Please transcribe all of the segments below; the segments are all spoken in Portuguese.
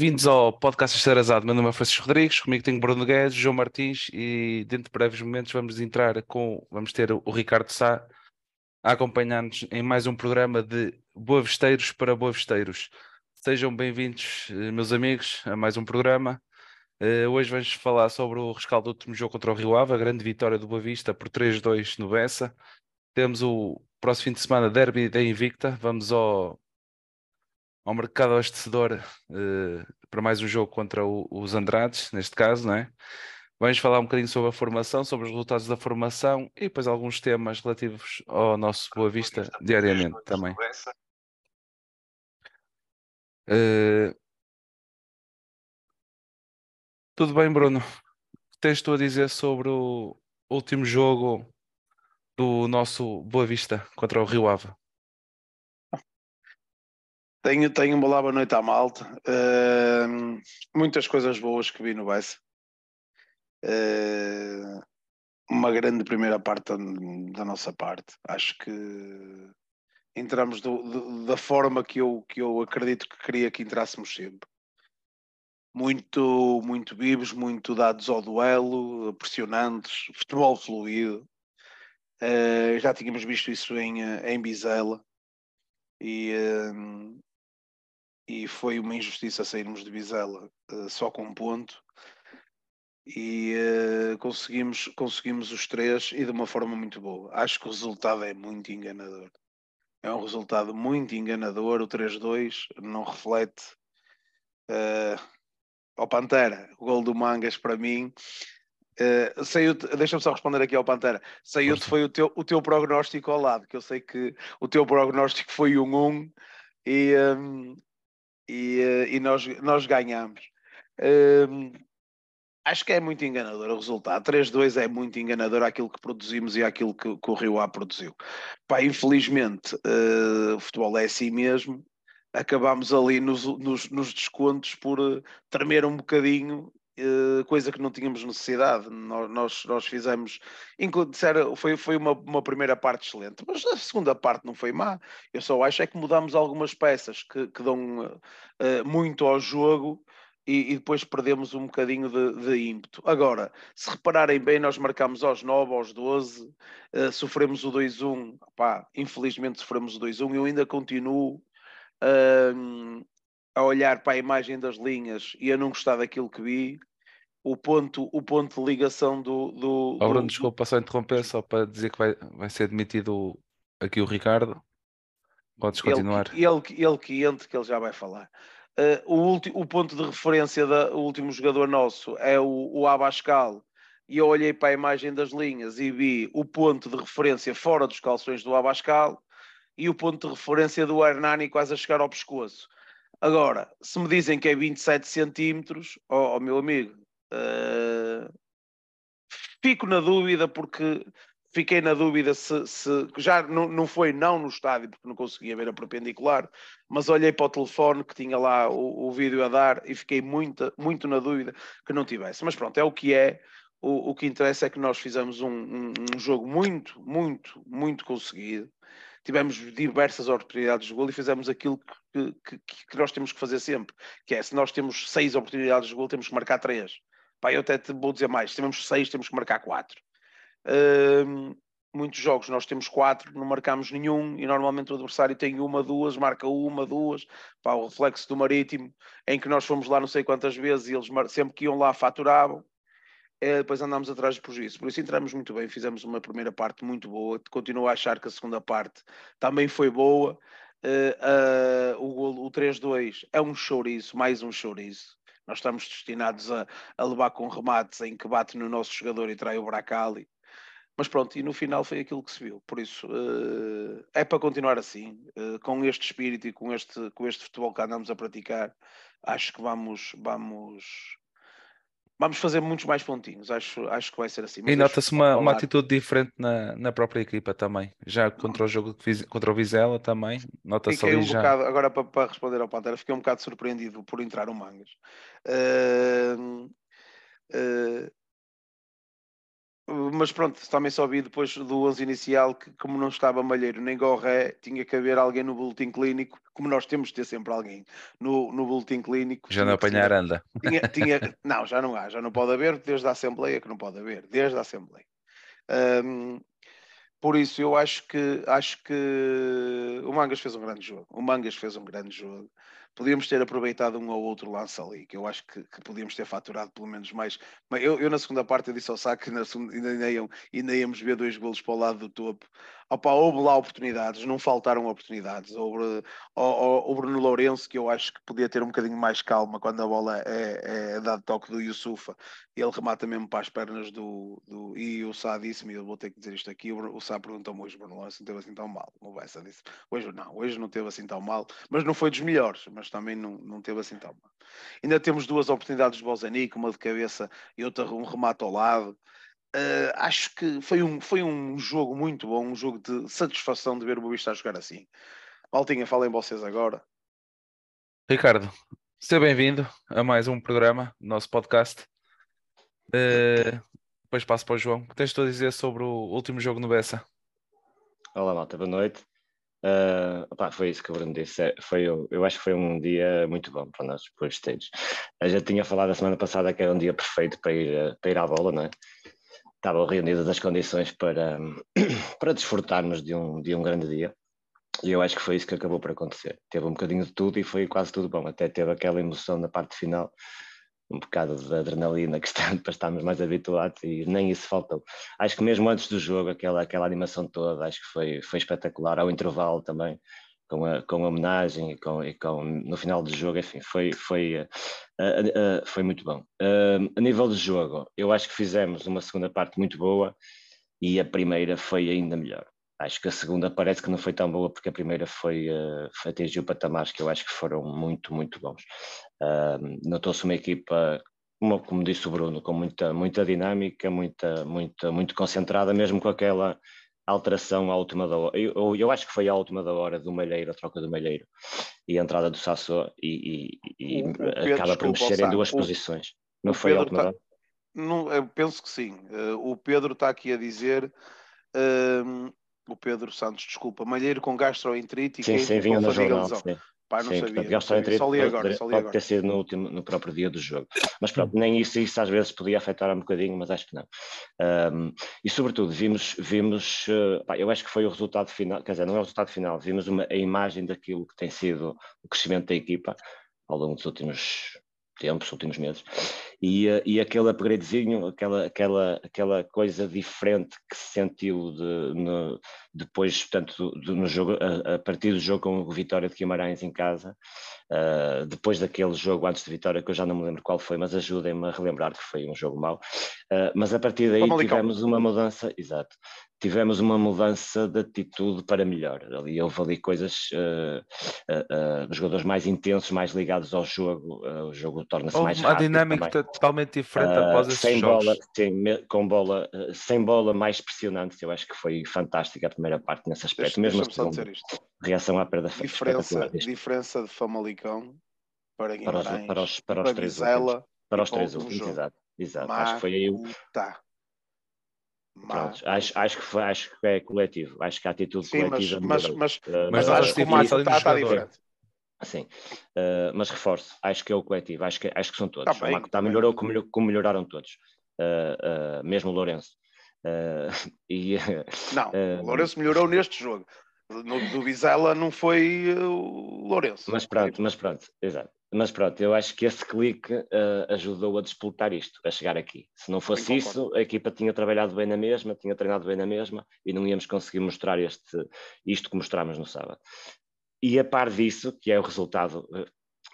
Bem-vindos ao podcast Esterazado. Meu nome é Francisco Rodrigues, comigo tenho Bruno Guedes, João Martins e dentro de breves momentos vamos entrar com, vamos ter o Ricardo Sá a acompanhar-nos em mais um programa de Boavesteiros para Boavesteiros. Sejam bem-vindos, eh, meus amigos, a mais um programa. Uh, hoje vamos falar sobre o rescaldo do último jogo contra o Rio Ave, a grande vitória do Boa Vista por 3-2 no Bessa. Temos o próximo fim de semana Derby da Invicta. Vamos ao, ao mercado abastecedor uh, para mais um jogo contra o, os Andrades, neste caso, não é? Vamos falar um bocadinho sobre a formação, sobre os resultados da formação e depois alguns temas relativos ao nosso Boa Vista diariamente também. Uh, tudo bem, Bruno? O que tens tu a dizer sobre o último jogo do nosso Boa Vista contra o Rio Ave? Tenho, tenho uma boa noite à malta. Uh, muitas coisas boas que vi no Bessa. Uh, uma grande primeira parte da, da, nossa parte. Acho que entramos do, do, da forma que eu, que eu acredito que queria que entrássemos sempre. Muito, muito vivos, muito dados ao duelo, pressionantes, futebol fluido. Uh, já tínhamos visto isso em, em Bizela e, e foi uma injustiça sairmos de Bizela uh, só com um ponto e uh, conseguimos, conseguimos os três e de uma forma muito boa. Acho que o resultado é muito enganador. É um resultado muito enganador. O 3-2 não reflete. Uh, ao Pantera, o gol do Mangas para mim. Uh, saiu deixa-me só responder aqui ao Pantera. Saiu-te foi o teu, o teu prognóstico ao lado, que eu sei que o teu prognóstico foi um 1 e, um, e, uh, e nós, nós ganhamos. Um, Acho que é muito enganador o resultado. 3-2 é muito enganador aquilo que produzimos e aquilo que, que o Rio A produziu. Pá, infelizmente, uh, o futebol é assim mesmo. Acabámos ali nos, nos, nos descontos por uh, tremer um bocadinho, coisa que não tínhamos necessidade. Nós, nós, nós fizemos, disseram, foi, foi uma, uma primeira parte excelente, mas a segunda parte não foi má. Eu só acho é que mudamos algumas peças que, que dão muito ao jogo e, e, depois perdemos um bocadinho de, de, ímpeto. Agora, se repararem bem, nós marcamos aos 9, aos 12, uh, sofremos o 2-1, infelizmente sofremos o 2-1, eu ainda continuo uh, a olhar para a imagem das linhas e a não gostar daquilo que vi. O ponto, o ponto de ligação do. do, oh, Bruno, desculpa só interromper, só para dizer que vai, vai ser demitido aqui o Ricardo. Podes continuar. Ele, ele, ele que entre, que ele já vai falar. Uh, o, o, ponto de referência do último jogador nosso é o, o Abascal, e eu olhei para a imagem das linhas e vi o ponto de referência fora dos calções do Abascal e o ponto de referência do Hernani quase a chegar ao pescoço. Agora, se me dizem que é 27 centímetros, ó oh, oh, meu amigo, uh, fico na dúvida porque fiquei na dúvida se, se já não, não foi não no estádio, porque não conseguia ver a perpendicular, mas olhei para o telefone que tinha lá o, o vídeo a dar e fiquei muito, muito na dúvida que não tivesse. Mas pronto, é o que é. O, o que interessa é que nós fizemos um, um, um jogo muito, muito, muito conseguido. Tivemos diversas oportunidades de gol e fizemos aquilo que, que, que, nós temos que fazer sempre, que é se nós temos seis oportunidades de gol, temos que marcar três. Pá, eu até te vou dizer mais, temos seis, temos que marcar quatro Uh, muitos jogos nós temos quatro, não marcamos nenhum e normalmente o adversário tem uma, duas, marca uma, duas. Pá, o reflexo do Marítimo, em que nós fomos lá não sei quantas vezes e eles sempre que iam lá faturavam. É, depois andámos atrás de prejuízo. Por isso entramos muito bem, fizemos uma primeira parte muito boa. Continuo a achar que a segunda parte também foi boa. Uh, uh, o, o 3-2 é um chouriço, mais um chouriço. Nós estamos destinados a, a levar com remates em que bate no nosso jogador e trai o Bracali. Mas pronto, e no final foi aquilo que se viu. Por isso, uh, é para continuar assim, uh, com este espírito e com este, com este futebol que andamos a praticar. Acho que vamos, vamos, vamos fazer muitos mais pontinhos, acho, acho que vai ser assim. e nota-se uma, uma atitude diferente na, na própria equipa também, já contra o jogo contra o Vizela também, nota-se ali um já. Bocado, agora para, para, responder ao Pantera, fiquei um bocado surpreendido por entrar o Mangas. Uh, uh, mas pronto, também só vi depois do 11 inicial que, como não estava Malheiro nem Gorré, tinha que haver alguém no boletim clínico, como nós temos de ter sempre alguém no, no boletim clínico. Já não apanhar anda. Tinha, tinha, não, já não há, já não pode haver, desde a Assembleia que não pode haver, desde a Assembleia. Um, por isso eu acho que acho que o Mangas fez um grande jogo. O Mangas fez um grande jogo podíamos ter aproveitado um ou outro lance ali, que eu acho que, que podíamos ter faturado pelo menos mais. Mas eu, eu na segunda parte eu disse ao Sá que na segunda, ainda, ainda íamos ver dois golos para o lado do topo. Opa, houve lá oportunidades, não faltaram oportunidades. Houve, o, Bruno Lourenço, que eu acho que podia ter um bocadinho mais calma quando a bola é, é dado toque do Yusufa, ele remata mesmo para as pernas do. do e o Sá disse-me, eu vou ter que dizer isto aqui. O, Sá perguntou-me hoje, Bruno Lourenço não teve assim tão mal. O Bessa disse, hoje não, hoje não teve assim tão mal, mas não foi dos melhores, mas também não, não teve assim tão mal. Ainda temos duas oportunidades de Bozanic, uma de cabeça e outra um remate ao lado. Uh, acho que foi um, foi um jogo muito bom, um jogo de satisfação de ver o Boavista a jogar assim. Maltinha, falem vocês agora. Ricardo, seja bem-vindo a mais um programa do nosso podcast. Uh, depois passo para o João. O que tens tu a dizer sobre o último jogo no Bessa? Olá, malta, boa noite. Uh, opá, foi isso que o Bruno disse. Foi, eu, eu acho que foi um dia muito bom para nós, para os esteiros. Eu já tinha falado a semana passada que era um dia perfeito para ir, para ir à bola, não é? Estavam reunidas as condições para, para desfrutarmos de um, de um grande dia. E eu acho que foi isso que acabou por acontecer. Teve um bocadinho de tudo e foi quase tudo bom. Até teve aquela emoção na parte final, um bocado de adrenalina que está, para estarmos mais habituados e nem isso faltou. Acho que mesmo antes do jogo, aquela, aquela animação toda, acho que foi, foi espetacular. Ao intervalo também, com a, com a homenagem e com, e com no final do jogo, enfim, foi, foi, uh, uh, uh, foi muito bom. a nível de jogo, eu acho que fizemos uma segunda parte muito boa e a primeira foi ainda melhor. Acho que a segunda parece que não foi tão boa porque a primeira foi, foi atingiu patamares que eu acho que foram muito, muito bons. Notou-se uma equipa como, como disse o Bruno, com muita, muita dinâmica, muita, muita, muito concentrada, mesmo com aquela alteração à última da hora. Eu, eu, acho que foi à última da hora do Malheiro, a troca do Malheiro e a entrada do Sassou e, e, e Pedro, acaba por mexer em duas o, posições. Não foi à última tá, não, Eu penso que sim. Uh, o Pedro está aqui a dizer. Uh, o Pedro Santos, desculpa, Malheiro com gastroenterite e sim, sim, vinha no jornal, sim. Pá, Sim, sabia. Portanto, só li agora, só li pode agora. ter sido no, último, no próprio dia do jogo. Mas pronto, nem isso, isso às vezes podia afetar um bocadinho, mas acho que não. Um, e sobretudo, vimos, vimos uh, pá, eu acho que foi o resultado final, quer dizer, não é o resultado final, vimos uma, a imagem daquilo que tem sido o crescimento da equipa ao longo dos últimos tempos, últimos meses, e, eh, e aquele upgradezinho, aquela, aquela, aquela coisa diferente que se sentiu de, no, depois, portanto, do, no jogo, a, a, partir do jogo com o Vitória de Guimarães em casa, uh, depois daquele jogo antes de Vitória, que eu já não me lembro qual foi, mas ajudem-me a relembrar que foi um jogo mau, uh, mas a partir daí tivemos uma mudança, exato, tivemos uma mudança de atitude para melhor. Ali houve ali coisas, uh, uh, uh, jogadores mais intensos, mais ligados ao jogo, o jogo torna-se mais rápido. A dinâmica também. totalmente diferente após esses sem jogos. Bola, sim, com bola, sem bola mais pressionante, eu acho que foi fantástica a primeira parte nesse aspecto. Deixa, mesmo dizer isto. Reação à perda diferença, diferença de Famalicão para Guimarães, para os, para os, para os três últimos. Para os três últimos, exato. exato. Acho que foi aí o... Pronto, acho, acho, que foi, acho que é coletivo, acho que a atitude Sim, coletiva. Mas, mas, mas, uh, mas acho que o Márcio está, está diferente. Sim, uh, mas reforço, acho que é o coletivo, acho que, acho que são todos. Tá bem, o Marco está melhorou como, como melhoraram todos, uh, mesmo o Lourenço. e, não, o Lourenço melhorou neste jogo. No, do Vizela não foi o Lourenço. Mas pronto, mas pronto, exato. Mas pronto, eu acho que esse clique uh, ajudou a disputar isto, a chegar aqui. Se não fosse isso, a equipa tinha trabalhado bem na mesma, tinha treinado bem na mesma e não íamos conseguir mostrar este, isto que mostramos no sábado. E a par disso, que é o resultado, uh,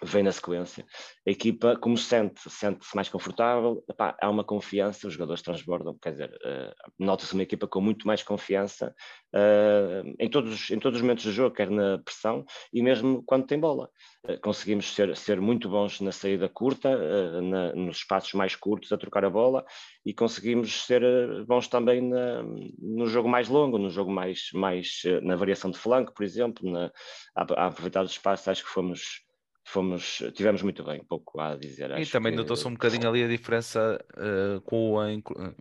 vem na sequência. A equipa, como sente, sente-se mais confortável, epá, há uma confiança, os jogadores transbordam, quer dizer, uh, nota-se uma equipa com muito mais confiança uh, em, todos, em todos os momentos do jogo, quer na pressão e mesmo quando tem bola. Uh, conseguimos ser, ser muito bons na saída curta, na, nos espaços mais curtos, a trocar a bola, e conseguimos ser bons também na, no jogo mais longo, no jogo mais, mais na variação de flanco, por exemplo, na, a, a aproveitar os espaços, acho que fomos fomos, tivemos muito bem, pouco a dizer. E também que... notou-se um bocadinho ali a diferença uh, com a,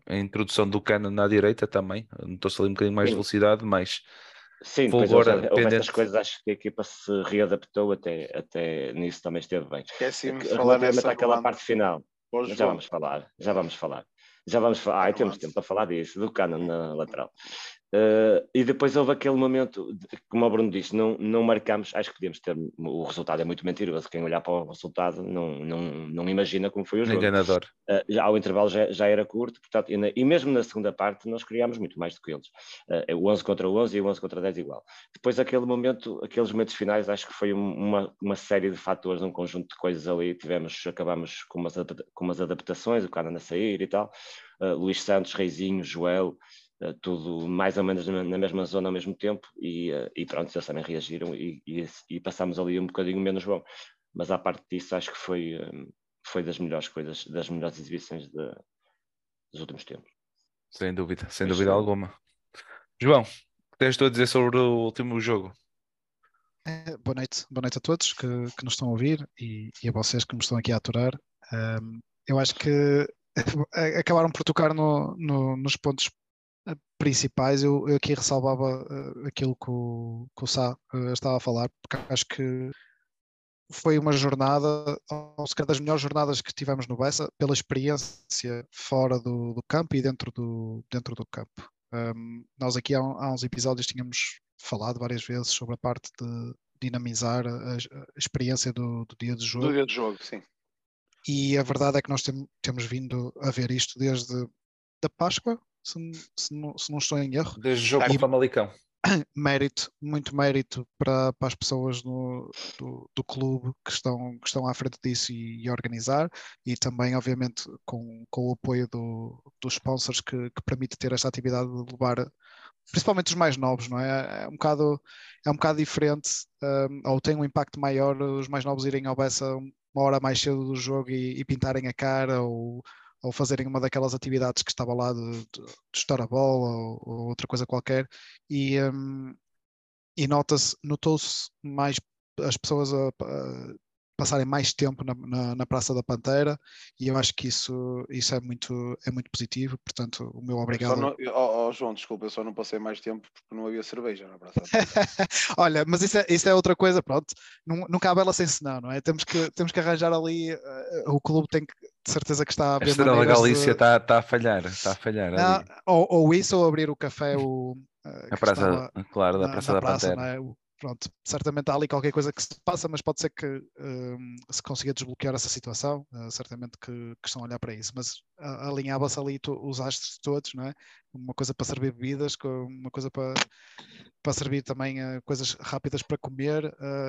a, introdução do cano na direita também, notou-se ali um bocadinho mais Sim. velocidade, mas Sim, depois houve, houve essas coisas, acho que a equipa se readaptou até, até nisso também esteve bem. Esqueci-me de falar nessa aquela parte final. já vamos falar, já vamos falar. Já vamos falar, ah, temos tempo para falar disso, do cano na lateral. Uh, e depois houve aquele momento, como o Bruno disse, não, não marcamos, acho que podíamos ter, o resultado é muito mentiroso, quem olhar para o resultado não, não, não imagina como foi o jogo. Enganador. Uh, já, ao intervalo já, já era curto, portanto, e, na, e, mesmo na segunda parte nós criámos muito mais do que eles. Uh, o 11 contra o 11 e o 11 contra 10 igual. Depois aquele momento, aqueles momentos finais, acho que foi uma, uma série de fatores, um conjunto de coisas ali, tivemos, acabamos com umas, com umas adaptações, o cara a sair e tal, Luís Santos, Reizinho, Joel, Uh, tudo mais ou menos na, mesma zona ao mesmo tempo e, uh, e pronto, eles também reagiram e, e, e, passámos ali um bocadinho menos bom. Mas à parte disso, acho que foi, um, foi das melhores coisas, das melhores exibições de, dos últimos tempos. Sem dúvida, sem dúvida alguma. João, o que tens tu a dizer sobre o último jogo? É, boa noite, boa noite a todos que, que nos estão a ouvir e, e a vocês que me estão aqui a aturar. Um, eu acho que acabaram por tocar no, no, nos pontos principais, eu, eu aqui ressalvava uh, aquilo que o, que o Sá uh, estava a falar, porque acho que foi uma jornada, ou seja, das melhores jornadas que tivemos no Bessa, pela experiência fora do, do campo e dentro do, dentro do campo. Um, nós aqui há, há, uns episódios tínhamos falado várias vezes sobre a parte de dinamizar a, a experiência do, do, dia de jogo. Do dia de jogo, sim. E a verdade é que nós tem, temos vindo a ver isto desde da Páscoa, se, se, não, se não estou em erro. Desde o jogo e, Famalicão. Mérito, muito mérito para, para as pessoas no, do, do clube que estão, que estão à frente disso e, e organizar, e também, obviamente, com, com o apoio do, dos sponsors que, que permite ter esta atividade de levar principalmente os mais novos, não é? É um bocado, é um bocado diferente, um, ou tem um impacto maior os mais novos irem ao Bessa uma hora mais cedo do jogo e, e pintarem a cara, ou, ou fazerem uma daquelas atividades que estava lá de, de, a bola ou, ou, outra coisa qualquer. E, um, e nota-se, notou-se mais as pessoas a, a, passarem mais tempo na, na, na, Praça da Pantera e eu acho que isso, isso é, muito, é muito positivo, portanto o meu obrigado... Não, oh, oh, João, desculpa, eu só não passei mais tempo porque não havia cerveja na Praça Olha, mas isso é, isso é outra coisa, pronto, não, não cabe ela sem senão, não é? Temos que, temos que arranjar ali, uh, o clube tem que, de certeza que está a ver... A Estrela Galícia está, está a falhar, está a falhar não, ou, ou, isso, ou abrir o café, o... Uh, a praça, claro, da Praça na, da praça, Pantera. É? Pronto, certamente há ali qualquer coisa que se passa, mas pode ser que um, se consiga desbloquear essa situação, uh, certamente que, que, estão a olhar para isso, mas uh, alinhava-se ali to, os astros todos, não é? Uma coisa para servir bebidas, uma coisa para, para servir também uh, coisas rápidas para comer,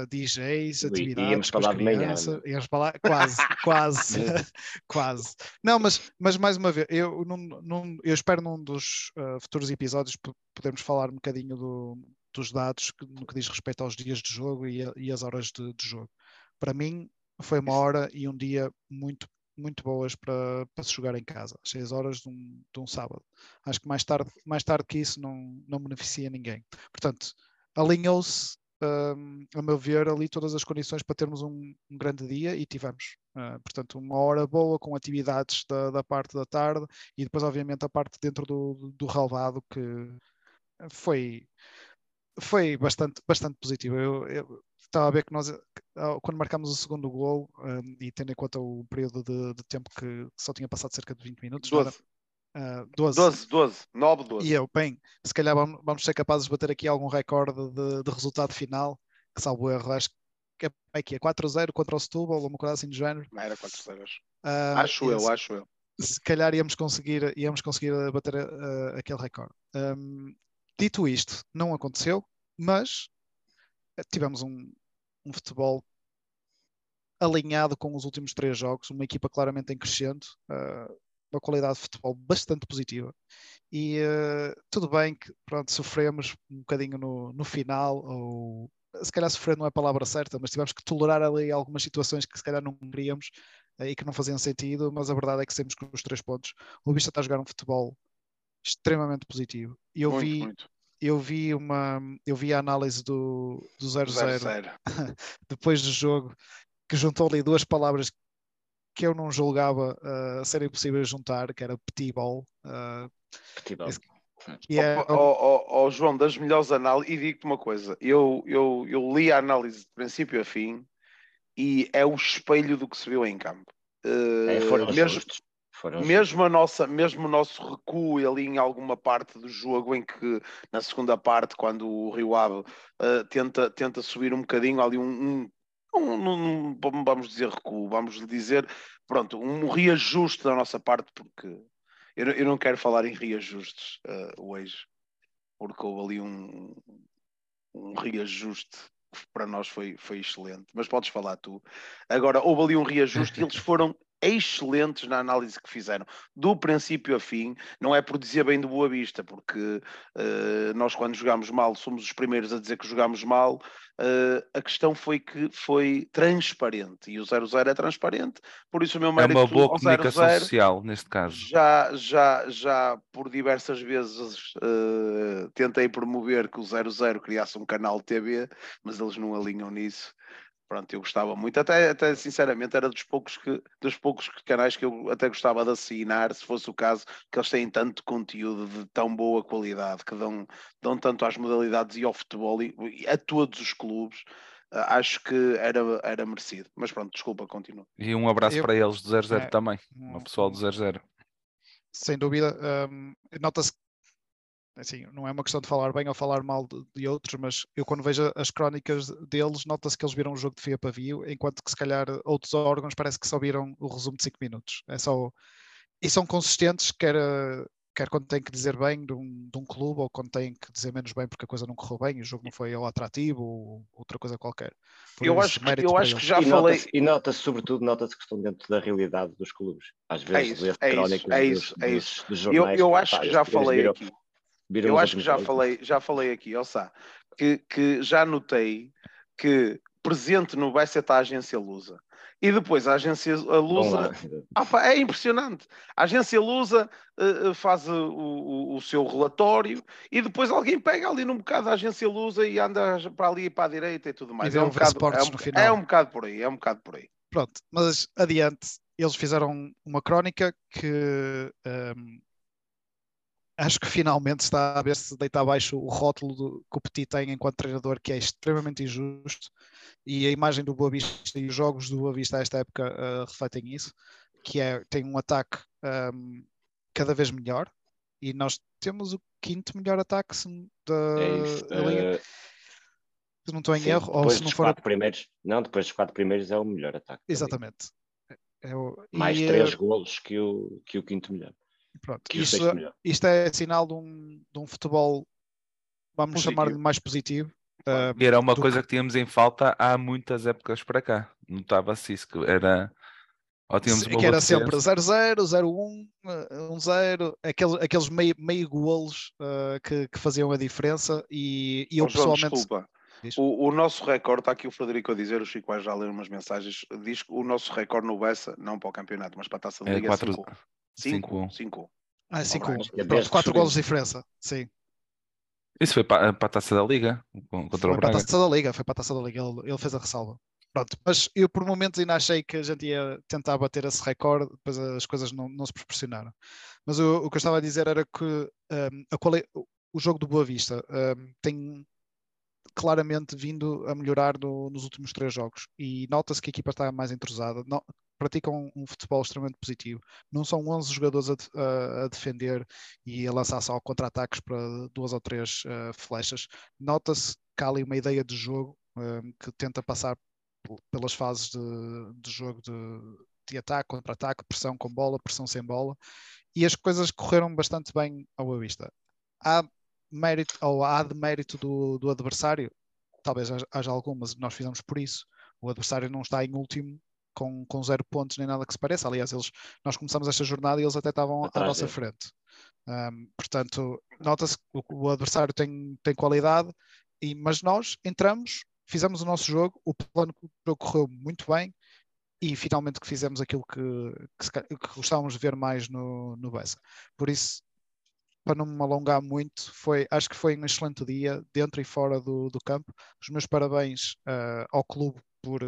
DJs, atividades. Íamos falar de manhã. É? Íamos falar, quase, quase, quase. Não, mas, mas mais uma vez, eu, num, num, eu espero num dos futuros episódios podermos falar um bocadinho do dos dados no que diz respeito aos dias de jogo e, a, e as horas de, de, jogo. Para mim, foi uma hora e um dia muito, muito boas para, para se jogar em casa, às 6 horas de um, de um sábado. Acho que mais tarde, mais tarde que isso não, não beneficia ninguém. Portanto, alinhou-se, um, a meu ver, ali todas as condições para termos um, um grande dia e tivemos. Uh, portanto, uma hora boa com atividades da, da, parte da tarde e depois, obviamente, a parte dentro do, do relvado que foi foi bastante, bastante positivo. Eu, eu, estava a ver que nós, quando marcámos o segundo gol, um, e tendo em conta o período de, de, tempo que só tinha passado cerca de 20 minutos, 12. Uh, 12. 12, 12, 9, 12. E eu, bem, se calhar vamos, vamos ser capazes de bater aqui algum recorde de, de resultado final, que salvo erro, acho que é, é, que é 4-0 contra o Setúbal, ou uma coisa assim do género. Não, era 4-0, acho. Uh, acho eu, acho eu. Se calhar íamos conseguir, íamos conseguir bater uh, aquele recorde. Um, Dito isto, não aconteceu, mas eh, tivemos um, um futebol alinhado com os últimos três jogos, uma equipa claramente em crescente, uh, uma qualidade de futebol bastante positiva. E uh, tudo bem que pronto, sofremos um bocadinho no, no final, ou se calhar sofrer não é a palavra certa, mas tivemos que tolerar ali algumas situações que se calhar não queríamos e que não faziam sentido, mas a verdade é que temos com os três pontos. O Vista está a jogar um futebol extremamente positivo. Eu Muito, vi, muito. eu vi uma, eu vi a análise do, do 0-0 0-0. depois do jogo, que juntou ali duas palavras que eu não julgava uh, serem possíveis juntar, que era petit ball, uh. Esse- que é ó, ó, ó, João, das melhores análises, e digo-te uma coisa: eu, eu, eu li a análise de princípio a fim e é o espelho do que se viu em campo. É, Eh, foram os mesmo, justos. Foram mesmo, a nossa, mesmo o nosso recuo ali em alguma parte do jogo, em que na segunda parte, quando o Rio Ave eh, tenta, tenta subir um bocadinho, ali um, um, um- um- vamos dizer recuo, vamos dizer, pronto, um reajuste da nossa parte, porque eu, não- eu não quero falar em reajustes eh, hoje, porque houve ali um, um reajuste que para nós foi, foi excelente, mas podes falar tu. Agora, houve ali um reajuste e eles foram excelentes na análise que fizeram, do princípio a fim, não é por dizer bem do Boa Vista, porque eh, nós quando jogamos mal somos os primeiros a dizer que jogamos mal, eh, a questão foi que foi transparente, e o 0-0 é transparente, por isso o meu É mérito uma boa comunicação 0-0 social, neste caso. já, já, já por diversas vezes eh, tentei promover que o 00 criasse um canal de TV, mas eles não alinham nisso. Pronto, eu gostava muito, até, até sinceramente era dos poucos, que, dos poucos canais que eu até gostava de assinar, se fosse o caso, que eles têm tanto conteúdo de tão boa qualidade, que dão, dão tanto às modalidades e ao futebol e, e a todos os clubes. eh, acho que era, era merecido. Mas pronto, desculpa, continua. E um abraço Eu- para eles do 00 É, também, um- o pessoal do 00. sem dúvida, hum, nota-se, assim, não é uma questão de falar bem ou falar mal de, de outros, mas eu quando vejo as crónicas deles, nota-se que eles viram o jogo de fio a pavio, enquanto que se calhar outros órgãos parece que só viram o resumo de 5 minutos. É só... E são consistentes, quer, eh, quer quando têm que dizer bem de um, de um clube ou quando têm que dizer menos bem porque a coisa não correu bem, o jogo não foi ao atrativo ou outra coisa qualquer. Por Eu acho que, eu para acho que já e falei. nota-se, e nota-se, sobretudo, nota-se que estão dentro da realidade dos clubes. Às vezes, isso, lê-se é isso, crónicas é dos, isso, é dos- isso. dos Eu, jornais. eu pá, acho que já falei viram- aqui. Eu acho que já falei, já falei aqui, ó Sá, que, que já notei que presente no vai ser a agência Lusa. E depois a agência a Lusa ah, é impressionante. A agência Lusa eh, faz o, o- o seu relatório e depois alguém pega ali num bocado da agência Lusa e anda para ali e para a direita e tudo mais. vê É um, bocado, é, um, no final. é um bocado por aí, é um bocado por aí. Pronto, mas adiante, eles fizeram uma crónica que hum, acho que finalmente está a ver se deita abaixo o rótulo do, que o Petit tem enquanto treinador, que é extremamente injusto, e a imagem do Boa Vista e os jogos do Boa Vista a esta época uh, refletem isso, que é, tem um ataque um, cada vez melhor, e nós temos o quinto melhor ataque da, É isso. da Liga, eh, se não estou em sim, erro, ou se não for... quatro primeiros. Não, depois dos quatro primeiros é o melhor ataque. Exatamente. É o- Mais e, três uh, golos que o, que o quinto melhor. Pronto, isto, melhor. isto é sinal de um, de um futebol, vamos Positivo. chamar-lhe mais positivo. Uh, E era uma coisa que- que tínhamos em falta há muitas épocas para cá. Notava-se isso, que era. Ou tínhamos se- uma que era sempre 0-0, 0-1, 1-0, aqueles, aqueles meio, meio golos uh, que, que faziam a diferença e, e eu João, pessoalmente desculpa. O, o nosso recorde, está aqui o Frederico a dizer, o Chico vai já ler umas mensagens, diz que o nosso recorde no Bessa, não para o campeonato, mas para a taça da É Liga, quatro- 5 5-1. 5 ah, 5 Alright. Acho que é Pronto, desde 4 que golos de diferença, sim. Isso foi para, para a taça da Liga contra Foi o para a Braga. taça da Liga, foi para a taça da Liga, ele, ele fez a ressalva. Pronto, mas eu por momentos ainda achei que a gente ia tentar bater esse recorde, depois as coisas não, não se proporcionaram. Mas o, o que eu estava a dizer era que um, a o jogo do Boa Vista um, tem claramente vindo a melhorar no- nos últimos três jogos e nota-se que a equipa está mais entrosada, não- praticam um futebol extremamente positivo. Não são 11 jogadores a, a- a defender e a lançar só contra-ataques para duas ou três uh, flechas. Nota-se que há ali uma ideia de jogo um, que tenta passar pelas fases de, de jogo de, de ataque, contra-ataque, pressão com bola, pressão sem bola, e as coisas correram bastante bem ao Boa Vista. Há mérito, ou há de mérito do, do adversário, talvez haja, haja algumas, nós fizemos por isso. O adversário não está em último com, com zero pontos nem nada que se pareça. Aliás, eles, nós começamos esta jornada e eles até estavam à nossa é. frente. Um, portanto, nota-se que o, o, adversário tem, tem qualidade, e, mas nós entramos, fizemos o nosso jogo, o plano correu muito bem e finalmente que fizemos aquilo que, que, que gostávamos de ver mais no, no Bessa. Por isso, para não me alongar muito, foi, acho que foi um excelente dia, dentro e fora do, do campo. Os meus parabéns uh, ao clube por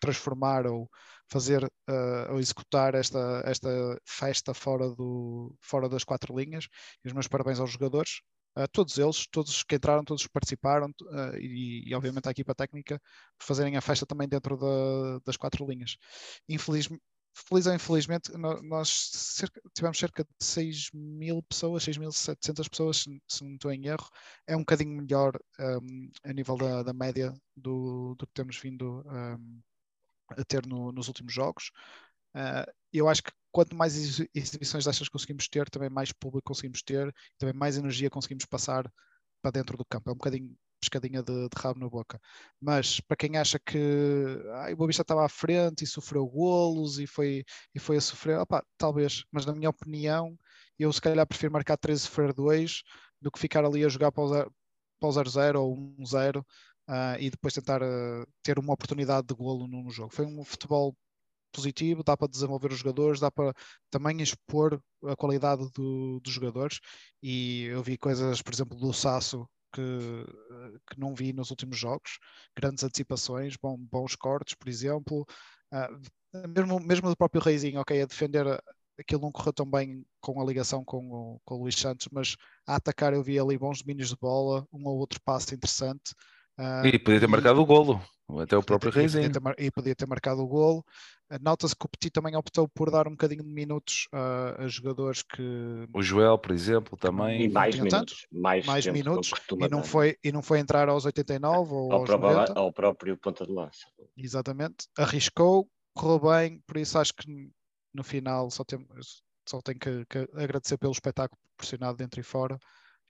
transformar ou fazer uh, ou executar esta, esta festa fora, do, fora das quatro linhas. E os meus parabéns aos jogadores, a todos eles, todos que entraram, todos que participaram e, e, obviamente à equipa técnica por fazerem a festa também dentro da, das quatro linhas. Infelizmente, feliz ou infelizmente, nós cerca, tivemos cerca de 6 mil pessoas, 6.700 pessoas, se, se, não estou em erro. É um bocadinho melhor um, a nível da, da média do, do, que temos vindo um, a ter no, nos últimos jogos. Uh, eu acho que quanto mais exibições destas conseguimos ter, também mais público conseguimos ter, também mais energia conseguimos passar para dentro do campo. É um bocadinho pescadinha de, de, rabo na boca. Mas para quem acha que ah, o Boavista estava à frente e sofreu golos e foi, e foi a sofrer, opa, talvez, mas na minha opinião, eu se calhar prefiro marcar 13 sofrer 2 do que ficar ali a jogar para o 0-0 ou 1-0 uh, e depois tentar uh, ter uma oportunidade de golo no, no jogo. Foi um futebol positivo, dá para desenvolver os jogadores, dá para também expor a qualidade do, dos jogadores. E eu vi coisas, por exemplo, do Sasso que, que não vi nos últimos jogos, grandes antecipações, bom, bons cortes, por exemplo, uh, mesmo, mesmo do próprio Reizinho, ok, a defender aquilo não correu tão bem com a ligação com o, com o Luís Santos, mas a atacar eu vi ali bons domínios de bola, um ou outro passe interessante. Uh, e podia ter e, marcado o golo, até o próprio Reizinho. E podia ter, e podia ter marcado o golo. Nota-se que o Petit também optou por dar um bocadinho de minutos a, a jogadores que. O Joel, por exemplo, também. E mais minutos. mais, mais minutos. E não, foi, e não foi entrar aos 89 ou ao aos próprio, 90. Ao próprio ponta de lança. Exatamente. Arriscou, correu bem, por isso acho que no final só, tem, só tenho que, que agradecer pelo espetáculo proporcionado dentro e fora.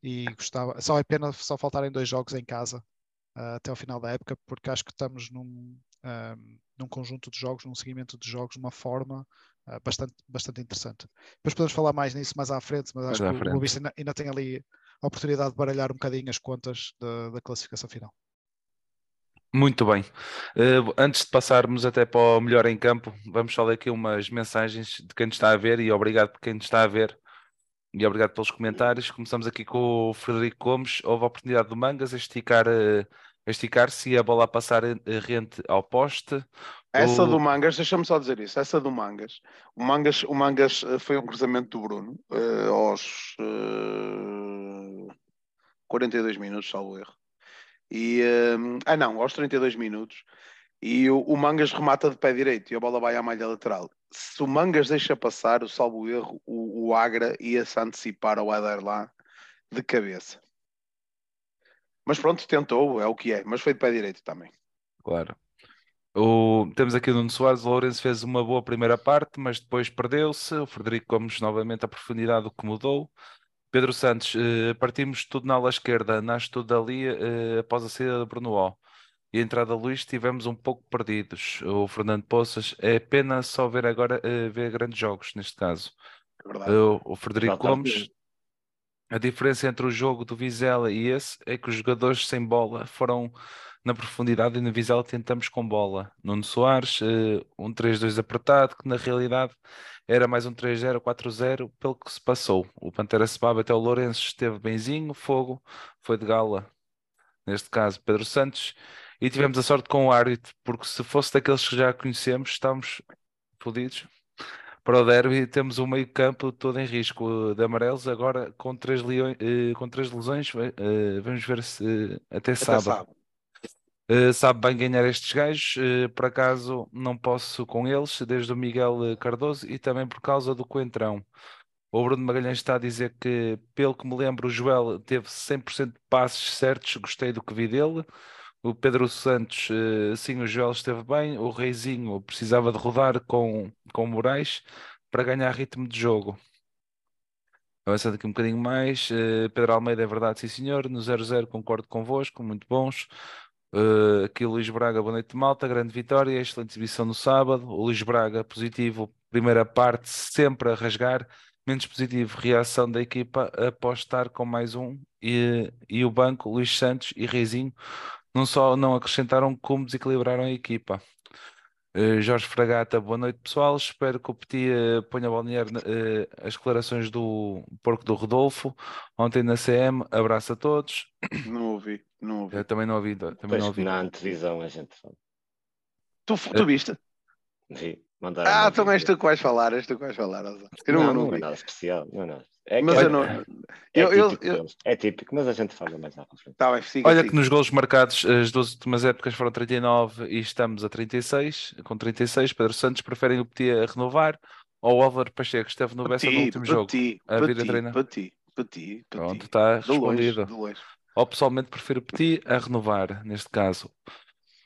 E gostava. Só é pena só faltarem dois jogos em casa uh, até ao final da época, porque acho que estamos num, um, num conjunto de jogos, num seguimento de jogos, de uma forma uh, bastante, bastante interessante. Depois podemos falar mais nisso mais à frente, mas acho mais que o Boa ainda, ainda, tem ali a oportunidade de baralhar um bocadinho as contas da, da classificação final. Muito bem. Uh, antes de passarmos até para o melhor em campo, vamos só ler aqui umas mensagens de quem nos está a ver e obrigado por quem nos está a ver e obrigado pelos comentários. Começamos aqui com o Frederico Gomes. Houve a oportunidade do Mangas a esticar uh, esticar-se e a bola a passar rente ao poste. Essa o... do Mangas, deixa-me só dizer isso, essa do Mangas. O Mangas, o Mangas eh, foi um cruzamento do Bruno uh, aos uh, 42 minutos, salvo erro. E, uh, ah não, aos 32 minutos. E o, o, Mangas remata de pé direito e a bola vai à malha lateral. Se o Mangas deixa passar, o salvo erro, o, o Agra ia-se antecipar ao Eder lá de cabeça. Mas pronto, tentou, é o que é, mas foi de pé direito também. Claro. O, temos aqui o Nuno Soares, o Lourenço fez uma boa primeira parte, mas depois perdeu-se. O Frederico Gomes novamente a profundidade o que mudou. Pedro Santos, eh, partimos tudo na ala esquerda, nasce tudo ali eh, após a saída de Bruno O. E a entrada de Luís estivemos um pouco perdidos. O Fernando Poças, é pena só ver agora eh, ver grandes jogos neste caso. É o, o Frederico Gomes, a diferença entre o jogo do Vizela e esse é que os jogadores sem bola foram na profundidade e no Vizela tentamos com bola. Nuno Soares, uh, um 3-2 apertado, que na realidade era mais um 3-0, 4-0, pelo que se passou. O Pantera Sebaba até o Lourenço esteve benzinho, fogo, foi de gala, neste caso Pedro Santos, e tivemos a sorte com o árbitro, porque se fosse daqueles que já conhecemos, estávamos fodidos para o derby temos um meio campo todo em risco de amarelos, agora com três, leões, eh, com três lesões, eh, vamos ver se até, até sábado. Uh, sabe bem ganhar estes gajos, uh, por acaso não posso com eles, desde o Miguel Cardoso e também por causa do Coentrão. O Bruno Magalhães está a dizer que, pelo que me lembro, o Joel teve 100% de passes certos, gostei do que vi dele. O Pedro Santos, uh, sim, o Joel esteve bem. O Reizinho precisava de rodar com, com o Moraes para ganhar ritmo de jogo. Avançando aqui um bocadinho mais, uh, Pedro Almeida é verdade, sim senhor. No 0-0 concordo convosco, muito bons. Uh, aqui o Luís Braga, boa noite malta, grande vitória, excelente exibição no sábado. O Luís Braga, positivo, primeira parte, sempre a rasgar. Menos positivo, reação da equipa após estar com mais um. E, e o banco, Luís Santos e Reizinho, não só não acrescentaram, como desequilibraram a equipa. Uh, Jorge Fragata, boa noite pessoal. Espero que o Petit uh, ponha a balnear uh, as declarações do porco do Rodolfo ontem na CM. Abraço a todos. Não ouvi, não ouvi. Eu também não ouvi. Também Depois não ouvi. na antevisão a gente fala. Tu, tu viste? Vi, mandaram Ah, um então és tu que vais falar, és tu que vais falar. Eu não, não, não não é nada especial. Não é nada. É, Mas que- eu não. é Eu, eu, típico eu, deles. É típico, mas a gente fala mais à frente. tá bem, siga, Olha siga. que nos golos marcados, as duas últimas épocas foram 39 e estamos a 36. Com 36, Pedro Santos preferem o Petit a renovar ou o Álvaro Pacheco esteve no Bessa no último jogo. Petit, a vir a Petit, treinar. Petit, Petit, Pronto, está longe, respondido. de longe. Ou pessoalmente prefiro o Petit a renovar, neste caso.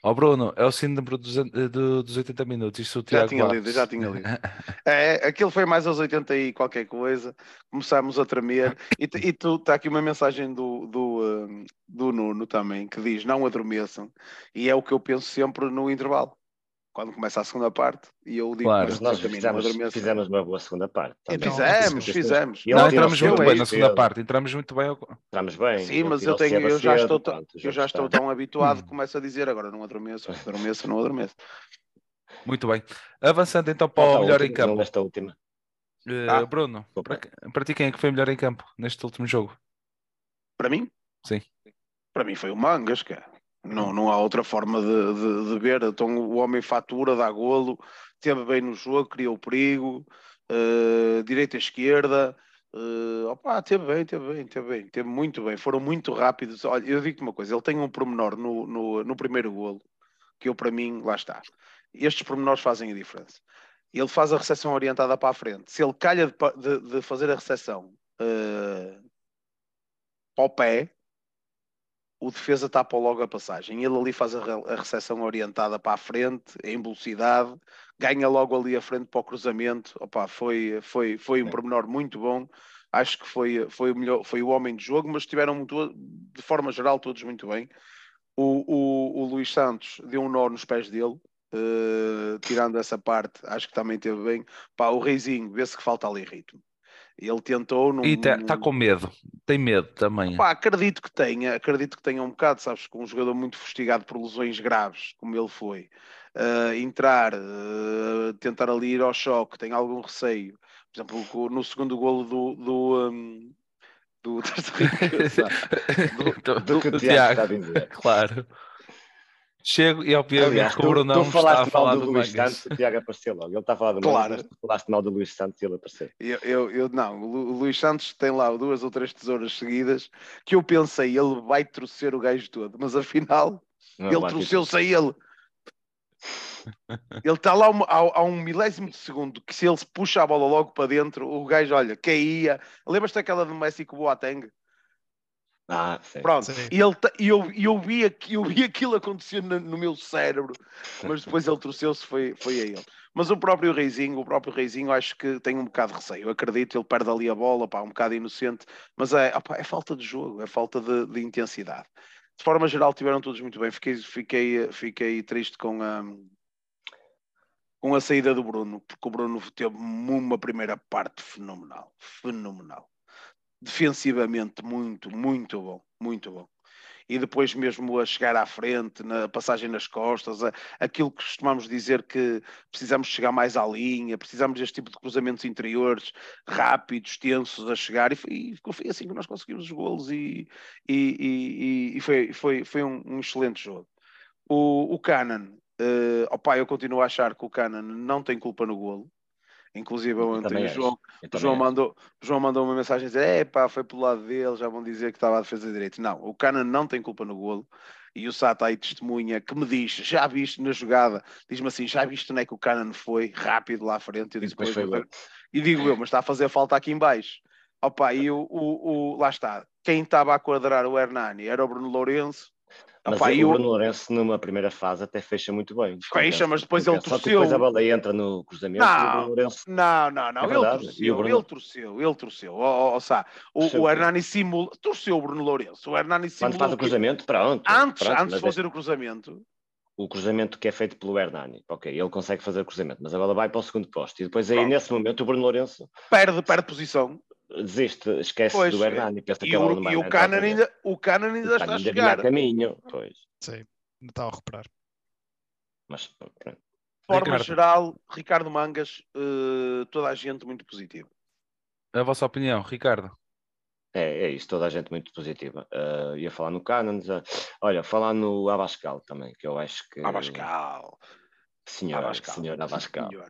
Ó Bruno, é o síndrome dos, do- dos 80 minutos. Isto o Já tinha lido, já tinha lido. É, aquilo foi mais aos 80 e qualquer coisa. Começámos a tremer. E, e tu está aqui uma mensagem do, do, hum, do Nuno também que diz: não adormeçam. E é o que eu penso sempre no intervalo. Quando começa a segunda parte, e eu digo Claro. nós fizemos, fizemos uma boa segunda parte. Então, também. Fizemos, fizemos. Não, entramos muito bem na segunda parte. Entramos muito bem. Entramos bem. Sim, mas eu, tenho, eu já estou, eu já estou tão habituado que começo a dizer agora não adormeço, adormeço, não adormeço. Muito bem. Avançando então para o melhor em campo. nesta última. Eh, Ah, Bruno, para ti quem é que foi melhor em campo neste último jogo? Para mim? Sim. Para mim foi o Mangas, cara. Não, não há outra forma de, de, de ver. Então o homem fatura, dá golo, esteve bem no jogo, criou perigo, eh, direita esquerda. eh, opa, esteve bem, esteve bem, esteve bem, esteve muito bem. Foram muito rápidos. Olha, eu digo-te uma coisa: ele tem um pormenor no, no, no primeiro golo, que eu, para mim, lá está. Estes pormenores fazem a diferença. Ele faz a recepção orientada para a frente. Se ele calha de, de- de fazer a recepção eh, para o pé, o defesa tapa logo a passagem. Ele ali faz a, a recepção orientada para a frente, em velocidade, ganha logo ali a frente para o cruzamento. Opa, foi, foi, foi um pormenor muito bom. Acho que foi, foi, o melhor, foi o homem de jogo, mas estiveram muito, de forma geral todos muito bem. O, o, o Luís Santos deu um nó nos pés dele, eh, tirando essa parte, acho que também teve bem. Pá, o Reizinho, vê-se que falta ali ritmo. Ele tentou. Não, E está não- com medo. Tem medo também. Pá, acredito que tenha, acredito que tenha um bocado, sabes, com um jogador muito fustigado por lesões graves, como ele foi, ah, entrar, ah, tentar ali ir ao choque, tem algum receio. Por exemplo, no segundo golo do. do, um, do, do, Do do Tiago está a Tiago. dizer. Claro. Chego e obviamente Aliás, que o tu, Bruno tu não está a falaste falar mal do do Luís. Santos, o Tiago apareceu logo. Ele está a falar do Claro. Mangas, mas tu falaste mal do Luís Santos e ele apareceu. eu, eu, eu- não, o Lu- o Luís Santos tem lá duas ou três tesouras seguidas que eu pensei, ele vai trocer o gajo todo, mas afinal Não é ele trouxeu-se a ele. Ele está lá um- a, a um milésimo de segundo que se ele se puxa a bola logo para dentro, o gajo, olha, caía. Lembras-te daquela do Messi com o Boateng? Ah, sim. Pronto, Sim. e ele, eu, e eu, vi, eu vi aquilo acontecer no, no meu cérebro, mas depois ele trouxeu-se, foi, foi a ele. Mas o próprio Reizinho, o próprio Reizinho, acho que tem um bocado de receio. Eu acredito, ele perde ali a bola, pá, um bocado inocente, mas é, opá, é falta de jogo, é falta de, de intensidade. De forma geral, tiveram todos muito bem. Fiquei, fiquei, fiquei triste com a, com a saída do Bruno, porque o Bruno teve uma primeira parte fenomenal. Fenomenal. Defensivamente, muito, muito bom. Muito bom. E depois mesmo a chegar à frente, na passagem nas costas, a- aquilo que costumamos dizer que precisamos chegar mais à linha, precisamos deste tipo de cruzamentos interiores rápidos, tensos a chegar, e foi, e foi assim que nós conseguimos os golos e, e, e- e foi, foi, foi um, um excelente jogo. O, o Canan, eh, opá, eu continuo a achar que o Canan não tem culpa no golo. Inclusive ontem o. João, o João mandou, João mandou uma mensagem a dizer: é pá, foi pelo lado dele, já vão dizer que estava a defesa direito. Não, o Canan não tem culpa no golo. E o Sata aí testemunha que me diz: já viste na jogada, diz-me assim: já viste onde é que o Canan foi rápido lá à frente? Eu E disse, depois "Pois, foi eu- e digo eu, mas está a fazer falta aqui em baixo. Opa, e o, o, o- lá está, quem estava a quadrar o Hernani era o Bruno Lourenço, Mas Opa, o Bruno Lourenço numa primeira fase até fecha muito bem. Fecha, mas depois ele Só que torceu. depois a bola entra no cruzamento Não, Lourenço não, não, não. É ele, torceu, Bruno- ele torceu, ele torceu. Ó, ó, Sá, o, Torceu o? Hernani simula. Torceu o Bruno Lourenço. O Hernani quando simulou. faz o cruzamento, pronto. Antes, pronto, antes de fazer o cruzamento. o cruzamento que é feito pelo Hernani, ok, ele consegue fazer o cruzamento, mas a bola vai para o segundo posto e depois aí Pronto. nesse momento o Bruno Lourenço Perde, perde posição. Desiste, esquece Pois, do Hernani, pensa E o, e o entrar Canan ainda, o Canan ainda O está a chegar. a caminho, pois, Sim, ainda está a recuperar. mas pronto. De forma Ricardo. geral, Ricardo Mangas, eh, toda a gente muito positiva. A vossa opinião, Ricardo? É, é isso, toda a gente muito positiva. Ah, ia falar no Canons, ah, olha, falar no Abascal também, que eu acho que. Abascal. Senhor, Abascal. senhor Abascal. Senhor.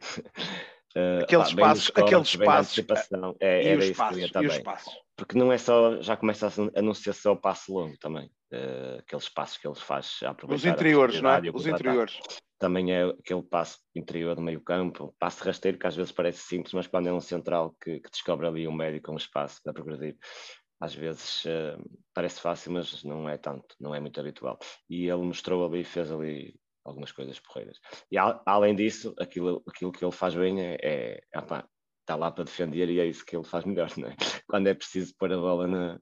Ah, Aqueles pá, passos- cortes, aqueles passos, antecipação. É, E era isso que eu passos, ia também. passos. Porque não é só, já começa a não ser só o passo longo também. ah, aqueles passos que eles faz a aproveitar. Os interiores, não é? Os interiores. também é aquele passo interior do meio campo, passo rasteiro que às vezes parece simples, mas quando é um central que, que descobre ali um médio com um espaço para progredir, às vezes eh, parece fácil, mas não é tanto, não é muito habitual. E ele mostrou ali, fez ali algumas coisas porreiras. E a- além disso, aquilo, aquilo que ele faz bem é, é opá, está lá para defender e é isso que ele faz melhor, não é? Quando é preciso pôr a bola na,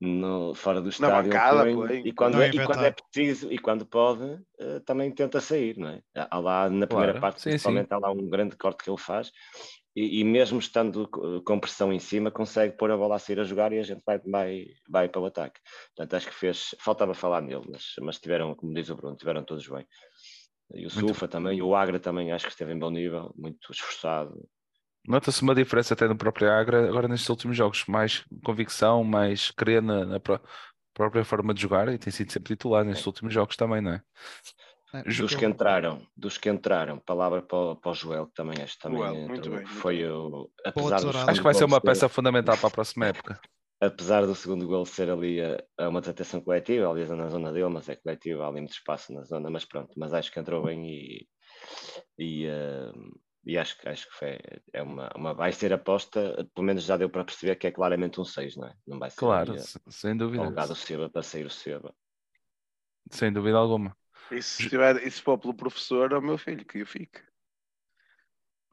no, fora do estádio, bancada, põe. e, quando Não é, e quando é preciso e quando pode, eh, também tenta sair, não é? Há lá na primeira Claro, parte, sim, principalmente, há lá um grande corte que ele faz e, e mesmo estando co- com pressão em cima, consegue pôr a bola a sair a jogar e a gente vai, vai, vai para o ataque. Portanto, acho que fez, faltava falar nele, mas, mas tiveram, como diz o Bruno, tiveram todos bem. E o Muito Sulfa também, o Agra também acho que esteve em bom nível, muito esforçado. Nota-se uma diferença até no próprio Agra, agora nestes últimos jogos, mais convicção, mais crer na, na pró- própria forma de jogar e tem sido sempre titular nestes últimos jogos também, não é? É, Dos eu- que entraram, dos que entraram, palavra para, o- para o Joel, que também acho que também Joel, entrou, muito bem, foi o apesar do. Acho que segundo vai ser gol uma ser- peça fundamental para a próxima época. apesar do segundo gol ser ali a, a uma desatenção coletiva, aliás na zona dele, mas é coletiva, há ali muito espaço na zona, mas pronto, mas acho que entrou bem e, e, eh, e acho, que- acho que foi, é uma, uma, vai ser aposta, pelo menos já deu para perceber que é claramente um 6, não é? Não vai ser Claro, ali, se- sem dúvida. folgado o Seba para sair o Seba. Sem dúvida alguma. E se, tiver, e se for pelo professor, é o meu filho que eu fique.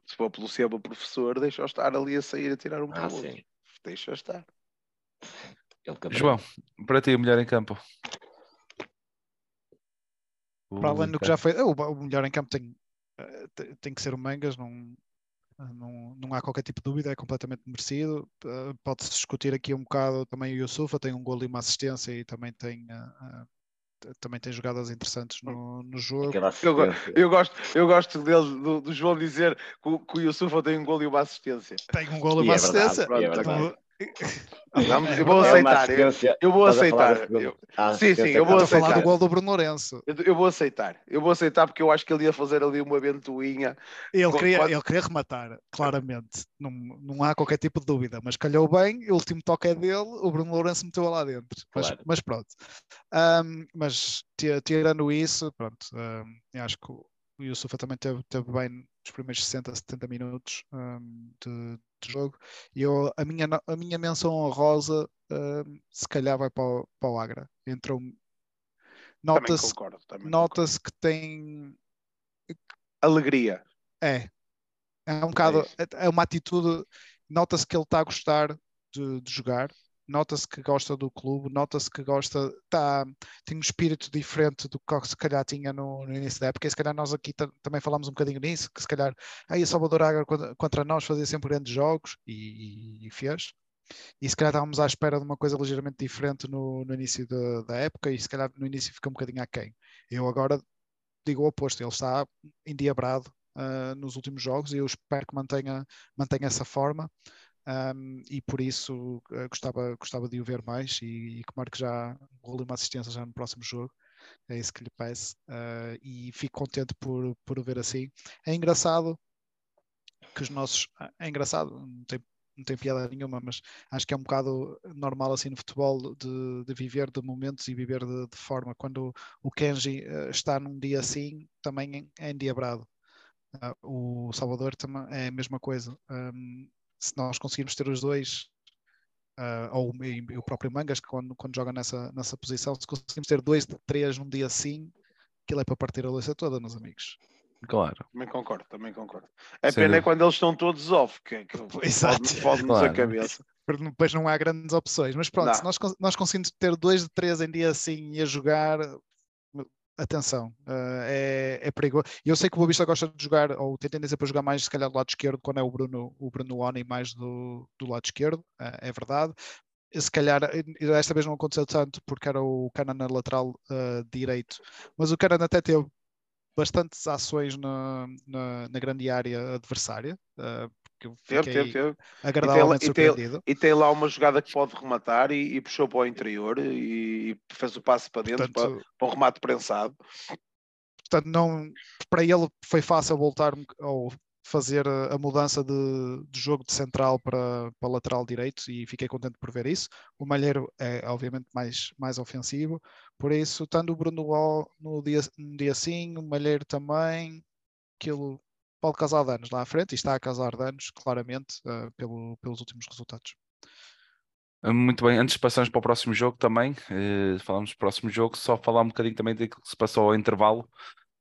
Se for pelo Seba professor, deixa-o estar ali a sair a tirar um para Ah, o outro. sim. Deixa-o estar. João, para ti, o melhor em campo. Para além do que já foi, o, o melhor em campo tem, eh, te- tem que ser o Mangas, não, não, não há qualquer tipo de dúvida, é completamente merecido. Eh, Pode-se discutir aqui um bocado também o Yusufa, tem um gol e uma assistência e também tem, eh, eh, também tem jogadas interessantes no, no jogo. Eu, eu gosto, eu gosto dele, do, do João dizer que, o- que o Yusufa tem um gol e uma assistência. Tem um gol e E uma verdade, assistência. e é Pronto, verdade. Vamos, É eu vou É aceitar. Eu, eu vou aceitar. Eu, a Sim, sim, eu vou que Estou a falar aceitar. do gol do Bruno Lourenço. eu, eu vou aceitar. Eu vou aceitar porque eu acho que ele ia fazer ali uma ventoinha. Ele Qu- queria, quando- ele queria rematar, claramente. Não, não há qualquer tipo de dúvida. Mas calhou bem, o último toque é dele, o Bruno Lourenço meteu lá dentro. Mas, Claro. mas pronto. Ahm, mas ti- tirando isso, pronto, eu acho que o o Yusufa também teve, teve bem nos primeiros 60, 70 minutos de, de jogo. E eu, a, minha, a minha menção honrosa, ahm, se calhar, vai para o, para o Agra. Entrou. Nota-se nota que tem Alegria. é. É um bocado. isso. É, é uma atitude. Nota-se que ele está a gostar de, de jogar. Nota-se que gosta do clube. Nota-se que gosta. Tá, tem um espírito diferente do que se calhar tinha no, no início da época. E se calhar nós aqui ta- também falámos um bocadinho nisso. Que se calhar. Aí o Salvador Agra contra, contra nós fazia sempre grandes jogos. E, e- e fez. E se calhar estávamos à espera de uma coisa ligeiramente diferente no, no início da, da época. E se calhar no início fica um bocadinho aquém. Eu agora digo o oposto. Ele está endiabrado uh, nos últimos jogos e eu espero que mantenha, mantenha essa forma um, e por isso uh, gostava, gostava de o ver mais e, e que marque já um e uma assistência já no próximo jogo. É isso que lhe peço uh, e fico contente por, por o ver assim. É engraçado que os nossos. É engraçado, não tem, não tem piada nenhuma, mas acho que é um bocado normal assim no futebol de, de viver de momentos e viver de, de forma. Quando o Kenji uh, está num dia assim, também é endiabrado. Uh, o Salvador também é a mesma coisa. Um, se nós conseguirmos ter os dois uh, ou e, o próprio Mangas, quando, quando joga nessa, nessa posição, se conseguimos ter dois de três num dia assim, aquilo é para partir a louça toda, meus amigos. Claro. Também concordo, também concordo. A Sim. pena é quando eles estão todos off, que, que fode-nos claro. a cabeça. Depois não há grandes opções. Mas pronto, se nós, nós conseguimos ter dois de três em dia assim e a jogar, atenção, uh, é, é perigoso. Eu sei que o Boavista gosta de jogar, ou tem tendência para jogar mais, se calhar, do lado esquerdo, quando é o Bruno, o Bruno Oni mais do, do lado esquerdo, uh, é verdade. Se calhar, desta vez não aconteceu tanto porque era o Canan na lateral uh, direito, mas o Canan até teve bastantes ações na, na, na grande área adversária, eu fiquei teve, teve, agradavelmente e tem, surpreendido. E tem, e tem, lá uma jogada que pode rematar e, e puxou para o interior e, e, fez o passe para dentro Portanto, para, para um remate prensado. Portanto, não, para ele foi fácil voltar ou fazer a, mudança de, de, jogo de central para, para lateral direito e fiquei contente por ver isso. O Malheiro é obviamente mais, mais ofensivo, por isso, estando o Bruno Wall no dia, no dia sim, o Malheiro também, aquilo pode causar danos lá à frente e está a causar danos claramente uh, pelo, pelos últimos resultados. Muito bem, antes de passarmos para o próximo jogo também, eh, falamos do próximo jogo, só falar um bocadinho também daquilo que se passou ao intervalo.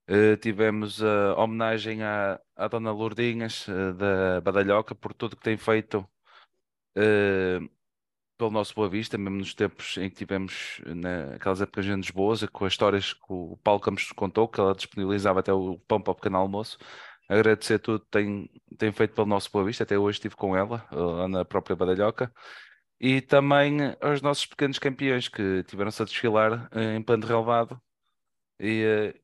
Uh, tivemos a homenagem à, à Dona Lourdinhas uh, da Badalhoca por tudo que tem feito pelo nosso Boa Vista, mesmo nos tempos em que tivemos naquelas épocas de boas, com as histórias que o Paulo Campos contou, que ela disponibilizava até o pão para o pequeno almoço. Agradecer tudo que tem, tem feito pelo nosso Boa Vista, até hoje estive com ela, lá na própria Badalhoca. E também aos nossos pequenos campeões que tiveram-se a desfilar em plano relevado e,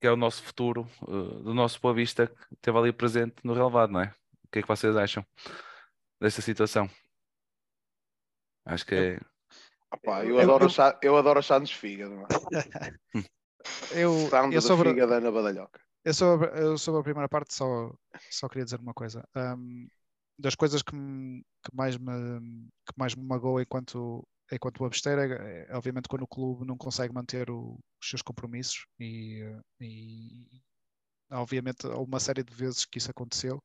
que é o nosso futuro, do nosso Boa Vista, que esteve ali presente no relevado, não é? O que é que vocês acham dessa situação? Acho que é. Opa, eu, adoro eu, chá, eu adoro chá nos fígado. eu, eu sobre, fígado na badalhoca. Eu sobre, eu sobre a primeira parte só, só queria dizer uma coisa. Um, das coisas que, me, que, mais me, que mais me magoa enquanto enquanto o é, é, obviamente quando o clube não consegue manter o, os seus compromissos e, e obviamente há uma série de vezes que isso aconteceu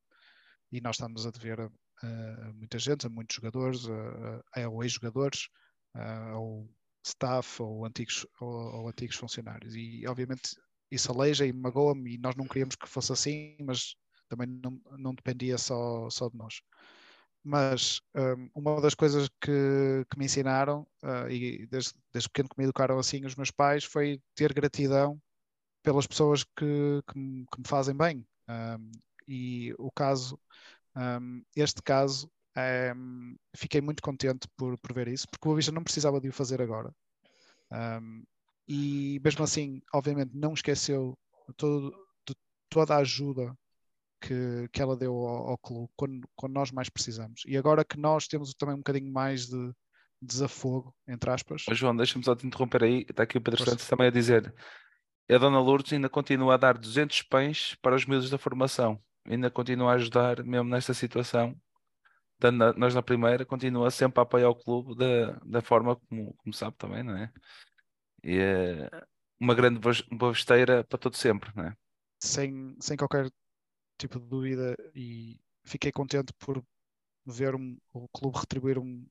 e nós estamos a dever a, a muita gente, a muitos jogadores, a, a, a ex-jogadores, ao staff ou antigos, ou, ou, antigos funcionários e obviamente isso aleija e magoa-me e nós não queríamos que fosse assim, mas também não, não dependia só, só de nós mas um, uma das coisas que, que me ensinaram, uh, e desde, desde pequeno que me educaram assim os meus pais, foi ter gratidão pelas pessoas que, que, me, que me fazem bem. Um, e o caso, um, este caso, fiquei muito contente por, por ver isso, porque o Boa não precisava de o fazer agora. E mesmo assim, obviamente, não esqueceu todo, de toda a ajuda que, que ela deu ao, ao clube quando, quando, nós mais precisamos. E agora que nós temos também um bocadinho mais de desafogo, entre aspas. Mas João, deixa-me só te interromper aí. Está aqui o Pedro Santos também a dizer: a Dona Lourdes ainda continua a dar 200 pães para os miúdos da formação. Ainda continua a ajudar, mesmo nesta situação. Nós na primeira continua sempre a apoiar o clube da, da forma como, como sabe também, não é? E é uma grande boa esteira para todo sempre, não é? Sem, sem qualquer tipo de dúvida e fiquei contente por ver um, o clube retribuir um,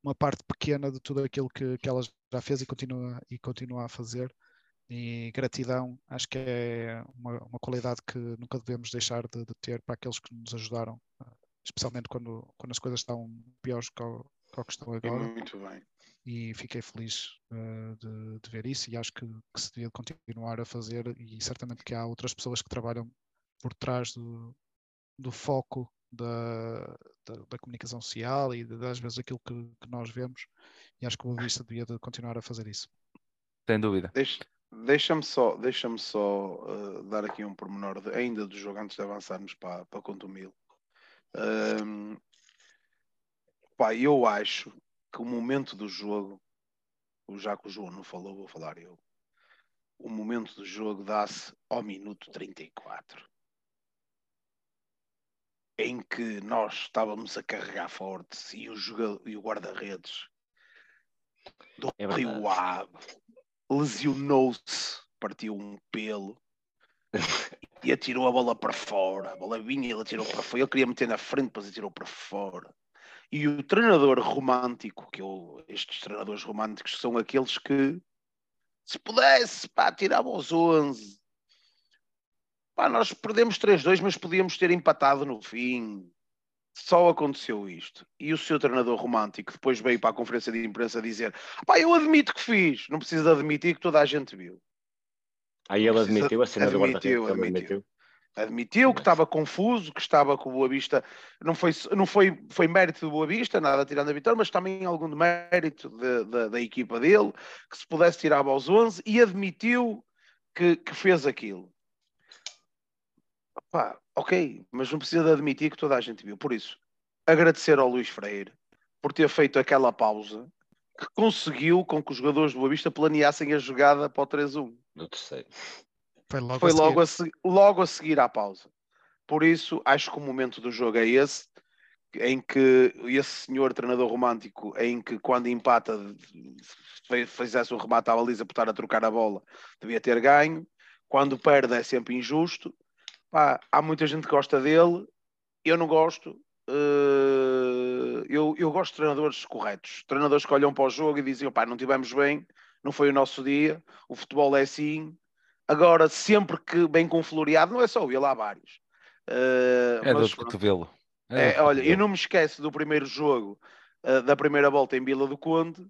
uma parte pequena de tudo aquilo que, que ela já fez e continua, e continua a fazer. E gratidão, acho que é uma, uma qualidade que nunca devemos deixar de, de, ter para aqueles que nos ajudaram, especialmente quando, quando as coisas estão piores que o, que estão agora. Muito bem. E fiquei feliz uh, de, de, ver isso e acho que, que se devia continuar a fazer e certamente que há outras pessoas que trabalham por trás do, do foco da, da, da, comunicação social e das vezes aquilo que, que, nós vemos e acho que o Vista devia de continuar a fazer isso. Sem dúvida. Deixa, deixa-me só, deixa só uh, dar aqui um pormenor de, ainda do jogo antes de avançarmos para, para Contumil. Um, pá, eu acho que o momento do jogo, já que o João não falou, vou falar eu. O momento do jogo dá-se ao minuto 34 em que nós estávamos a carregar fortes e o, e o guarda-redes do é Rio Ave lesionou-se, partiu um pelo e atirou a bola para fora. A bola vinha e ele atirou para fora. Ele queria meter na frente, depois atirou para fora. E o treinador romântico, que eu, estes treinadores românticos são aqueles que, se pudesse, pá, tirava os 11. Pá, nós perdemos 3-2, mas podíamos ter empatado no fim. Só aconteceu isto. E o seu treinador romântico depois veio para a conferência de imprensa dizer: pá, eu admito que fiz. Não precisa admitir que toda a gente viu. Aí ele admitiu, a cena admitiu, do admitiu. admitiu admitiu que estava confuso, que estava com o Boa Vista, não foi, não foi, foi mérito do Boa Vista, nada tirando a vitória, mas também algum mérito de, de, da equipa dele, que se pudesse tirar aos 11 e admitiu que, que fez aquilo. Ok, mas não precisa de admitir que toda a gente viu. Por isso, agradecer ao Luís Freire por ter feito aquela pausa que conseguiu com que os jogadores do Boa Vista planeassem a jogada para o 3-1. No terceiro. Foi logo, Foi a, logo, seguir. a, logo a seguir à pausa. Por isso, acho que o momento do jogo é esse, em que esse senhor treinador romântico, em que quando empata, fizesse o remate à baliza por estar a trocar a bola, devia ter ganho. Quando perde é sempre injusto. Pá, há muita gente que gosta dele, eu não gosto. Uh, eu, eu gosto de treinadores corretos, treinadores que olham para o jogo e dizem: pá, não tivemos bem, não foi o nosso dia, o futebol é assim, Agora, sempre que bem com floreado, não é só ele, há vários. Uh, é mas, do cotovelo. É, é, olha, eu não me esqueço do primeiro jogo, uh, da primeira volta em Vila do Conde,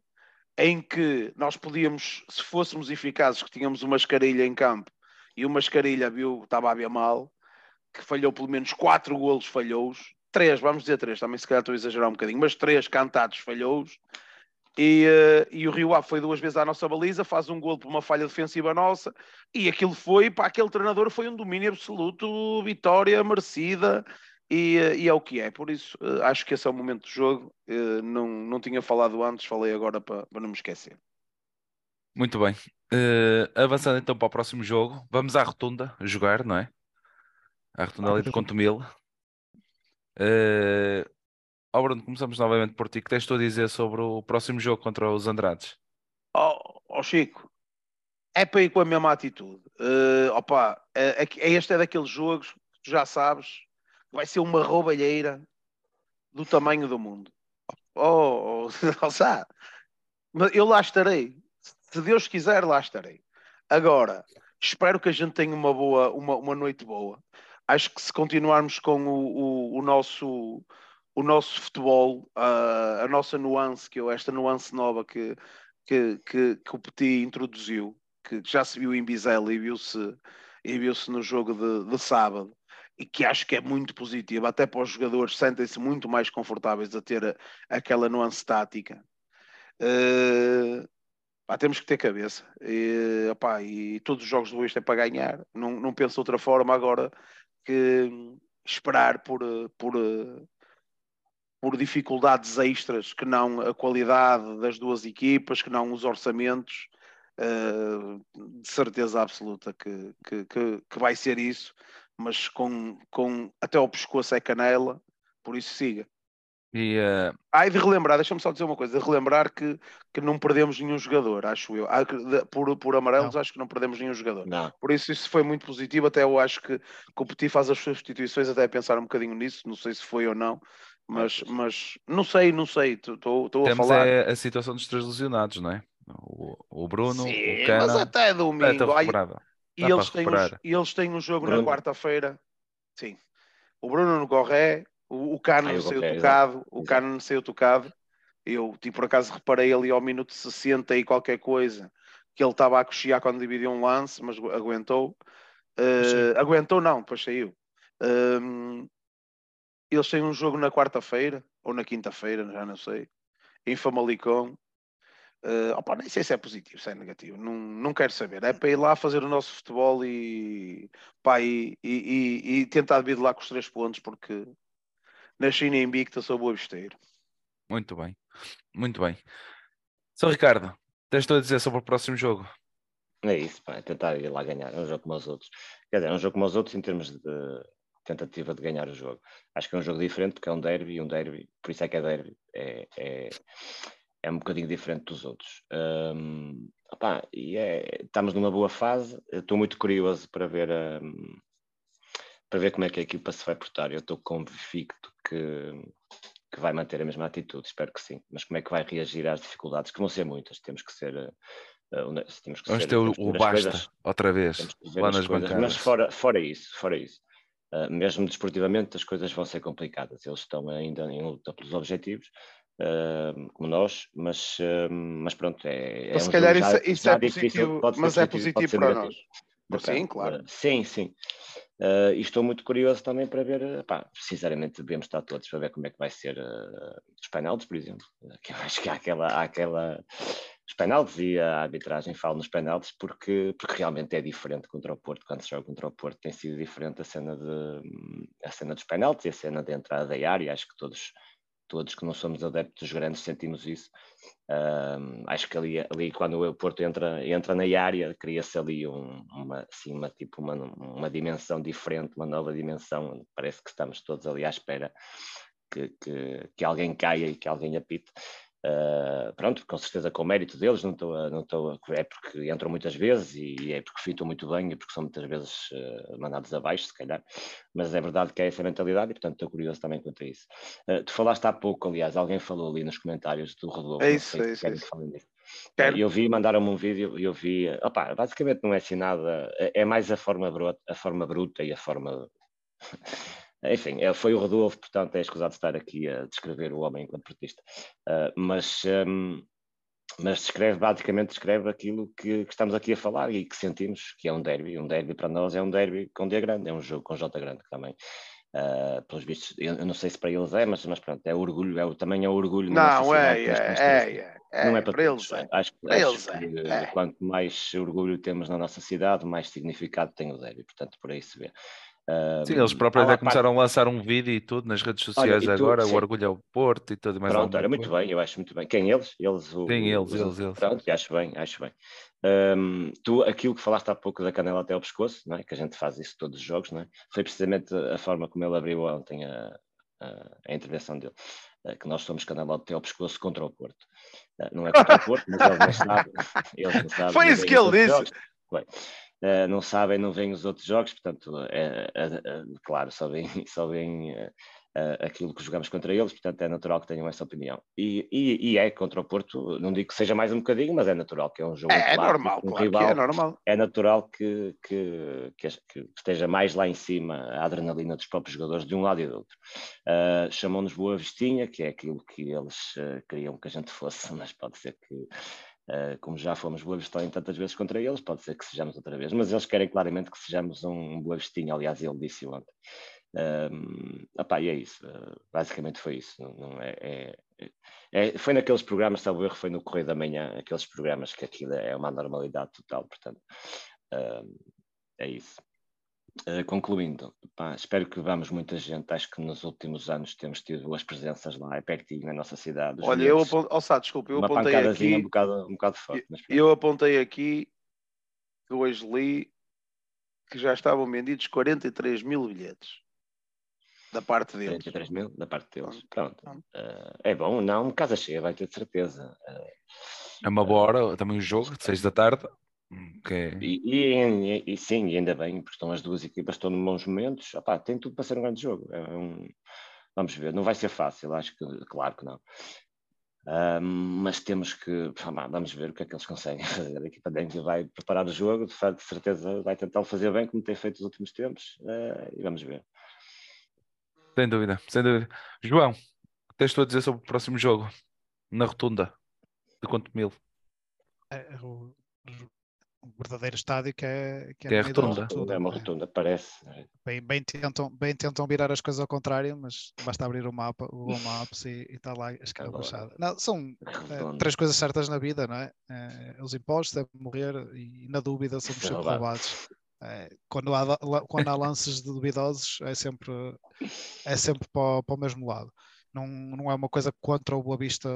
em que nós podíamos, se fôssemos eficazes, que tínhamos uma escarilha em campo e uma escarilha viu estava a ver mal, que falhou pelo menos quatro golos falhou-os, três, vamos dizer três, também se calhar estou a exagerar um bocadinho, mas três cantados falhou-os, e, uh, e, o Rio Ave foi duas vezes à nossa baliza, faz um gol por uma falha defensiva nossa, e aquilo foi, para aquele treinador, foi um domínio absoluto, vitória merecida, e, uh, e é o que é. Por isso, uh, acho que esse é o momento do jogo. não, não tinha falado antes, falei agora para, para não me esquecer. Muito bem. avançando então para o próximo jogo, vamos à rotunda jogar, não é? À rotunda ali de Contumil. Uh, Oh Bruno, começamos novamente por ti. O que tens tu a dizer sobre o próximo jogo contra os Andrades? Oh, oh Chico, é para ir com a mesma atitude. Uh, opa, é, é, é, este é daqueles jogos que tu já sabes vai ser uma roubalheira do tamanho do mundo. Oh, oh, oh eu lá estarei. Se Deus quiser, lá estarei. Agora, espero que a gente tenha uma boa, uma, uma noite boa. Acho que se continuarmos com o, o, o nosso o nosso futebol, a, a nossa nuance, que eu, esta nuance nova que, que, que, que o Petit introduziu, que já se viu em Bizela e viu-se e viu-se no jogo de, de sábado, e que acho que é muito positivo, até para os jogadores sentem-se muito mais confortáveis a ter aquela nuance tática. Uh, pá, temos que ter cabeça e, opá, e todos os jogos do Boa é para ganhar, não, não penso outra forma agora que esperar por, por, por dificuldades extras que não a qualidade das duas equipas, que não os orçamentos, uh, de certeza absoluta que, que, que, que, vai ser isso, mas com, com até ao pescoço é canela, por isso siga. E, uh... Ah, e de relembrar, deixa-me só dizer uma coisa, de relembrar que, que não perdemos nenhum jogador, acho eu. Ah, por, por amarelos, não. acho que não perdemos nenhum jogador. Não. Por isso, isso foi muito positivo. Até eu acho que, que o Petit faz as substituições, até a pensar um bocadinho nisso, não sei se foi ou não, mas, mas não sei, não sei, estou a falar. É a situação dos três lesionados, não é? O, o Bruno, Sim, o Cana, mas até domingo. Ai, e, eles têm um, e eles têm um jogo Bruno. na quarta-feira. Sim. O Bruno no Corré, o, o Cano não saiu tocado, o Cano não saiu tocado. Eu, tipo, por acaso reparei ali ao minuto 60 e qualquer coisa que ele estava a coxiar quando dividiu um lance, mas aguentou. Uh, aguentou, não, depois saiu. Um, eles têm um jogo na quarta-feira ou na quinta-feira, já não sei, em Famalicão. Uh, opa, nem sei se é positivo, se é negativo, não, não quero saber. É para ir lá fazer o nosso futebol e, pá, e, e, e tentar vir lá com os três pontos, porque na China invicta sou boa besteira. Muito bem, muito bem. São Ricardo, tens tu a dizer sobre o próximo jogo? É isso, pá, é tentar ir lá ganhar. É um jogo como os outros. Quer dizer, é um jogo como os outros em termos de tentativa de ganhar o jogo. Acho que é um jogo diferente porque é um derby e um derby, por isso é que é derby, é, é, é um bocadinho diferente dos outros. Um, opá, e é, estamos numa boa fase, estou muito curioso para ver, um, para ver como é que a equipa se vai portar. Eu estou convicto que, que vai manter a mesma atitude, espero que sim. Mas como é que vai reagir às dificuldades, que vão ser muitas, temos que ser. Uh, temos que Vamos ser, ter o, o basta coisas, outra vez, lá as nas bancadas. Mas fora, fora isso, fora isso. Uh, mesmo desportivamente as coisas vão ser complicadas. Eles estão ainda em luta pelos objetivos, uh, como nós, mas, uh, mas pronto, é, é Mas se um calhar jogo já- isso, isso já é difícil, positivo, pode ser mas é positivo, para nós. Sim, claro. Sim, sim. Uh, e estou muito curioso também para ver, pá, sinceramente, devemos estar todos para ver como é que vai ser os penaltis, por exemplo. Que eu acho que há aquela, há aquela. Os penaltis e a arbitragem falo nos penaltis porque, porque realmente é diferente contra o Porto. Quando se joga contra o Porto tem sido diferente a cena, de, a cena dos penaltis e a cena de entrada da área. Acho que todos, todos que não somos adeptos grandes sentimos isso. Um, acho que ali, ali quando o Porto entra, entra na área, cria-se ali um, uma, assim, uma, tipo uma, uma dimensão diferente, uma nova dimensão. Parece que estamos todos ali à espera que, que, que alguém caia e que alguém apite. Uh, pronto, com certeza com o mérito deles, não estou a, não estou a, é porque entram muitas vezes e é porque fitam muito bem e porque são muitas vezes uh, mandados abaixo, se calhar, mas é verdade que é essa mentalidade e portanto estou curioso também quanto a isso. Uh, tu falaste há pouco, aliás, alguém falou ali nos comentários do Rodolfo, É isso, é isso, é isso. Quero. Eu vi, mandaram-me um vídeo e eu vi, opa, basicamente não é assim nada, é, é mais a forma, bruta, a forma bruta e a forma enfim, foi o Rodolfo, portanto é escusado estar aqui a descrever o homem enquanto portista. Uh, mas, um, mas descreve, basicamente descreve aquilo que, que, estamos aqui a falar e que sentimos, que é um derby. Um derby para nós é um derby com D grande, é um jogo com J grande também. Uh, pelos vistos, eu, eu, não sei se para eles é, mas, mas pronto, é orgulho, é, também é orgulho. Não, é, é, é, é, Não é para, para todos. eles. É. Acho, para acho eles que é. quanto mais orgulho temos na nossa cidade, mais significado tem o derby. Portanto, por aí se vê. Sim, eles próprios até começaram parte... a lançar um vídeo e tudo nas redes sociais olha, tu, agora, sim. o orgulho ao Porto e tudo mais. Pronto, olha, muito bem, eu acho muito bem. Quem eles? Eles, o, Sim, eles, eles, eles. Pronto, acho bem, acho bem. Um, tu, aquilo que falaste há pouco da canela até ao pescoço, não é? que a gente faz isso todos os jogos, não é? foi precisamente a forma como ele abriu ontem a, a, a intervenção dele, que nós somos canela até ao pescoço contra o Porto. Não é contra o Porto, mas ele não sabe. Ele não sabe foi isso que ele disse. Bem, Uh, não sabem, não veem os outros jogos, portanto, é, é, é, claro, só veem, só veem uh, uh, aquilo que jogamos contra eles, portanto é natural que tenham essa opinião. E, e, e, é contra o Porto, não digo que seja mais um bocadinho, mas é natural que é um jogo. É, é normal, um claro rival, é normal. É natural que, que, que, esteja mais lá em cima a adrenalina dos próprios jogadores de um lado e do outro. Uh, Chamam-nos Boa Vestinha, que é aquilo que eles queriam que a gente fosse, mas pode ser que. Uh, como já fomos Boa Vistinha tantas vezes contra eles, pode ser que sejamos outra vez, mas eles querem claramente que sejamos um Boa Vistinha, aliás, ele disse ontem. Um, opá, e é isso, uh, basicamente foi isso. Não, não é, é, é, foi naqueles programas, salvo erro, foi no Correio da Manhã, aqueles programas que aquilo é uma normalidade total, portanto, é isso. Uh, concluindo, pá, espero que vamos muita gente. Acho que nos últimos anos temos tido as presenças lá, é pertinho na nossa cidade. Olha, eu apontei, oh, Sá, desculpa, eu uma apontei aqui. Um bocado, um bocado forte. Mas, eu apontei aqui que hoje li que já estavam vendidos 43 mil bilhetes da parte deles. 43 mil da parte deles. Pronto. Uh, é bom, não, casa cheia, vai ter de certeza. Uh, é uma boa hora também o jogo, de 6 da tarde. Okay. E, e, e, sim, e ainda bem, porque estão as duas equipas estão em bons momentos. Opá, tem tudo para ser um grande jogo. É um... Vamos ver, não vai ser fácil, acho que, claro que não. Um, mas temos que, vamos ver o que é que eles conseguem fazer. A equipa dentro vai preparar o jogo, de certeza vai tentar fazer bem, como tem feito nos últimos tempos, uh, e vamos ver. Sem dúvida, sem dúvida. João, o que tens tu a dizer sobre o próximo jogo? Na rotunda, de quanto mil? É, o, o verdadeiro estádio que é, que é, que é rotunda. rotunda. É uma rotunda, parece. Bem, bem, tentam, bem tentam virar as coisas ao contrário, mas basta abrir o mapa, o Google Maps e está lá a escala baixada. Não, são é, três coisas certas na vida, não é? é os impostos devem morrer e na dúvida somos sempre roubados. É, quando, há, quando há lances duvidosos é sempre, é sempre para, para o mesmo lado. Não, não é uma coisa contra o Boa Vista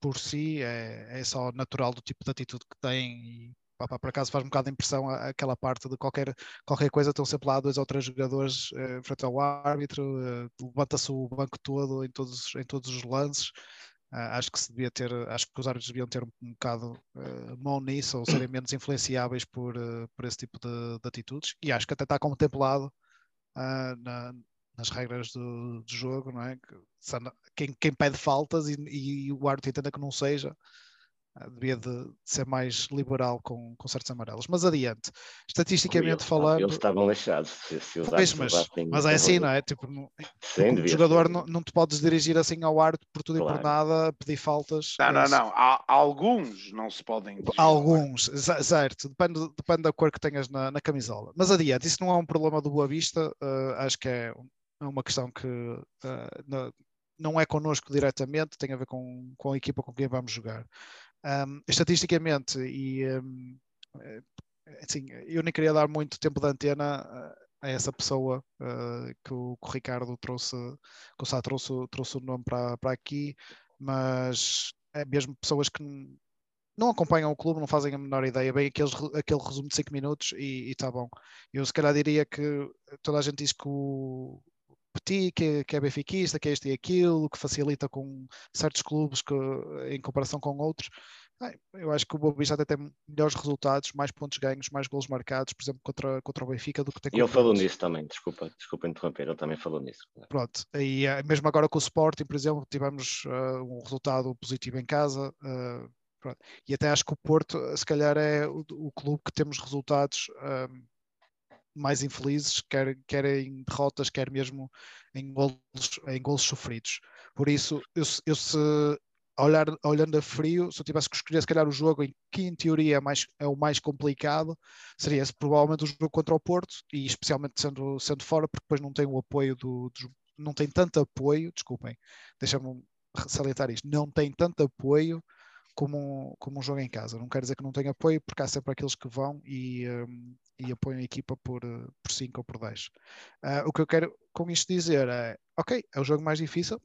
por si, é, é só natural do tipo de atitude que tem e pá, por acaso faz um bocado de impressão aquela parte de qualquer, qualquer coisa, estão sempre lá dois ou três jogadores eh, frente ao árbitro, eh, levanta-se o banco todo em todos, em todos os lances. Uh, acho que se devia ter, acho que os árbitros deviam ter um, um bocado uh, mão nisso ou serem menos influenciáveis por, uh, por esse tipo de, de, atitudes e acho que até está contemplado na, nas regras do, do jogo, não é? Quem, quem pede faltas e, e o árbitro entenda que não seja, ah, devia de ser mais liberal com, com certos amarelos. Mas adiante, estatisticamente eles, falando. Eles estavam lixados. Se, se pois, mas, mas é assim, não é? Tipo, como jogador não, não te podes dirigir assim ao árbitro por tudo claro. e por nada, pedir faltas. Não, não, não. Há, alguns não se podem. Alguns, certo. Depende, depende da cor que tenhas na, na camisola. Mas adiante, isso não é um problema do Boa Vista. Uh, acho que é uma questão que uh, não é connosco diretamente, tem a ver com, com a equipa com quem vamos jogar. Um, estatisticamente, e um, eh, assim, eu nem queria dar muito tempo de antena a essa pessoa uh, que, o, que, o, Ricardo trouxe, que o Sá trouxe, trouxe o nome para, para aqui, mas é mesmo pessoas que não acompanham o clube, não fazem a menor ideia, bem aqueles, aquele resumo de 5 minutos e está bom. Eu se calhar diria que toda a gente diz que o, Que, é, que é benfiquista, que é isto e aquilo, que facilita com certos clubes que, em comparação com outros. Eu acho que o Boa até tem melhores resultados, mais pontos ganhos, mais gols marcados, por exemplo, contra, contra o Benfica do que tem E ele falou nisso também, desculpa, desculpa interromper, ele também falou nisso. Pronto, e eh, mesmo agora com o Sporting, por exemplo, tivemos uh, um resultado positivo em casa, uh, e até acho que o Porto, se calhar, é o, o clube que temos resultados mais infelizes, quer, quer em derrotas, quer mesmo em golos, em golos sofridos. Por isso, eu, eu se olhar, olhando a frio, se eu tivesse que escolher se calhar o jogo em que em teoria é, mais, é o mais complicado, seria esse, provavelmente o jogo contra o Porto, e especialmente sendo, sendo fora, porque depois não tem o apoio do, do não tem tanto apoio, desculpem, deixa-me salientar isto, não tem tanto apoio como, como um jogo em casa. Não quer dizer que não tenha apoio, porque há sempre aqueles que vão e, um, e apoiam a equipa por, uh, por 5 ou por 10. Uh, ah, o que eu quero com isto dizer é, ok, é o jogo mais difícil,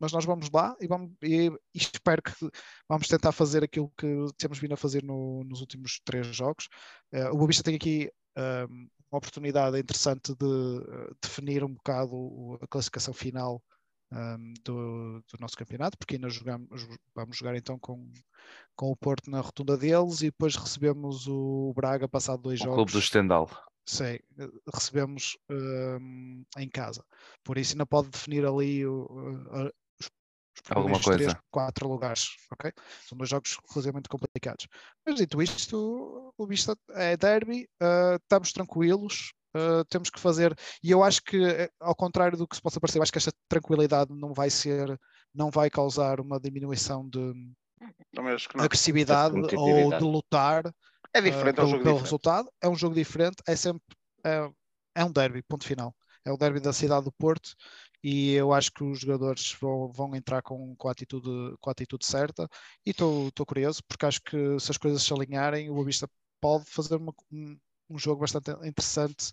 mas nós vamos lá e, vamos, e, e espero que vamos tentar fazer aquilo que temos vindo a fazer no, nos últimos três jogos. Uh, o Bobista tem aqui um, uma oportunidade interessante de uh, definir um bocado a classificação final um, do, do, nosso campeonato, porque ainda jogamos, vamos jogar então com, com o Porto na rotunda deles e depois recebemos o Braga passado dois o jogos. Clube do Stendhal. Sim, recebemos um, em casa. Por isso ainda pode definir ali o, o, os, Alguma coisa. Três, quatro lugares, ok? São dois jogos relativamente complicados. Mas dito isto, o Vista é derby, uh, estamos tranquilos, uh, temos que fazer. E eu acho que, eh, ao contrário do que se possa parecer, eu acho que esta tranquilidade não vai ser, não vai causar uma diminuição de agressividade ou de lutar. É diferente, uh, pelo, é um pelo resultado. É um jogo diferente, é sempre é, é um derby, ponto final. É o derby da cidade do Porto e eu acho que os jogadores vão, vão entrar com, com, a atitude, com a atitude certa e estou curioso porque acho que se as coisas se alinharem o Boavista pode fazer uma, um jogo bastante interessante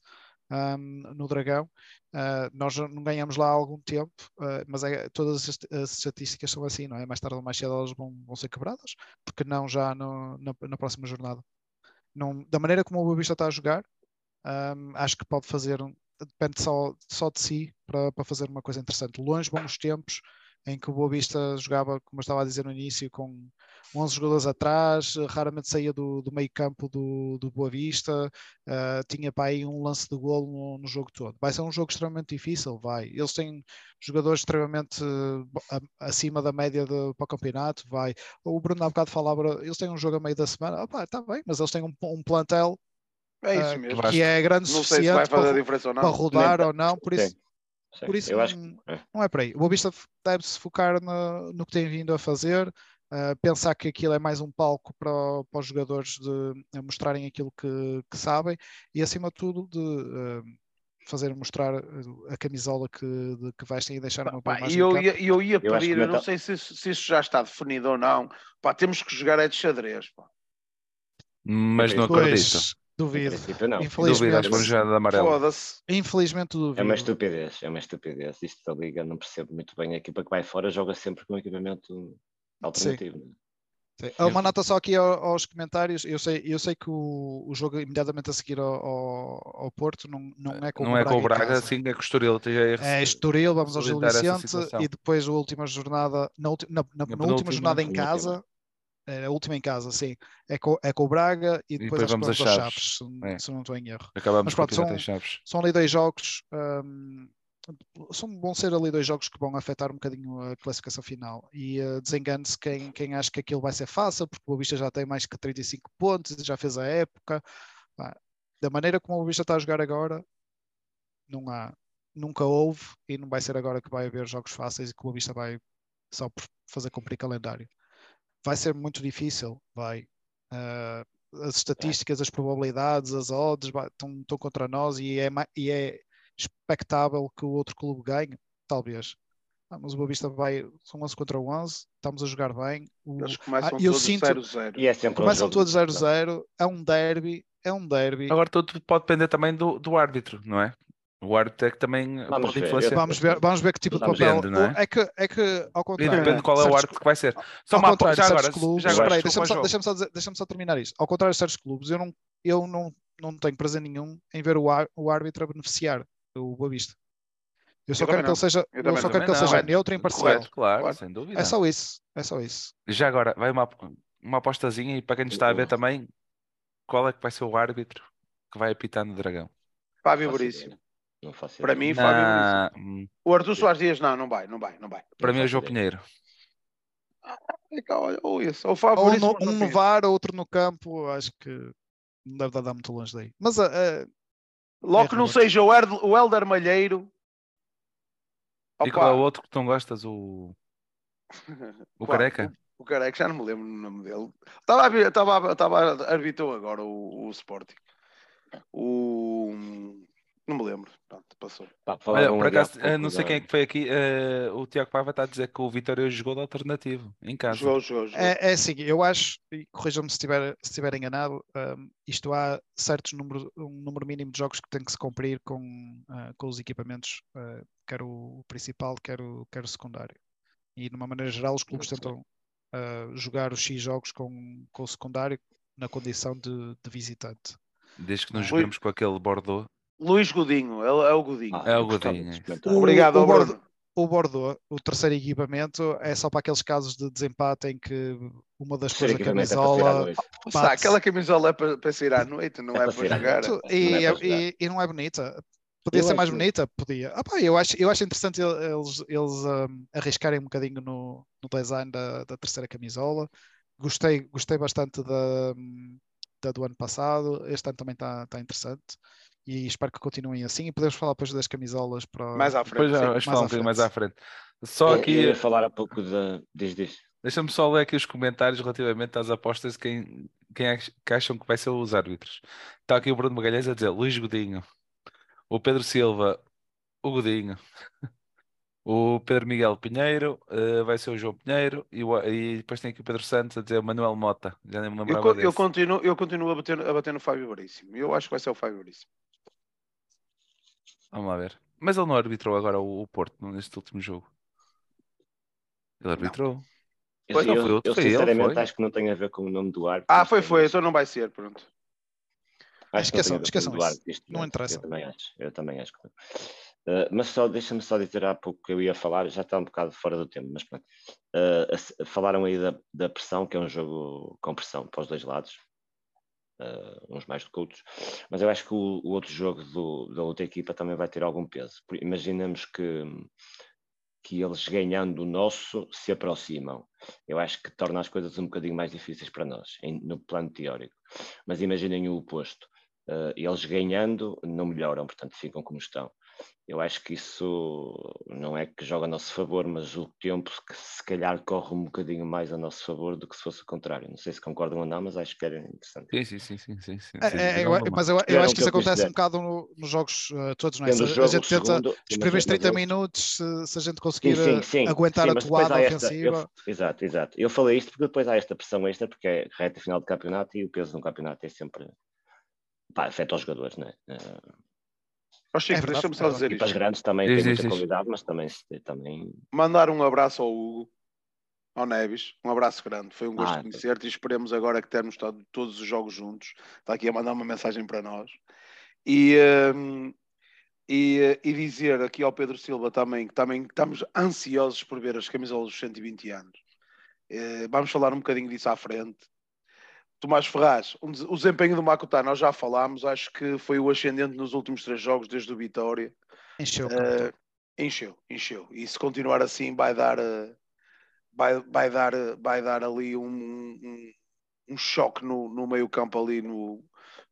um, no Dragão. Uh, nós não ganhamos lá há algum tempo, uh, mas é, todas as, as, estatísticas são assim, não é? Mais tarde ou mais cedo elas vão, vão ser quebradas, porque não já no, na, na, próxima jornada. Não, da maneira como o Boa Vista está a jogar, um, acho que pode fazer, depende só, só de si para, para fazer uma coisa interessante. Longe bons tempos em que o Boa Vista jogava, como eu estava a dizer no início, com 11 jogadores atrás, raramente saía do, do meio campo do, do Boa Vista, uh, tinha para aí um lance de golo no, no, jogo todo. Vai ser um jogo extremamente difícil, vai. Eles têm jogadores extremamente uh, acima da média de, para o campeonato, vai. O Bruno há bocado falava, eles têm um jogo a meio da semana, opa, está bem, mas eles têm um, um plantel é isso ah, mesmo. que é grande o suficiente para, para rodar ou não, por isso... Sim, Por isso não, é. não, é. por aí. O Boa deve-se focar no, no, que tem vindo a fazer, uh, pensar que aquilo é mais um palco para, para os jogadores de mostrarem aquilo que, que, sabem e, acima de tudo, de uh, fazer mostrar a camisola que, de, que vestem e deixar uma boa imagem. Eu, ia, eu ia pedir, eu, eu não sei se, se, isso já está definido ou não, pá, temos que jogar é de xadrez. Pá. Mas não acredito. Duvido. Não. Infelizmente, duvido, já de amarelo. Infelizmente duvido. É uma estupidez, é uma estupidez. Isto da Liga não percebo muito bem. A equipa que vai fora joga sempre com equipamento alternativo. Sim. Sim. Uma nota só aqui aos comentários. Eu sei, eu sei que o, o jogo imediatamente a seguir ao, ao, ao Porto não, não é com não o é Braga. com o Braga, sim, é com o Estoril. É Estoril, vamos ao Gil Vicente e depois a última jornada, na, na, na, na última jornada em casa, é a última em casa, sim. É com, é com o Braga e depois, e depois vamos a Chaves, Chaves se, é. se, não estou em erro. Acabamos Mas pronto, são, Chaves. são ali dois jogos um, são, vão ser ali dois jogos que vão afetar um bocadinho a classificação final. E uh, desengane-se quem, quem acha que aquilo vai ser fácil, porque o Boa Vista já tem mais que 35 pontos, já fez a época. da maneira como o Boa Vista está a jogar agora, não há, nunca houve e não vai ser agora que vai haver jogos fáceis e que o Boa Vista vai só por fazer cumprir calendário. Vai ser muito difícil, vai. Uh, as estatísticas, as probabilidades, as odds estão, estão contra nós e é, e é expectável que o outro clube ganhe, talvez. Ah, mas o Boa Vista vai, são 11 contra 11, estamos a jogar bem. O, Eles começam ah, todos 0-0. E é começam um todos 0-0, é um derby, é um derby. Agora tudo pode depender também do, do árbitro, não é? O árbitro é que também vamos pode ver. influenciar. Vamos ver, vamos ver que tipo de papel. Depende, é? é? que, é que, ao contrário. depende de qual é o árbitro que vai ser. Só uma contrário, já agora, clubes, já agora, deixa-me só, deixa só, deixa só terminar isto. Ao contrário de certos clubes, eu não, eu não, não tenho prazer nenhum em ver o, o árbitro a beneficiar o Boa Vista. Eu só eu quero que ele seja, eu, eu só quero que ele seja neutro e imparcial. Correto, claro, claro, sem dúvida. É só isso, é só isso. Já agora, vai uma, uma apostazinha e para quem nos está a ver também, qual é que vai ser o árbitro que vai apitar no Dragão? Fábio Buríssimo. Para mim, Fábio. O Arthur Soares Dias, não, não vai, não vai, não vai. Para mim é o João Pinheiro. Ah, ou isso, ou Fábio ou no, um no VAR, outro no campo, acho que não deve dar muito longe daí. Mas uh, Logo que não seja o, Erd, o Helder Malheiro. E qual é o outro que tu não gostas? O. O Careca? O, o Careca, já não me lembro o nome dele. Estava a, estava, estava a arbitrou agora o, o Sporting. O. Não me lembro. Pronto, passou. Pá, Olha, por acaso, uh, não sei quem é que foi aqui. Uh, o Tiago Paiva está a dizer que o Vitória jogou de alternativo em casa. Jogou, jogou, jogou. É, é assim, eu acho, e corrijam-me se estiver, se estiver enganado, um, isto há certos números, um número mínimo de jogos que tem que se cumprir com, uh, com os equipamentos, quer o principal, quer o, quer o secundário. E de uma maneira geral, os clubes tentam jogar os X jogos com, com o secundário na condição de, de visitante. Desde que não jogamos com aquele Bordeaux. Luís Godinho, é, é o Godinho. Ah, é o Godinho. O, Obrigado, o, Bordeaux, o Bordeaux, o terceiro equipamento, é só para aqueles casos de desempate em que uma das coisas da camisola. É aquela camisola é para, para sair à noite, não é, é para jogar. E, é e, e, não é bonita. Podia eu ser mais bonita? Podia. Ah, pá, eu, acho, eu acho interessante eles, eles um, arriscarem um bocadinho no, no design da, da terceira camisola. Gostei, gostei bastante da, da do ano passado. Este ano também está tá interessante e espero que continuem assim. E podemos falar depois das camisolas para mais à frente. Depois já vamos falar um bocadinho mais à frente. Só aqui. Eu ia falar há pouco da. Diz, diz. Deixa-me só ler aqui os comentários relativamente às apostas de quem, quem é que acham que vai ser os árbitros. Está aqui o Bruno Magalhães a dizer Luís Godinho, o Pedro Silva, o Godinho, o Pedro Miguel Pinheiro, uh, vai ser o João Pinheiro, e, o, e, depois tem aqui o Pedro Santos a dizer Manuel Mota. Já nem me lembrava eu, eu, continuo, eu continuo a bater, a bater no Fábio Veríssimo. Eu acho que vai ser o Fábio Veríssimo. Vamos lá ver. Mas ele não arbitrou agora o, o Porto neste último jogo. Ele arbitrou. Eu, não, foi outro, eu, foi sinceramente ele, foi. acho que não tem a ver com o nome do árbitro. Ah, foi, foi, então não vai ser, pronto. Acho esqueçam, esqueçam isso. Não interessa. Eu também acho, eu também acho que uh, mas só deixa-me só dizer há pouco que eu ia falar, já está um bocado fora do tempo, mas pronto. Uh, falaram aí da, da pressão, que é um jogo com pressão para os dois lados uh, uns mais do que outros, mas eu acho que o, o outro jogo do, da outra equipa também vai ter algum peso. Imaginamos que, que eles ganhando o nosso se aproximam. Eu acho que torna as coisas um bocadinho mais difíceis para nós, em, no plano teórico. Mas imaginem o oposto. Uh, eles ganhando não melhoram, portanto ficam como estão eu acho que isso não é que joga a nosso favor, mas o tempo que se calhar corre um bocadinho mais a nosso favor do que se fosse o contrário. Não sei se concordam ou não, mas acho que era interessante. Sim, sim, sim, sim, sim, sim. É, é, eu, mas eu, eu acho que isso acontece um bocado no, nos jogos uh, todos, não é? Se, a gente tenta segundo, os primeiros 30 eu... minutos, se, se, a gente conseguir sim, sim, sim, aguentar a toada ofensiva. Eu, exato, exato. Eu falei isto porque depois há esta pressão extra, porque é reta final de campeonato e o peso no campeonato é sempre pá, afeta os jogadores, não é? Oh, Chico, é deixa-me só dizer isto. As grandes também têm muita qualidade, mas também, também. Mandar um abraço ao Hugo, ao Neves, um abraço grande. Foi um gosto ah, conhecer-te e esperemos agora que termos estado todos os jogos juntos. Está aqui a mandar uma mensagem para nós. E, um, e, e, dizer aqui ao Pedro Silva também que também estamos ansiosos por ver as camisolas dos 120 anos. Uh, vamos falar um bocadinho disso à frente. Tomás Ferraz, o desempenho do Makuta, nós já falámos, acho que foi o ascendente nos últimos três jogos, desde o Vitória. Encheu uh, Encheu, encheu. E se continuar assim vai dar, uh, vai, vai dar, uh, vai dar ali um, um, um choque no, no meio campo ali no,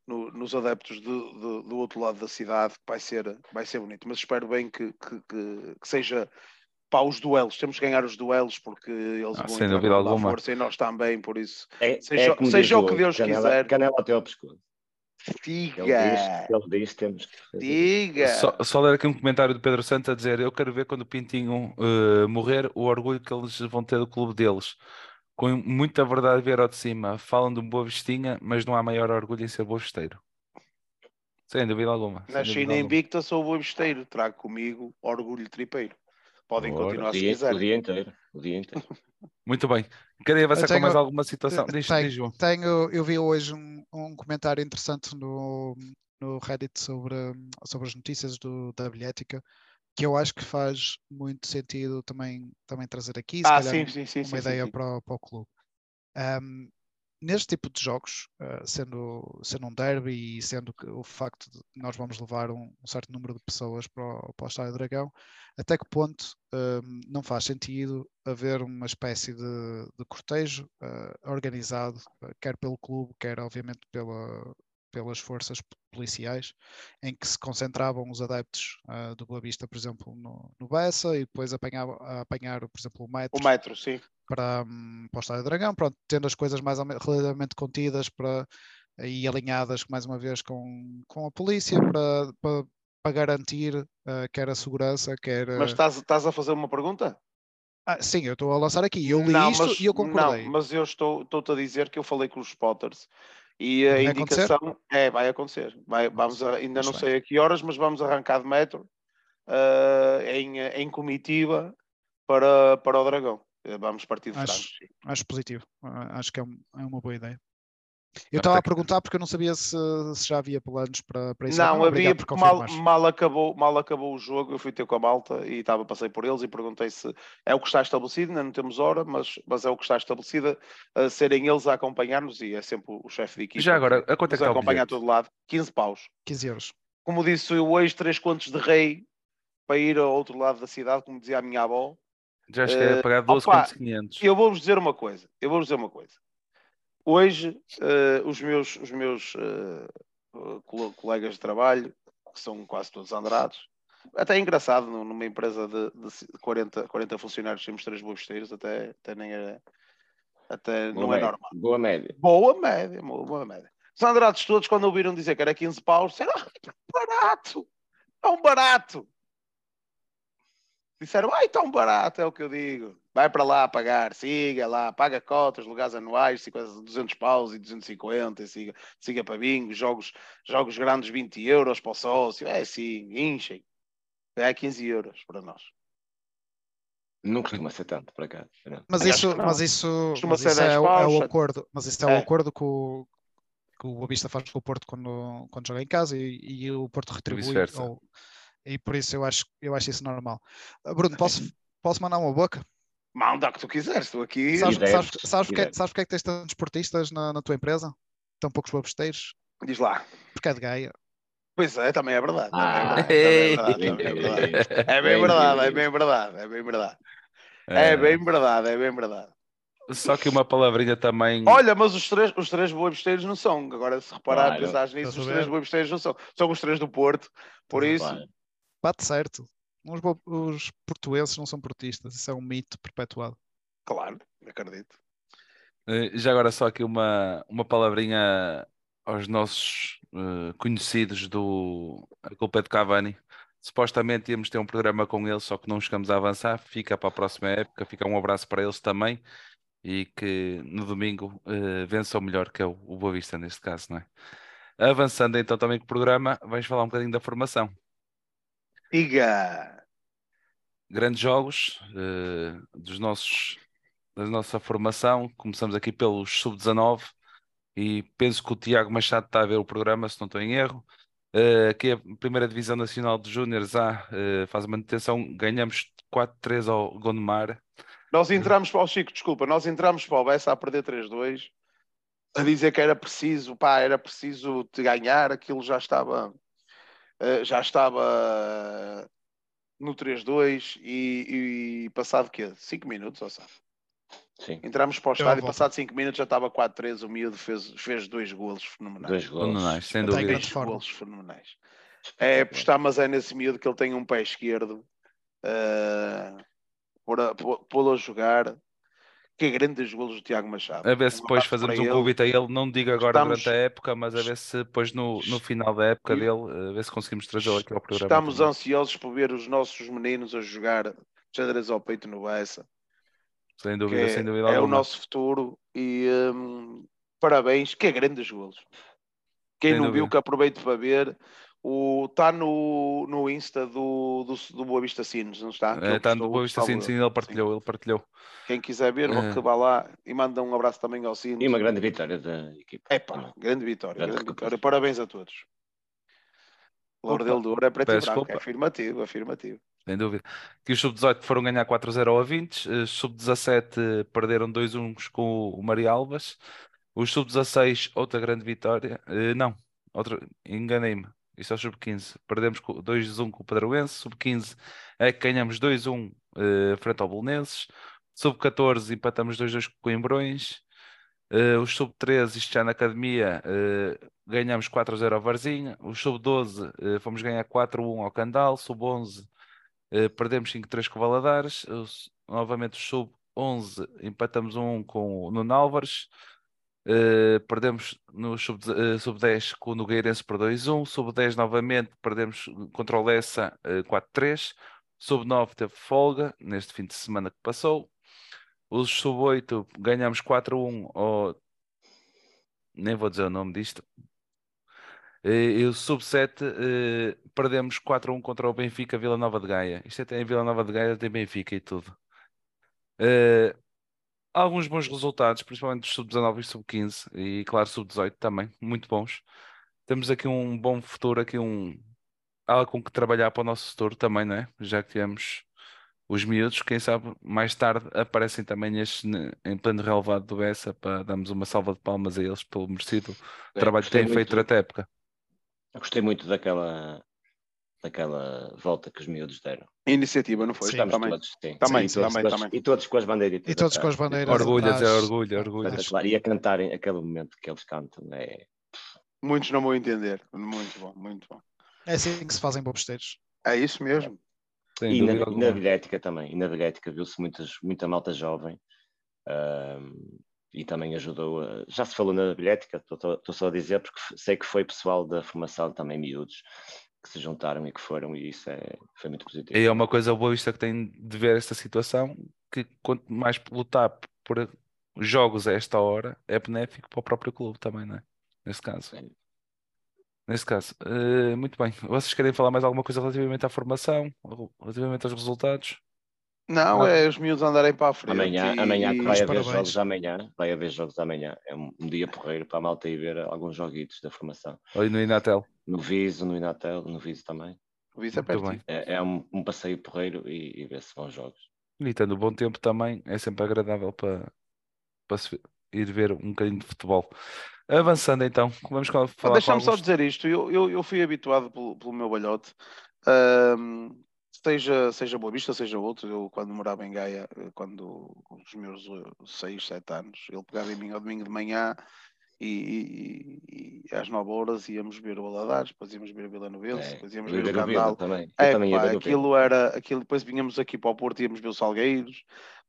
no, nos adeptos do, do, do, outro lado da cidade vai ser, vai ser bonito. Mas espero bem que, que, que, que seja para os duelos. Temos que ganhar os duelos porque eles ah, vão sem dúvida alguma. força e nós também, por isso. É, seja, é seja o que Deus canela, quiser. Canela até ao pescoço. Diga! Ele diz, temos que Diga! Só, só ler aqui um comentário do Pedro Santos a dizer: Eu quero ver quando o Pintinho uh, morrer o orgulho que eles vão ter do clube deles. Com muita verdade ver ao de cima. Falam de um boa vestinha, mas não há maior orgulho em ser boa vesteiro. Sem dúvida alguma. Na China Invicta sou boa vesteiro. Trago comigo orgulho tripeiro. Podem Ora, continuar se quiserem. O dia inteiro. O dia inteiro. Muito bem. Querem avançar tenho, com mais alguma situação? Diz, tenho, diz, tenho, eu vi hoje um, um comentário interessante no, no Reddit sobre, sobre as notícias do, da bilhética que eu acho que faz muito sentido também, também trazer aqui, ah, sim, sim, sim, uma ideia Para, para o clube. Um, neste tipo de jogos, uh, sendo, sendo um derby e sendo o facto de nós vamos levar um, um certo número de pessoas para o, para o Estádio Dragão, até que ponto um, não faz sentido haver uma espécie de, de cortejo uh, organizado, uh, quer pelo clube, quer obviamente pela, pelas forças policiais, em que se concentravam os adeptos uh, do Boa Vista, por exemplo, no, no Bessa, e depois apanhava, a apanhar, por exemplo, o metro. O metro, sim. Para, um, para o Estádio Dragão, pronto, tendo as coisas mais relativamente contidas para, e alinhadas, mais uma vez, com, com a polícia, para, para, para garantir uh, quer a segurança, quer... Mas estás, estás a fazer uma pergunta? Ah, sim, eu estou a lançar aqui. Eu li não, isto mas, e eu concordei. Não, mas eu estou, estou-te a dizer que eu falei com os spotters e a vai indicação acontecer? é, vai acontecer. Vai, vamos a, ainda não sei a que horas, mas vamos arrancar de metro uh, em, em comitiva para, para o Dragão. Eh, vamos partir de acho, Acho positivo. Acho que é, um, é uma boa ideia. Eu estava a perguntar porque eu não sabia se, se já havia planos para, para isso. Não, não havia porque mal, mal, acabou, mal acabou o jogo, eu fui ter com a malta e estava, passei por eles e perguntei se é o que está estabelecido, ainda não temos hora, mas, mas é o que está estabelecido a serem eles a acompanhar-nos e é sempre o chefe de equipe. Já agora, a quanto é que acompanha a todo lado? 15 paus. 15 euros. Como disse eu hoje, três contos de rei para ir ao outro lado da cidade, como dizia a minha avó. Já cheguei uh, a pagar 12 contos 500. Eu vou-vos dizer uma coisa, eu vou-vos dizer uma coisa Hoje, uh, os meus, os meus uh, colegas de trabalho, que são quase todos andrados, até é engraçado, numa empresa de, de 40, 40 funcionários, temos três bobesteiros, até, até nem é, até não é média. é normal. Boa média. Boa média, boa, boa média. Os andrados todos, quando ouviram dizer que era 15 paus, disseram, ah, barato, é um barato. Disseram, ai, tão barato, é o que eu digo. Vai para lá pagar, siga lá, paga cotas, lugares anuais, 50, 200 paus e 250, e siga, siga para bingo, jogos, jogos grandes 20 euros para o sócio, é assim, enchem. É 15 euros para nós. Não costuma ser tanto para cá. Mas isso, mas isso, mas isso é, paus, é, o acordo, mas isso é, é. o acordo que o, que o Abista faz com o Porto quando, quando joga em casa e, e o Porto retribui e por isso eu acho, eu acho isso normal. Ah, Bruno, posso, posso mandar uma boca? Manda o que tu quiseres, estou aqui. Sabes, sabes, sabes, sabes, porque, sabes porque é que tens tantos esportistas na, na tua empresa? Tão poucos babesteiros? Diz lá. Porque é de Gaia. Pois é, também é verdade. Ah, é, é bem verdade, é bem verdade, é bem verdade. É bem verdade, é bem verdade. Só que uma palavrinha também. Olha, mas os três, os três boebesteiros não são. Agora, se reparar, claro. pensares nisso, os três boebesteiros não são. São os três do Porto. Por isso, bate certo. Os, os portuenses não são portistas, isso é um mito perpetuado. Claro, acredito. Eh, já agora só aqui uma, uma palavrinha aos nossos uh, conhecidos do A Culpa de Cavani. Supostamente íamos ter um programa com eles, só que não chegamos a avançar. Fica para a próxima época. Fica um abraço para eles também. E que no domingo uh, vença o melhor, que é o, o Boa Vista, neste caso, não é? Avançando então também com o programa, vais falar um bocadinho da formação. Diga! Grandes jogos uh, dos nossos, da nossa formação. Começamos aqui pelos sub-19 e penso que o Tiago Machado está a ver o programa, se não estou em erro. Uh, aqui a primeira divisão nacional de Júniores A uh, faz manutenção, ganhamos 4-3 ao Gondomar. Nós entramos para o Chico, desculpa, nós entramos para o Bessa a perder 3-2, a dizer que era preciso, pá, era preciso te ganhar, aquilo já estava eh, já estava no 3-2 e, e passado quê? 5 minutos, ou sabe? Sim, Entramos para o Eu estádio, volto. passado 5 minutos já estava 4-3, o miúdo fez, fez dois golos fenomenais. dois gols. Fenomenais, sem Tem dúvida. Dois golos fenomenais. É apostar, mas é nesse miúdo que ele tem um pé esquerdo. Uh, Pô-lo a jogar. Que grandes golos do Tiago Machado. A ver se Um depois fazemos um convite a ele, não digo agora Estamos- durante a época, mas a ver se depois no, no final da época dele, a ver se conseguimos trazê-lo aqui ao programa. Estamos também. ansiosos por ver os nossos meninos a jogar xadrez ao peito no Bessa. Sem dúvida, é, sem dúvida é o alguma. nosso futuro e hum, parabéns, que grandes golos. Quem Sem não dúvida. viu, que aproveite para ver. O, está no, no Insta do, do, do Boa Vista Sinos, não está? Que É, ele Está no Boa Vista, sim, salvo sim, ele partilhou, ele partilhou. Quem quiser ver, É. que vá lá e manda um abraço também ao Sinos. E uma grande vitória da equipa. É pá, grande vitória, Grande grande vitória. Parabéns a todos. Louro Opa, dele de ouro é preto e branco, desculpa. é afirmativo, afirmativo. Sem dúvida. Que os sub-18 foram ganhar 4-0 ao 20, os sub-17 perderam 2-1 com o Maria Alves, os sub-16 outra grande vitória, Eh, não, outra, enganei-me, isso é o sub-15, perdemos com- 2-1 com o Padroense, sub-15 é que ganhamos 2-1 eh, frente ao Belenenses, sub-14 empatamos 2-2 com o Coimbrões, Eh, os sub-13, isto já na academia, eh, ganhamos 4-0 ao Varzinha, os sub-12 eh, fomos ganhar 4-1 ao Candal, sub-11 eh, perdemos 5-3 com o Valadares. Os- novamente, o sub-11 empatamos 1 com o Nuno Álvares. Eh, perdemos no sub- eh, sub-10 com o Nogueirense por 2-1. Sub-10 novamente perdemos contra o Lessa eh, 4-3. Sub-9 teve folga neste fim de semana que passou. Os sub-8 ganhamos 4-1 ao. Nem vou dizer o nome disto. E o sub-7 eh, perdemos 4-1 contra o Benfica Vila Nova de Gaia. Isto até em Vila Nova de Gaia tem Benfica e tudo. Eh, alguns bons resultados, principalmente dos sub-19 e sub-15 e claro sub-18 também, muito bons. Temos aqui um bom futuro, aqui um algo com que trabalhar para o nosso futuro também, não é? Já que tivemos os miúdos, quem sabe mais tarde aparecem também estes em pleno relevado do Bessa para darmos uma salva de palmas a eles pelo merecido É, trabalho que têm feito muito- durante a época. Gostei muito daquela, daquela volta que os miúdos deram. Iniciativa, não foi? Sim. Estamos Também. todos, sim. Também, Sim, todos também, as- também. E todos com as bandeiritas. E todos com as bandeiras Orgulhas, é orgulho, orgulho. Espetacular. E a cantarem aquele momento que eles cantam. É... Muitos não vão entender. Muito bom, muito bom. É assim que se fazem bobesteiros. É isso mesmo. Sem E na, na bilhética também. E na bilhética viu-se muita malta jovem. e também ajudou. a- Já se falou na bilhética, estou só a dizer, porque sei que foi pessoal da formação também miúdos que se juntaram e que foram, e isso é, foi muito positivo. E é uma coisa boa vista que tem de ver esta situação, que quanto mais lutar por jogos a esta hora, é benéfico para o próprio clube também, não é? Nesse caso. Sim. Nesse caso. Eh, muito bem. Vocês querem falar mais alguma coisa relativamente à formação, relativamente aos resultados? Não, é os miúdos andarem para a frente. Amanhã, e- amanhã que vai haver jogos amanhã, vai haver jogos amanhã. É um, um dia porreiro para a malta ir ver alguns joguitos da formação. Ou no Inatel? No Viso, no Inatel, no Viso também. O Vice é bem. É, é um, um passeio porreiro e, e ver se vão jogos. E tendo bom tempo também, é sempre agradável para, para se ir ver um bocadinho de futebol. Avançando então, vamos falar Deixa-me só dizer isto, eu, eu, eu fui habituado pelo, pelo meu balhote, ahm, seja, seja Boa Vista, seja outro, eu quando morava em Gaia, eh, quando os meus 6, 7 anos, ele pegava em mim ao domingo de manhã e, e- e às 9 horas íamos ver o Aladares, depois íamos ver o Vila Novense, É, depois íamos ver o Candal. também. É, também pá, aquilo era, aquilo, depois vínhamos aqui para o Porto e íamos ver os Salgueiros.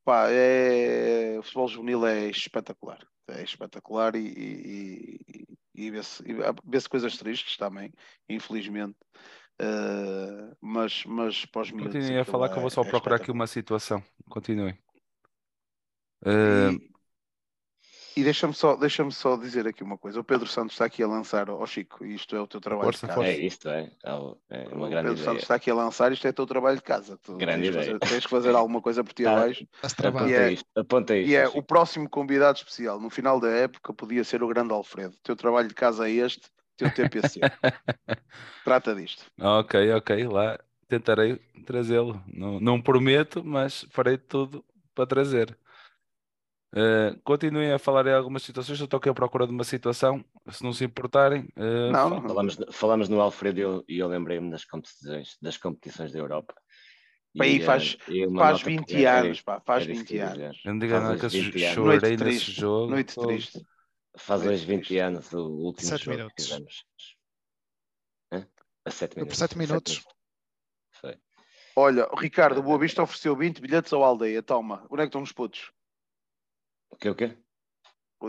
Pá, é, o futebol juvenil é espetacular, é espetacular e, e, e- e vê-se e vê-se coisas tristes também, infelizmente. Uh, mas, mas para os miúdos. Continuem a falar que eu vou é- só é procurar aqui uma situação. Continuem. Eh, E, e deixa-me só, deixa só dizer aqui uma coisa. O Pedro Santos está aqui a lançar, ó Chico, isto é o teu trabalho Força, de casa. É isto, é. É o- é uma o grande Pedro ideia. Santos está aqui a lançar, isto é o teu trabalho de casa. Tu Grande tens, que ideia. fazer, tens que fazer alguma coisa por ti Tá. abaixo. E Aponta é- isto, aponta isto. E é Chico. o próximo convidado especial. No final da época podia ser o grande Alfredo. O teu trabalho de casa é este, teu TPC. Trata disto. Ok, ok, lá tentarei trazê-lo. Não, não prometo, mas farei tudo para trazer. Eh, continuem a falar em algumas situações. Eu estou aqui à procura de uma situação. Se não se importarem, eh, Não, fa- não. Falamos, falamos no Alfredo e eu, eu lembrei-me das competições, das competições da Europa. Pá, aí E, faz- eh, e Faz nota 20 que é- anos, pá, faz é 20 difícil anos. não digo Faz nada que eu hoje 20 anos. chorei Noite nesse jogo. Noite Pô, triste. Faz hoje 20 triste. anos do último Sete jogo minutos. que fizemos. Hã? A 7 Foi minutos. por sete minutos. Foi. Olha, o Ricardo, o Boa Vista ofereceu 20 bilhetes ao Aldeia. Toma, onde é que estão os putos? O que o quê?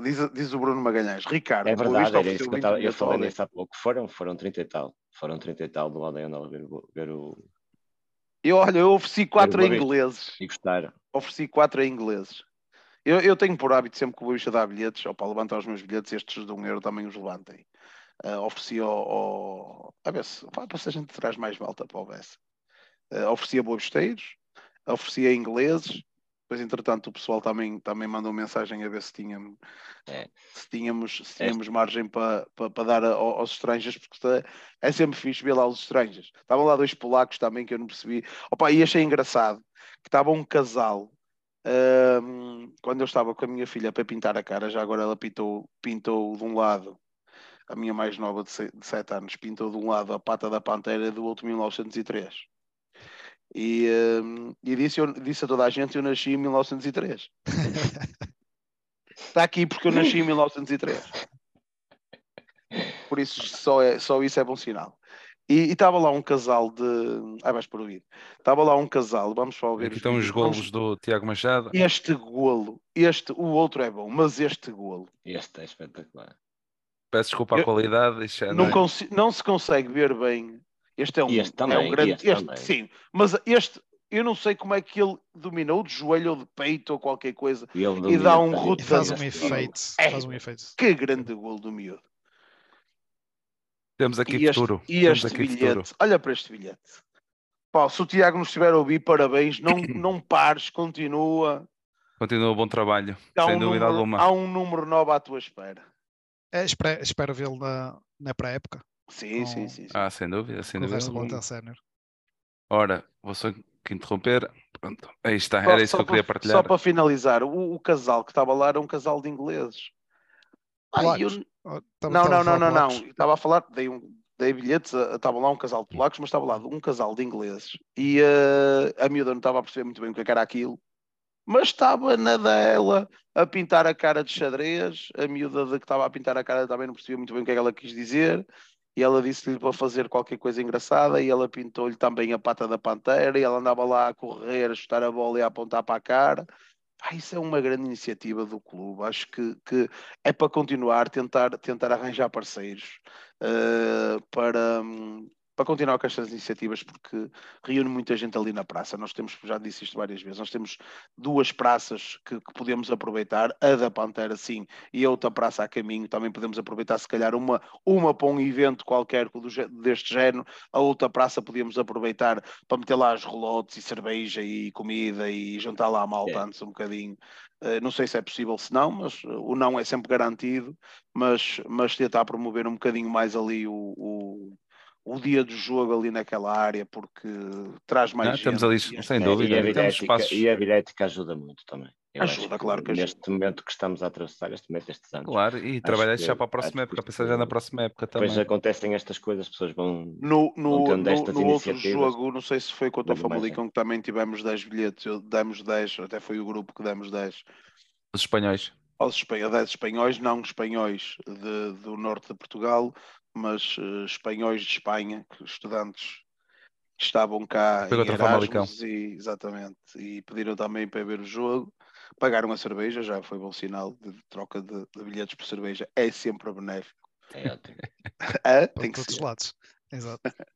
Diz, diz o Bruno Magalhães. Ricardo, É o Boa verdade, Vista era isso ofereceu que eu, 20 tava, eu falei nisso há pouco. Foram, foram 30 e tal. Foram 30 e tal do Aldeia Nova ver, o- ver o. Eu, olha, eu ofereci quatro Boa Vista. ingleses. E gostaram. Ofereci quatro a ingleses. Eu, eu tenho por hábito, sempre que o Vista dá bilhetes, ou para levantar os meus bilhetes, estes de um euro também os levantem. Ah, ofereci ao, ao- A ver se, pá, para se a gente traz mais volta para o Bessa. Uh, ofereci a boabisteiros, ofereci a ingleses, depois entretanto o pessoal também, também mandou mensagem a ver se tínhamos, É. se tínhamos, se tínhamos margem para, para, dar a- aos estrangeiros, porque é- é sempre fixe ver lá os estrangeiros. Estavam lá dois polacos também que eu não percebi. Opa, e achei engraçado que estava um casal. Ahm, quando eu estava com a minha filha para pintar a cara, já agora ela pintou, pintou de um lado, a minha mais nova de 7 anos, pintou de um lado a pata da pantera do outro 1903. E, hum, e disse, eu, disse a toda a gente: Eu nasci em 1903. Está aqui porque eu nasci em 1903. Por isso, só, é, só isso é bom sinal. E estava lá um casal de. Ah, vais para ouvir. Estava lá um casal, vamos só ver. Aqui estão os vídeos. Vamos- golos do Tiago Machado. Este golo, este, o outro é bom, mas este golo Este é espetacular. Peço desculpa à Eu- qualidade. isto já não, é- não se consegue ver bem. Este é um, este é também, um grande. este este, sim, mas este, eu não sei como é que ele dominou, de joelho ou de peito ou qualquer coisa. E, ele E dá um E faz um efeito. É. Faz um efeito. Que grande golo do miúdo. Temos aqui E este, futuro. e Temos este aqui bilhete, futuro. olha para este bilhete. Pá, se o Tiago nos estiver a ouvir, parabéns. Não, não pares, continua. Continua o bom trabalho. Há sem um, dúvida número, alguma. há um número 9 à tua espera. É, espero, espero vê-lo na, na pré-época Sim, Com- sim, sim. sim. Ah, sem dúvida, sem dúvida. alguma. Ora, vou só que interromper. Pronto, aí está. Só- Era isso só que eu queria para- partilhar. Só para finalizar, o, o casal que estava lá era um casal de ingleses. Ah, e eu- tava- não, tava não, não, não, não. Estava a falar, dei, um, dei bilhetes, estava lá um casal de polacos, mas estava lá um casal de ingleses. E eh, a miúda não estava a perceber muito bem o que é que era aquilo, mas estava na dela a pintar a cara de xadrez. A miúda de que estava a pintar a cara também não percebia muito bem o que é que ela quis dizer. E ela disse-lhe para fazer qualquer coisa engraçada e ela pintou-lhe também a pata da pantera e ela andava lá a correr, a chutar a bola e a apontar para a cara. Pá, isso é uma grande iniciativa do clube. Acho que, que é para continuar, tentar, tentar arranjar parceiros eh, para, hum, para continuar com estas iniciativas, porque reúne muita gente ali na praça. Nós temos, já disse isto várias vezes, nós temos duas praças que, que podemos aproveitar, a da Pantera, sim, e a outra praça a caminho. Também podemos aproveitar, se calhar, uma, uma para um evento qualquer do deste género, a outra praça podíamos aproveitar para meter lá as rolotes e cerveja e comida e juntar lá a malta É. antes um bocadinho. Eh, não sei se é possível, se não, mas o não é sempre garantido. Mas, mas tentar promover um bocadinho mais ali o, o, o dia do jogo ali naquela área, porque traz mais Não, gente. temos ali, sem É, dúvida, e, a bilhética, espaços. e a bilhética ajuda muito também. Eu Ajuda, que claro que ajuda. Neste momento que estamos a atravessar, este momento, estes anos, Claro, e trabalhar já para a próxima época, pensar já na próxima época também. depois acontecem estas coisas, as pessoas vão. No, no, Vão no, estas no outro jogo, não sei se foi contra o Famalicão que também tivemos 10 bilhetes, eu, demos 10, até foi o grupo que demos 10 Os espanhóis. aos espanhóis, 10 espanhóis, não espanhóis de- do norte de Portugal, mas eh, espanhóis de Espanha, que estudantes que estavam cá Foi em. Erasmus e, exatamente, e pediram também para ver o jogo, pagaram a cerveja, já foi bom sinal de troca de, de bilhetes por cerveja, é sempre benéfico. É ótimo. É, tem que todos os ser. lados. Exato.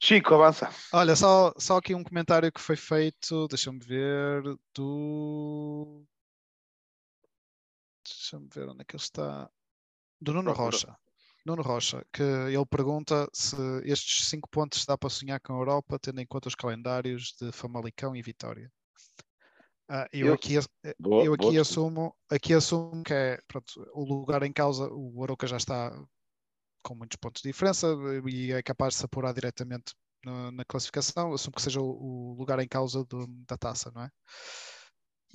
Chico, avança. Olha, só, só aqui um comentário que foi feito, deixa-me ver, do. Deixa-me ver onde é que ele está. Do Nuno Procura. Rocha. Nuno Rocha, que ele pergunta se estes cinco pontos dá para sonhar com a Europa, tendo em conta os calendários de Famalicão e Vitória. Ah, eu, Eu- aqui, ass- Boa- eu aqui boa assumo, aqui assumo que é pronto, o lugar em causa, o Aroca já está com muitos pontos de diferença e é capaz de se apurar diretamente na, na classificação, assumo que seja o, o lugar em causa do- da taça, não é?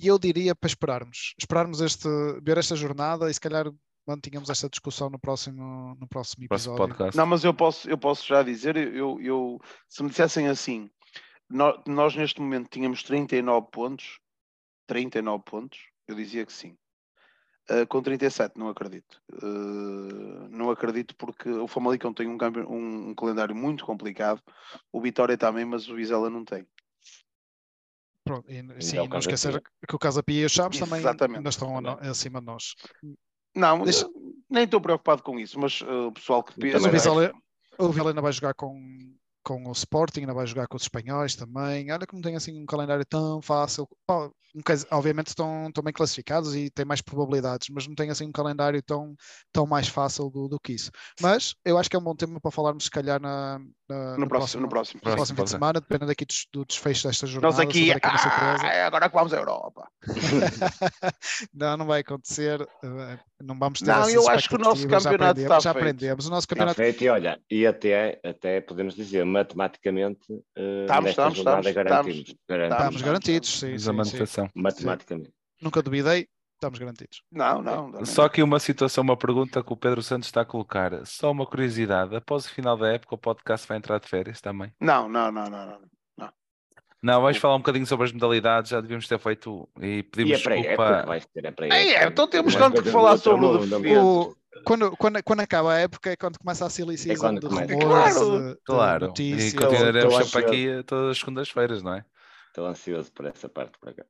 E eu diria para esperarmos, esperarmos este, ver esta jornada e se calhar mantínhamos esta discussão no próximo, no próximo Próximo episódio. podcast. Não, mas eu posso, eu posso já dizer, eu, eu, se me dissessem assim, nós, nós neste momento tínhamos 39 pontos, 39 pontos, eu dizia que sim. Uh, com 37, não acredito. Uh, não acredito porque o Famalicão tem um, um, um, calendário muito complicado, o Vitória também, mas o Vizela não tem. Pronto, e, sim, não esquecer que o Casa Pia e os Chaves também ainda estão acima de nós. Não, Deixa... nem estou preocupado com isso, mas uh, o pessoal que... Mas o ainda vai jogar com com o Sporting, ainda vai jogar com os espanhóis também. Olha que não tem assim um calendário tão fácil. Pá, obviamente estão, estão bem classificados e têm mais probabilidades, mas não tem assim um calendário tão, tão mais fácil do, do que isso. Mas eu acho que é um bom tema para falarmos, se calhar, na, na no, no, próximo, no próximo, no próximo fim de semana, dependendo aqui do, do desfecho desta jornada. Nós aqui, aqui ah, agora que vamos à Europa. não, não vai acontecer. Eh, não vamos ter Não, eu acho que o nosso campeonato já aprendemos, está já aprendemos. O nosso campeonato está feito e olha, e até, até podemos dizer matematicamente uh, estamos, estamos, estamos, garantimos. Garantimos, estamos garantidos, sim, sim, sim. Matematicamente. Nunca duvidei, estamos garantidos. Não, não. não Só que uma situação, uma pergunta que o Pedro Santos está a colocar. Só uma curiosidade: após o final da época, o podcast vai entrar de férias também? Não, não, não, não. não. Não, vais falar um bocadinho sobre as modalidades, já devíamos ter feito e pedimos e é desculpa. É, vai ter, é, é, é, então temos tanto que falar sobre o quando, quando, quando acaba a época é quando começa a silicização é de rumores, claro, de, claro. notícias. E continuaremos sempre aqui todas as segundas-feiras, não é? Estou ansioso por essa parte, por acaso.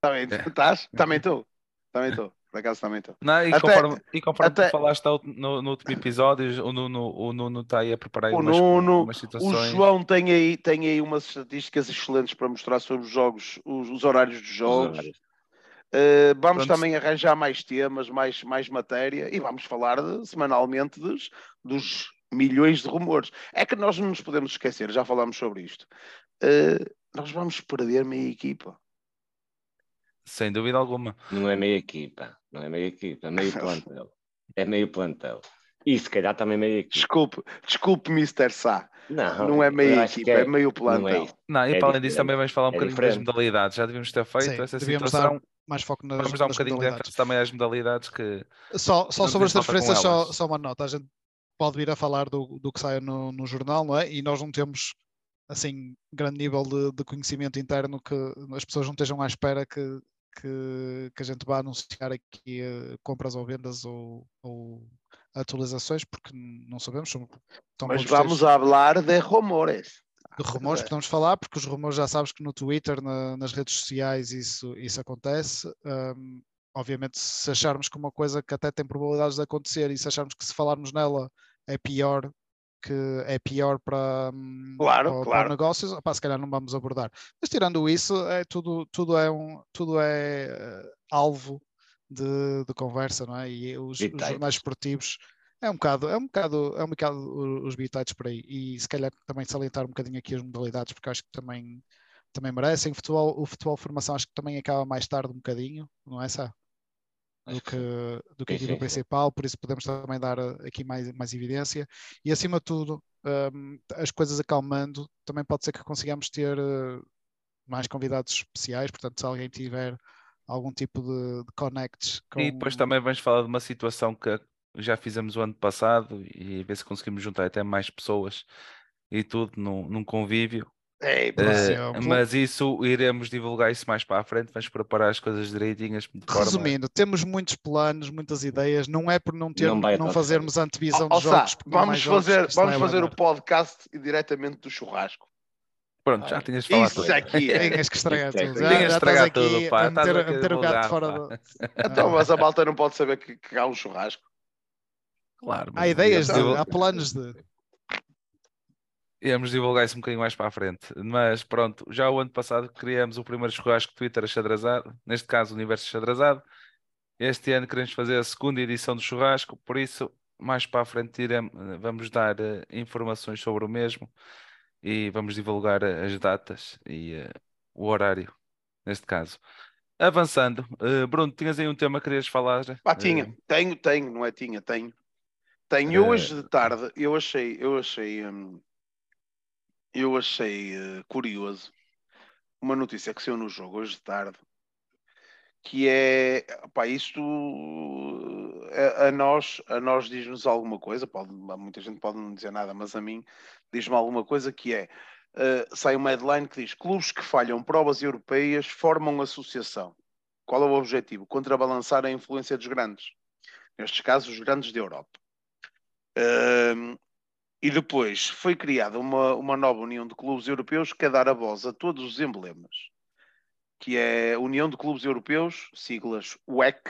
Também, é. estás? Também estou. Também estou. Por acaso também estou. Não, e, até, conforme, e conforme até, tu falaste no, no, último episódio, o Nuno, o Nuno está aí a preparar o umas, Nuno, umas situações. O João tem aí, tem aí umas estatísticas excelentes para mostrar sobre os jogos, os, os horários dos jogos. Uh, vamos Pronto. também arranjar mais temas, mais, mais matéria e vamos falar de, semanalmente dos, dos milhões de rumores. É que nós não nos podemos esquecer, já falámos sobre isto. Uh, nós vamos perder meia equipa. Sem dúvida alguma. Não é meia equipa, não é meia equipa, é meio plantel. É meio plantel. E se calhar também meia equipa. Desculpe, desculpe, Mr. Sá. Não, não é meia equipa, é, é, meio plantel. Não, é não e é para além disso também vamos falar um é bocadinho diferente. das modalidades. Já devíamos ter feito Sim, essa situação. Dar mais foco nas Vamos dar um bocadinho de ênfase também às modalidades que. Só, só sobre as transferências, só, só uma nota. A gente pode vir a falar do, do que sai no, no jornal, não é? E nós não temos assim grande nível de, de, conhecimento interno que as pessoas não estejam à espera que, que, que a gente vá anunciar aqui uh, compras ou vendas ou, ou, atualizações, porque não sabemos. São, Mas vamos falar de rumores. De rumores é. podemos falar, porque os rumores já sabes que no Twitter, na, nas redes sociais, isso, isso acontece. Um, obviamente, se acharmos que uma coisa que até tem probabilidades de acontecer e se acharmos que se falarmos nela é pior que é pior para, hum, claro, para, claro. negócios, opá, se calhar não vamos abordar. Mas tirando isso, é tudo, tudo é, um, tudo é uh, alvo de, de, conversa, não é? E os, os, jornais esportivos é um bocado, é um bocado, é um bocado os bitites por aí. E se calhar também salientar um bocadinho aqui as modalidades, porque acho que também, também merecem. Futebol, o futebol formação acho que também acaba mais tarde um bocadinho, não é, Sá? Do que, do que a equipa principal, por isso podemos também dar eh, aqui mais, mais evidência. E acima de tudo, um, as coisas acalmando, também pode ser que consigamos ter uh, mais convidados especiais, portanto, se alguém tiver algum tipo de, de connects. Com... E depois também vamos falar de uma situação que já fizemos o ano passado e ver se conseguimos juntar até mais pessoas e tudo num, num convívio é, uh, mas isso iremos divulgar isso mais para a frente, vamos preparar as coisas direitinhas. Resumindo, temos muitos planos, muitas ideias, não é por não, ter, não, não fazermos antevisão oh, de jogos. Vamos fazer, vamos fazer o podcast diretamente do churrasco. Pronto, já tinhas falado Isso tudo. aqui é. Tinhas que estragar tudo. Já, tinhas estragar tudo, pá. A meter, a meter o gato fora do... Então, mas a malta não pode saber que, que há um churrasco. Claro. Há ideias, de, há planos de... Íamos divulgar isso um bocadinho mais para a frente. Mas pronto, já o ano passado criamos o primeiro churrasco Twitter achadrazado, neste caso o Universo Achadrazado. Este ano queremos fazer a segunda edição do churrasco, por isso mais para a frente iremos, vamos dar uh, informações sobre o mesmo e vamos divulgar uh, as datas e uh, o horário, neste caso. Avançando, Bruno, tinhas aí um tema que querias falar? Ah, tinha, tenho, tenho, não é tinha, tenho. Tenho hoje de tarde, eu achei, eu achei. Hum eu achei uh, curioso uma notícia que saiu no jogo hoje de tarde, que é, pá, isto a, a nós, a nós diz-nos alguma coisa, pode, muita gente pode não dizer nada, mas a mim diz-me alguma coisa que é uh, sai uma headline que diz: Clubes que falham provas europeias formam associação. Qual é o objetivo? Contrabalançar a influência dos grandes, nestes casos, os grandes da Europa. Uh, e depois foi criada uma, uma nova união de clubes europeus que quer dar a voz a todos os emblemas, que é a União de Clubes Europeus, siglas UEC,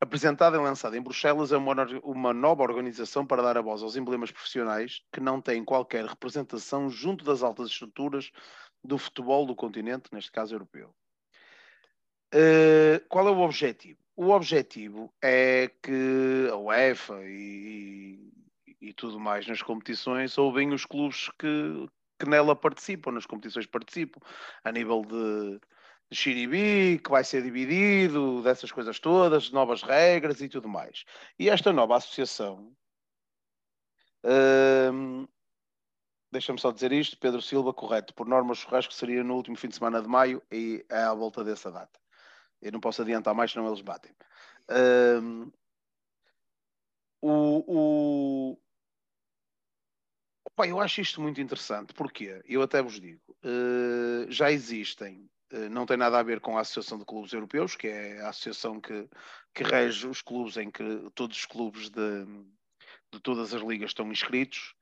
apresentada e lançada em Bruxelas, é uma, uma nova organização para dar a voz aos emblemas profissionais que não têm qualquer representação junto das altas estruturas do futebol do continente, neste caso europeu. Uh, qual é o objetivo? O objetivo é que a UEFA e, e tudo mais nas competições ouvem os clubes que, que nela participam, nas competições participam, a nível de, Xiribi, que vai ser dividido, dessas coisas todas, novas regras e tudo mais. E esta nova associação, hum, deixa-me só dizer isto, Pedro Silva, correto, por norma o churrasco seria no último fim de semana de maio e é à volta dessa data. Eu não posso adiantar mais, senão eles batem. O, o... Opa, eu acho isto muito interessante, porque eu até vos digo, uh, já existem eh, não tem nada a ver com a Associação de Clubes Europeus, que é a associação que, que rege os clubes em que todos os clubes de, de todas as ligas estão inscritos,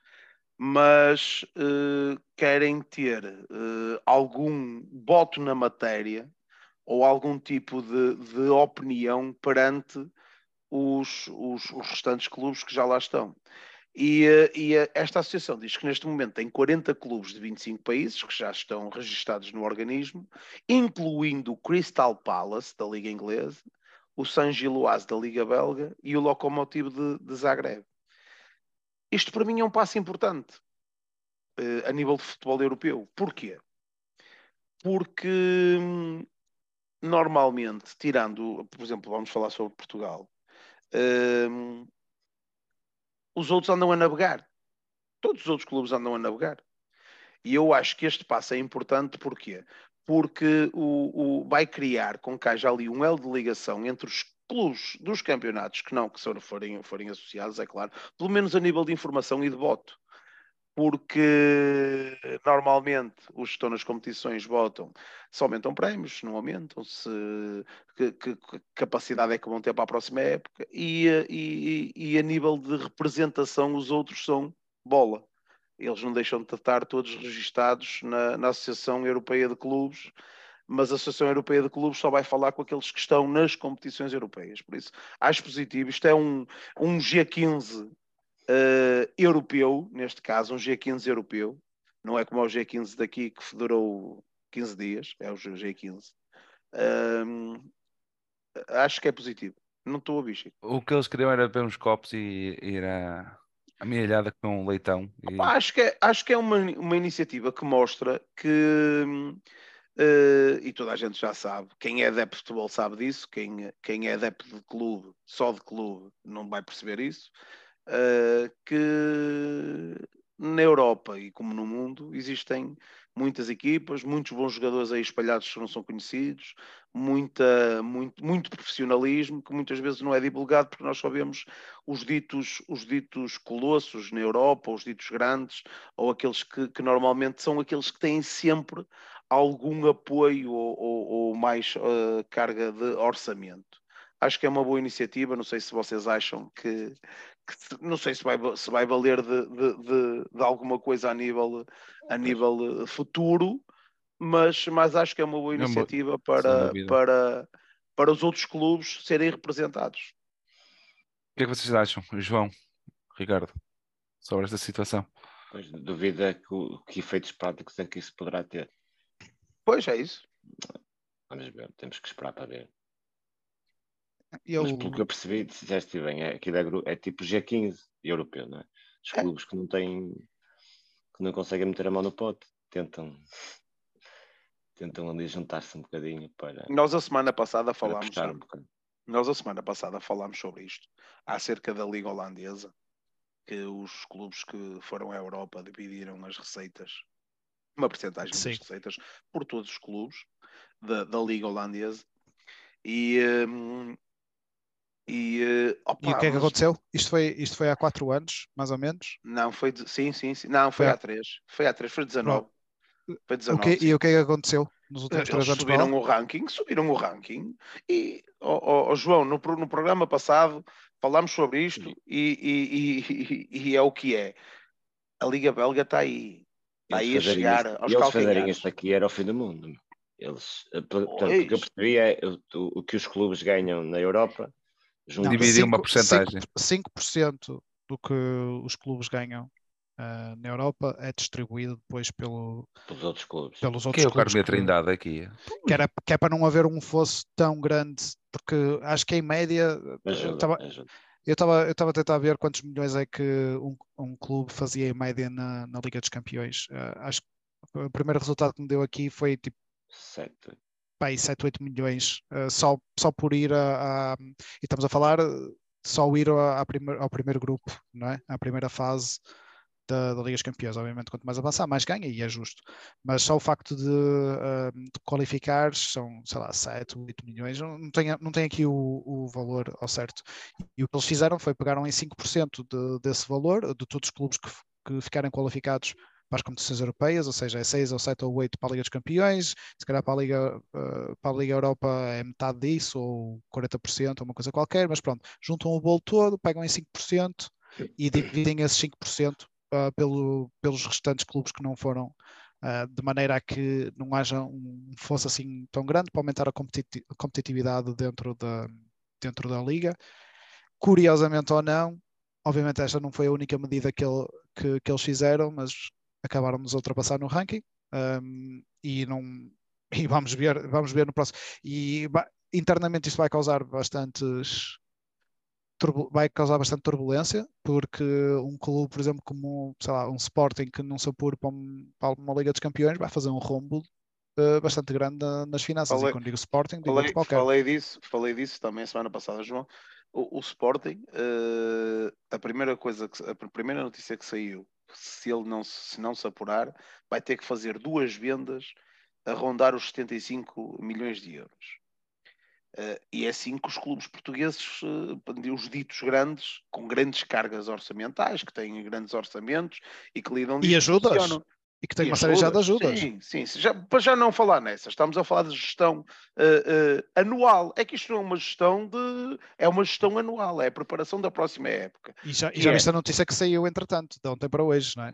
mas uh, querem ter uh, algum voto na matéria ou algum tipo de, de opinião perante os, os, os restantes clubes que já lá estão. E, e, eh, esta associação diz que neste momento tem 40 clubes de 25 países que já estão registados no organismo, incluindo o Crystal Palace, da Liga Inglesa, o San Giloise, da Liga Belga, e o Lokomotiv de, de Zagreb. Isto para mim é um passo importante uh, a nível de futebol europeu. Porquê? Porque hum, normalmente, tirando, por exemplo, vamos falar sobre Portugal, hum, os outros andam a navegar. Todos os outros clubes andam a navegar. E eu acho que este passo é importante porquê? Porque o, o, vai criar com que haja ali um elo de ligação entre os clubes dos campeonatos que não, que forem, forem associados, é claro, pelo menos a nível de informação e de voto porque normalmente os que estão nas competições votam se aumentam prémios, não aumentam, se que, que, que capacidade é que vão ter para a próxima época e, e, e, a nível de representação os outros são bola. Eles não deixam de estar todos registados na, na Associação Europeia de Clubes, mas a Associação Europeia de Clubes só vai falar com aqueles que estão nas competições europeias. Por isso, acho positivo. Isto é um, um G15 uh, europeu, neste caso, um G15 europeu, não é como o G15 daqui que durou 15 dias, é o G15. Uh, acho que é positivo. Não estou a bicho. O que eles queriam era beber uns copos e ir à, amealhada com um leitão. E... Opa, acho que é, acho que é uma, uma iniciativa que mostra que. Uh, e toda a gente já sabe, quem é adepto de futebol sabe disso, quem, quem é adepto de clube, só de clube, não vai perceber isso uh, que na Europa e como no mundo existem muitas equipas, muitos bons jogadores aí espalhados que não são conhecidos, muita, muito, muito profissionalismo que muitas vezes não é divulgado porque nós só vemos os ditos, os ditos colossos na Europa, os ditos grandes, ou aqueles que, que normalmente são aqueles que têm sempre algum apoio ou, ou, ou mais uh, carga de orçamento. Acho que é uma boa iniciativa, não sei se vocês acham que, que não sei se vai, se vai valer de, de, de, de alguma coisa a nível, a nível eh, futuro, mas, mas acho que é uma boa iniciativa para, para, para os outros clubes serem representados. O que é que vocês acham, João, Ricardo, sobre esta situação? Pois, duvida que, que efeitos práticos é que isso poderá ter. Pois é isso. Vamos ver, temos que esperar para ver. Eu... Mas pelo que eu percebi, disseste bem, é, aquilo é, é tipo G15 europeu, não é? Os é. clubes que não têm, que não conseguem meter a mão no pote, tentam, tentam ali juntar-se um bocadinho para. Nós a semana passada falámos. Um nós a semana passada falámos sobre isto, acerca da Liga Holandesa, que os clubes que foram à Europa dividiram as receitas, uma porcentagem das receitas, por todos os clubes da, da Liga Holandesa. E, hum, e, opa, e o que é que aconteceu? Isto foi, isto foi há 4 anos, mais ou menos? Não, foi de, sim, sim, sim. Não, foi, foi há 3. Foi há 3, foi 19. Foi 19. O que, e o que é que aconteceu nos últimos Eles três anos? subiram o ranking, subiram o ranking. E, ó ó, ó, João, no, pro- no programa passado falámos sobre isto e, e- e- e é o que é. A Liga Belga está aí. Está aí a chegar isto- aos eles fazerem calcanhares. isto aqui era o fim do mundo. Eles, eh, por- portanto, o que eu percebi é o- o que os clubes ganham na Europa. Junto- Não, Dividir uma porcentagem. cinco- 5% do que os clubes ganham ah, na Europa é distribuído depois pelo, pelos outros clubes. pelos outros é o clubes. Carme que- Trindade aqui? que, era, que é para não haver um fosso tão grande, porque acho que em média eu Ajuda, eu estava eu a tentar ver quantos milhões é que um, um clube fazia em média na, na Liga dos Campeões. Ah, acho que o primeiro resultado que me deu aqui foi tipo Sete. Pá, aí 7, 8 milhões ah, só, só por ir a, a- E estamos a falar só ir à, à primeir- ao primeiro grupo, não é? À primeira fase da, da Liga dos Campeões. Obviamente, quanto mais avançar, mais ganha e é justo. Mas só o facto de, ah, de qualificar são, sei lá, 7, 8 milhões. Não tenho, não tenho aqui o, o valor ao certo. E o que eles fizeram foi pegaram em 5% de, desse valor, de todos os clubes que, que ficarem qualificados para as competições europeias, ou seja, é 6 ou 7 ou 8 para a Liga dos Campeões, se calhar para a Liga, eh, para a Liga Europa é metade disso, ou 40%, ou uma coisa qualquer, mas pronto, juntam o bolo todo, pegam em 5% e dividem esses 5% ah, pelo, pelos restantes clubes que não foram, ah, de maneira a que não haja um fosse assim tão grande para aumentar a a competitividade dentro da, dentro da Liga. Curiosamente ou não, obviamente esta não foi a única medida que, ele- que, que eles fizeram, mas acabaram nos ultrapassar no ranking um, e não e vamos ver vamos ver no próximo. E ba- internamente isso vai causar bastantes vai causar bastante turbulência porque um clube por exemplo como sei lá um Sporting que não se apure para, um- para uma Liga dos Campeões vai fazer um rombo eh, bastante grande na- nas finanças. Falei- e quando digo Sporting digo Falei, qualquer. falei disso, falei disso também semana passada, João. O, o Sporting, eh, a primeira coisa, que, a primeira notícia que saiu, se ele não se, não se apurar, vai ter que fazer duas vendas a rondar os 75 milhões de euros. Eh, e é assim que os clubes portugueses, eh, os ditos grandes, com grandes cargas orçamentais, que têm grandes orçamentos e que lidam e ajudas. E que tem E uma série já de ajudas, Sim, sim. Já, para já não falar nessa, estamos a falar de gestão eh, eh, anual. É que isto não é uma gestão de. É uma gestão anual, é a preparação da próxima época. e já, e já é- viste a notícia que saiu entretanto de ontem para hoje não é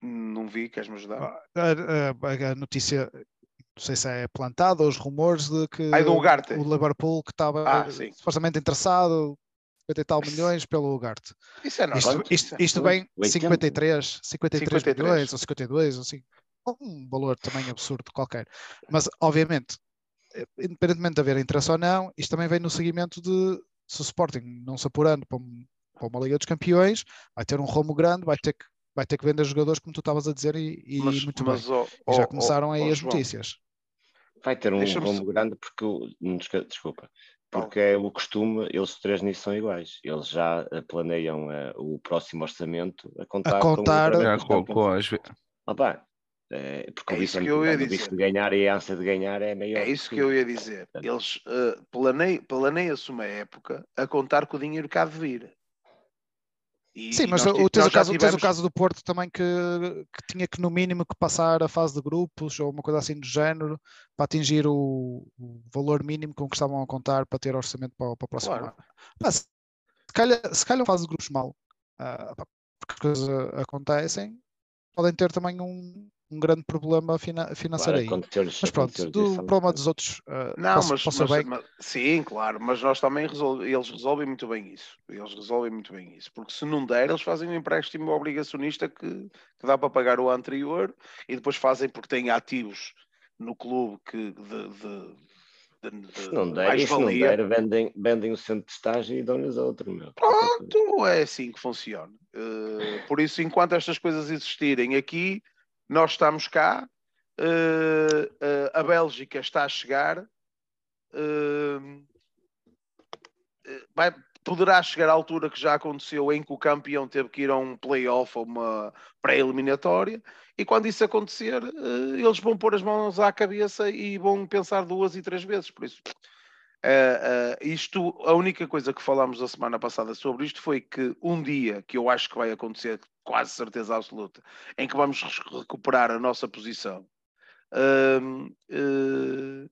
Não vi, queres-me ajudar? a, a- a notícia, não sei se é plantada, os rumores de que Ai, do Ugarte. o Liverpool que estava Ah, supostamente interessado, 50 e tal milhões pelo Ugarte. Isso é normal. Isto, isto, é- isto bem 80? 53, 53, 53. milhões ou 52, ou assim, um valor também absurdo qualquer. Mas, obviamente, eh, independentemente de haver interesse ou não, isto também vem no seguimento de se o Sporting não se apurando para, um- para uma Liga dos Campeões, vai ter um rombo grande, vai ter que, vai ter que vender jogadores, como tu estavas a dizer, e, e mas, muito mas, bem. E ó, já começaram aí ó, as João, notícias. Vai ter um rombo grande porque, desculpa. Porque é o costume, eles três nisso são iguais. Eles já eh, planeiam eh, o próximo orçamento a contar, contar- com, o Já outra com, com as... Ah, pá, eh, porque É isso que eu ia dizer. de ganhar e a ânsia de ganhar é maior. É isso que eu ia dizer. Eles planei- planeia-se uma época a contar com o dinheiro que há de vir. E- Sim, e mas nós tens, o caso, tens o tivemos- caso do Porto também que, que tinha que no mínimo que passar a fase de grupos ou uma coisa assim do género para atingir o, o valor mínimo com que estavam a contar para ter orçamento para, para o próximo Claro. ano. Pá, se, calhar, se calhar fase de grupos mal, pá, porque as coisas acontecem, podem ter também um, um grande problema fina- financeiro Claro, aí. Mas pronto, do problema dos outros, ah, Não, posso, mas, posso mas- bem. mas- sim, claro, mas nós também resolve, eles resolvem muito bem isso. Eles resolvem muito bem isso, porque se não der, eles fazem um empréstimo obrigacionista que, que dá para pagar o anterior e depois fazem porque têm ativos no clube que de, de, de, de Se não der, se não der, vendem, vendem o centro de estágio e dão-lhes outro, meu. Pronto, é assim que funciona. Eh, por isso, enquanto estas coisas existirem aqui, nós estamos cá, eh, eh, a Bélgica está a chegar, eh, vai, poderá chegar à altura que já aconteceu em que o campeão teve que ir a um play-off ou uma pré-eliminatória, e quando isso acontecer, eles vão pôr as mãos à cabeça e vão pensar duas e três vezes. Por isso, Uh, uh, isto, a única coisa que falámos a semana passada sobre isto foi que um dia, que eu acho que vai acontecer, quase certeza absoluta, em que vamos recuperar a nossa posição, uh,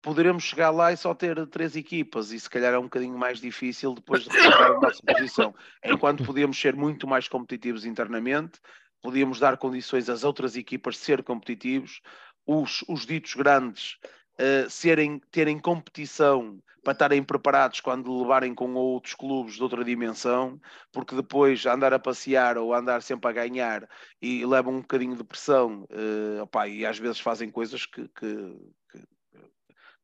poderemos chegar lá e só ter três equipas, e se calhar é um bocadinho mais difícil depois de recuperar a nossa posição. Enquanto podíamos ser muito mais competitivos internamente, podíamos dar condições às outras equipas de ser competitivos, os, os ditos grandes uh, serem, terem competição para estarem preparados quando levarem com outros clubes de outra dimensão, porque depois andar a passear ou andar sempre a ganhar e levam um bocadinho de pressão uh, opa, e às vezes fazem coisas que, que, que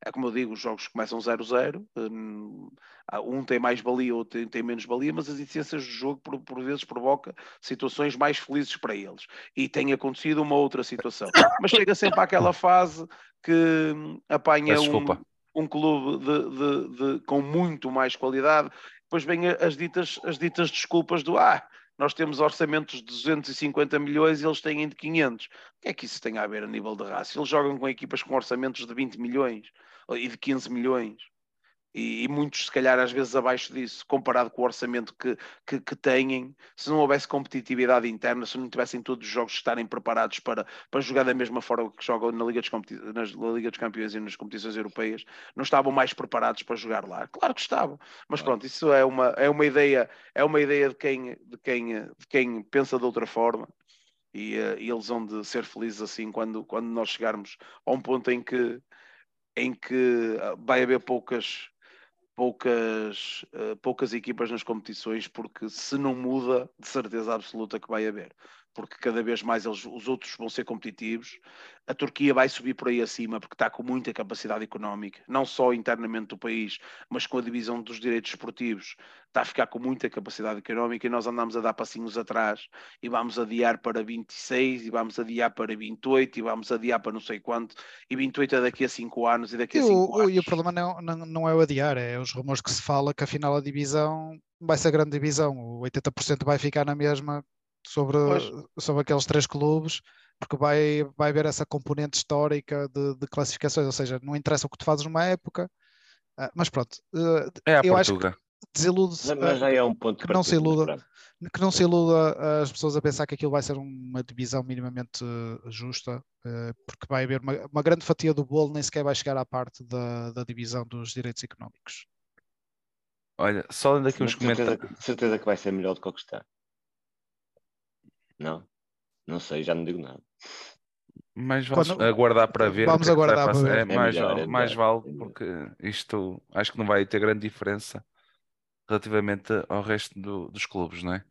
é como eu digo, os jogos começam 0-0, hum, um tem mais valia, outro tem, tem, menos valia, mas as essências do jogo por, por, vezes provoca situações mais felizes para eles. E tem acontecido uma outra situação. Mas chega sempre àquela fase que hum, apanha um, um, clube de, de, de, com muito mais qualidade, depois vem as ditas, as ditas desculpas do ah, nós temos orçamentos de 250 milhões e eles têm de 500. O que é que isso tem a ver a nível de raça? Eles jogam com equipas com orçamentos de 20 milhões e de 15 milhões. E, muitos, se calhar, às vezes abaixo disso, comparado com o orçamento que, que, que, têm, se não houvesse competitividade interna, se não tivessem todos os jogos estarem preparados para, para jogar da mesma forma que jogam na Liga, dos na Liga dos Campeões e nas competições europeias, não estavam mais preparados para jogar lá. Claro que estavam, mas pronto, isso é uma, é uma ideia, é uma ideia de quem, de quem, de quem pensa de outra forma. E, e eles vão de ser felizes assim quando, quando nós chegarmos a um ponto em que em que ah, vai haver poucas, poucas, uh, poucas equipas nas competições, porque se não muda, de certeza absoluta que vai haver porque cada vez mais eles, os outros vão ser competitivos. A Turquia vai subir por aí acima, porque está com muita capacidade económica, não só internamente do país, mas com a divisão dos direitos esportivos, está a ficar com muita capacidade económica e nós andamos a dar passinhos atrás e vamos adiar para 26 e vamos adiar para 28 e vamos adiar para não sei quanto e 28 é daqui a 5 anos e daqui a 5 anos. E o problema não, não, não é o adiar, é os rumores que se fala que afinal a divisão vai ser a grande divisão, o 80% vai ficar na mesma sobre, sobre aqueles três clubes, porque vai, vai haver essa componente histórica de, de classificações, ou seja, não interessa o que tu fazes numa época, uh, mas pronto, uh, é a eu Portuga. acho que desilude mas já é um ponto que não se iluda que não se iluda as pessoas a pensar que aquilo vai ser uma divisão minimamente justa, porque vai haver uma, uma, grande fatia do bolo, nem sequer vai chegar à parte da, da divisão dos direitos económicos. Olha, só lendo aqui uns comentários. Certeza, certeza que vai ser melhor do que o que está. Não? Não sei, já não digo nada. Mais vale Quando... aguardar para ver. Vamos é aguardar para ver. É, mais, melhor, vale, é mais vale, porque isto acho que não vai ter grande diferença relativamente ao resto do, dos clubes, não é?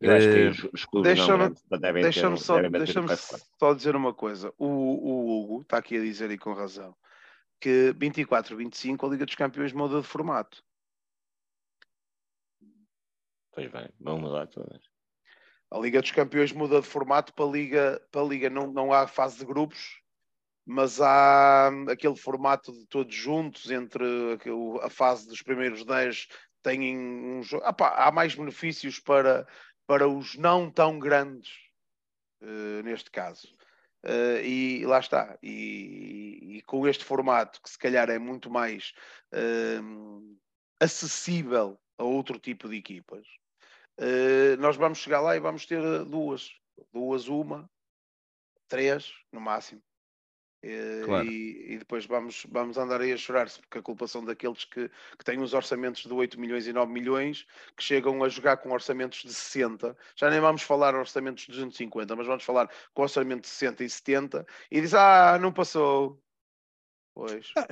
Eu acho que eh, os, os clubes deixa-me deixa só, deixa só dizer uma coisa. O, o Hugo está aqui a dizer e com razão que 24, 25 a Liga dos Campeões muda de formato. Pois bem, vamos mudar todas. A Liga dos Campeões muda de formato para a Liga, para a Liga não, não há fase de grupos, mas há aquele formato de todos juntos, entre a fase dos primeiros 10 têm um jogo. há mais benefícios para, para os não tão grandes, uh, neste caso. Uh, e lá está. E, e, com este formato, que se calhar é muito mais uh, acessível a outro tipo de equipas, nós vamos chegar lá e vamos ter eh, duas, duas, uma, três no máximo. Uh, claro. e, e, depois vamos, vamos andar aí a chorar-se, porque a culpa são daqueles que, que têm os orçamentos de 8 milhões e 9 milhões, que chegam a jogar com orçamentos de 60. Já nem vamos falar orçamentos de 250, mas vamos falar com orçamento de 60 e 70 e diz: Ah, não passou. Pois. Ah,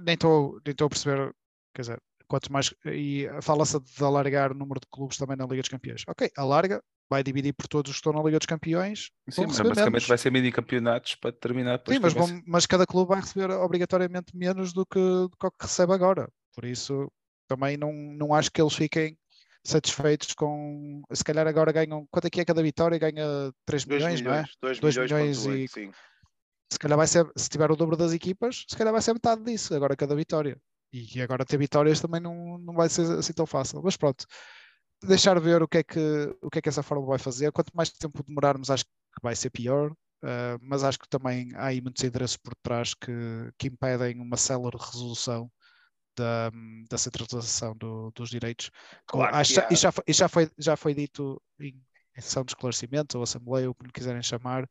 nem estou nem a perceber, quer dizer, quanto mais. E fala-se de alargar o número de clubes também na Liga dos Campeões. Ok, alarga, vai dividir por todos os que estão na Liga dos Campeões. Sim, mas basicamente menos. vai ser mini campeonatos para terminar. Sim, mas, bom, mas cada clube vai receber obrigatoriamente menos do que, do que recebe agora. Por isso, também não, não acho que eles fiquem satisfeitos com. Se calhar agora ganham. Quanto é que é cada vitória? Ganha 3 milhões, milhões, não é? 2 milhões, milhões e. 8, sim. Se calhar vai ser, se tiver o dobro das equipas, se calhar vai ser metade disso, agora cada vitória. E agora ter vitórias também não, não vai ser assim tão fácil. Mas pronto, deixar ver o que, é que, o que é que essa forma vai fazer. Quanto mais tempo demorarmos, acho que vai ser pior. uh, mas acho que também há aí muitos interesses por trás que, que impedem uma célere resolução da, da centralização do, dos direitos. Claro acho, que há. e já, foi, já, foi, já foi dito em, em sessão de esclarecimento ou assembleia, ou como quiserem chamar,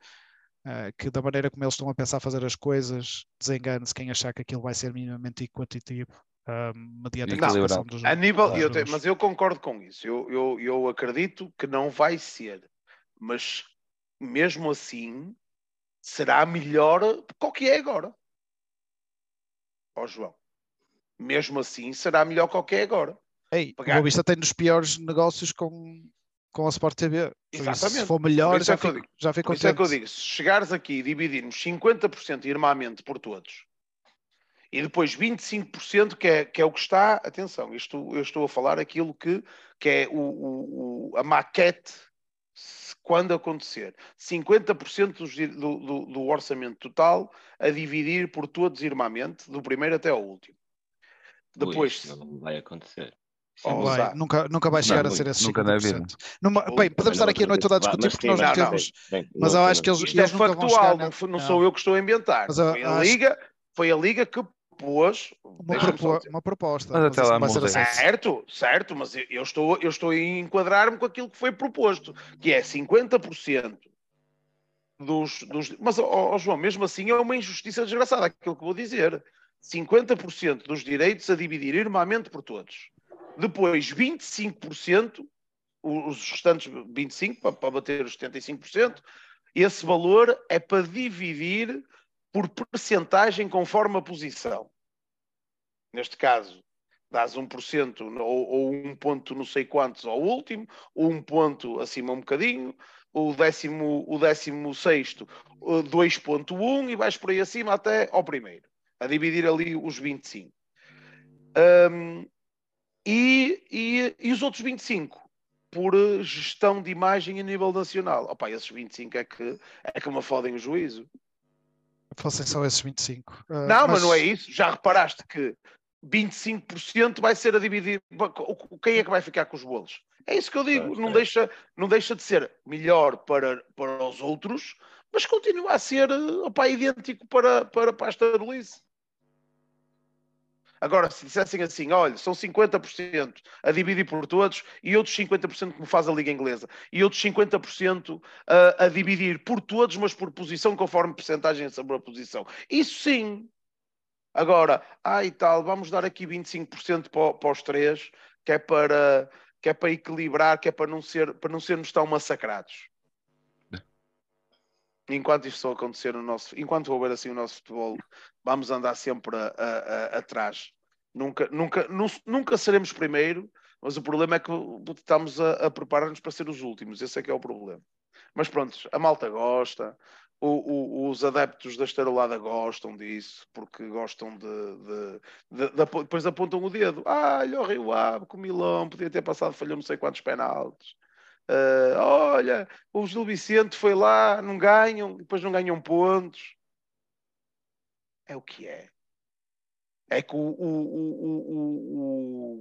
que da maneira como eles estão a pensar fazer as coisas, desengane-se quem achar que aquilo vai ser minimamente equantitativo. Um, mediante a classificação dos, A nível, dos eu te- mas eu concordo com isso. Eu, eu, eu acredito que não vai ser. Mas mesmo assim, será melhor que o que é agora. Ó João. Mesmo assim, será melhor que o que é agora. Ei, pagar- o Boa Vista tem dos piores negócios com, com a Sport TV. Exatamente. Se for melhor, é já eu fico, digo. já fico Por isso é que eu contente. digo: se chegares aqui e dividirmos 50% irmamente por todos e depois 25% que é, que é o que está, atenção, isto, eu estou a falar aquilo que, que é o, o- o- a maquete quando acontecer. 50% dos di- do, do, do orçamento total a dividir por todos irmamente, do primeiro até ao último. Ui, Depois, isso não vai acontecer. Oh, é vai, Zá. nunca, nunca vai chegar Não, a ser esses nunca na 50%. Numa- bem, podemos estar aqui a noite toda a discutir porque nós não não, temos. mas eu acho que eles- Isto é eles factual, não, não não. sou eu que estou a inventar. Mas foi, a acho- Liga, foi a Liga que pôs. Uma, uma proposta. Mas até lá vai ser aceito. Certo, certo, mas eu- estou, eu estou a enquadrar-me com aquilo que foi proposto, que é 50% dos, dos. Mas, ó, ó, João, mesmo assim é uma injustiça desgraçada aquilo que vou dizer. 50% dos direitos a dividir irmamente por todos. Depois, 25%, o- os restantes 25%, para, para bater os 75%, esse valor é para dividir por percentagem conforme a posição. Neste caso, dás 1% ou, ou um ponto não sei quantos ao último, ou um ponto acima um bocadinho, o décimo, o décimo sexto uh, 2.1 e vais por aí acima até ao primeiro, a dividir ali os 25. Um, e, e, e os outros 25 por uh, gestão de imagem a nível nacional. Opa, esses 25 é que, é que me fodem o juízo. Fossem só esses 25. Ah, Não, mas... não é isso. Já reparaste que 25% vai ser a dividir. O- Quem é que vai ficar com os bolos? É isso que eu digo. Não, é. deixa, não deixa de ser melhor para, para os outros, mas continua a ser opa, idêntico para, para, para a Starlice. Agora, se dissessem assim, olha, são 50% a dividir por todos e outros 50% como faz a Liga Inglesa e outros 50% a, a dividir por todos, mas por posição, conforme percentagem sobre a posição. Isso sim. Agora, ah e tal, vamos dar aqui 25% para, para os três, que é para, que é para equilibrar, que é para não, ser, para não sermos tão massacrados. Enquanto isto só acontecer no nosso, enquanto houver assim o nosso futebol, vamos andar sempre a- a- a- atrás. Nunca, nunca, nu- nunca seremos primeiro, mas o problema é que estamos a, preparar-nos para ser os últimos. Esse é que é o problema. Mas pronto, a malta gosta, o- o- os adeptos da estarolada gostam disso, porque gostam de. de- de- de depois apontam o dedo. Ah, olha o Rio Ave com o Milão, podia ter passado, falhou não sei quantos penaltis. Ah, olha, o Gil Vicente foi lá, não ganham, depois não ganham pontos. É o que é. É que o, o,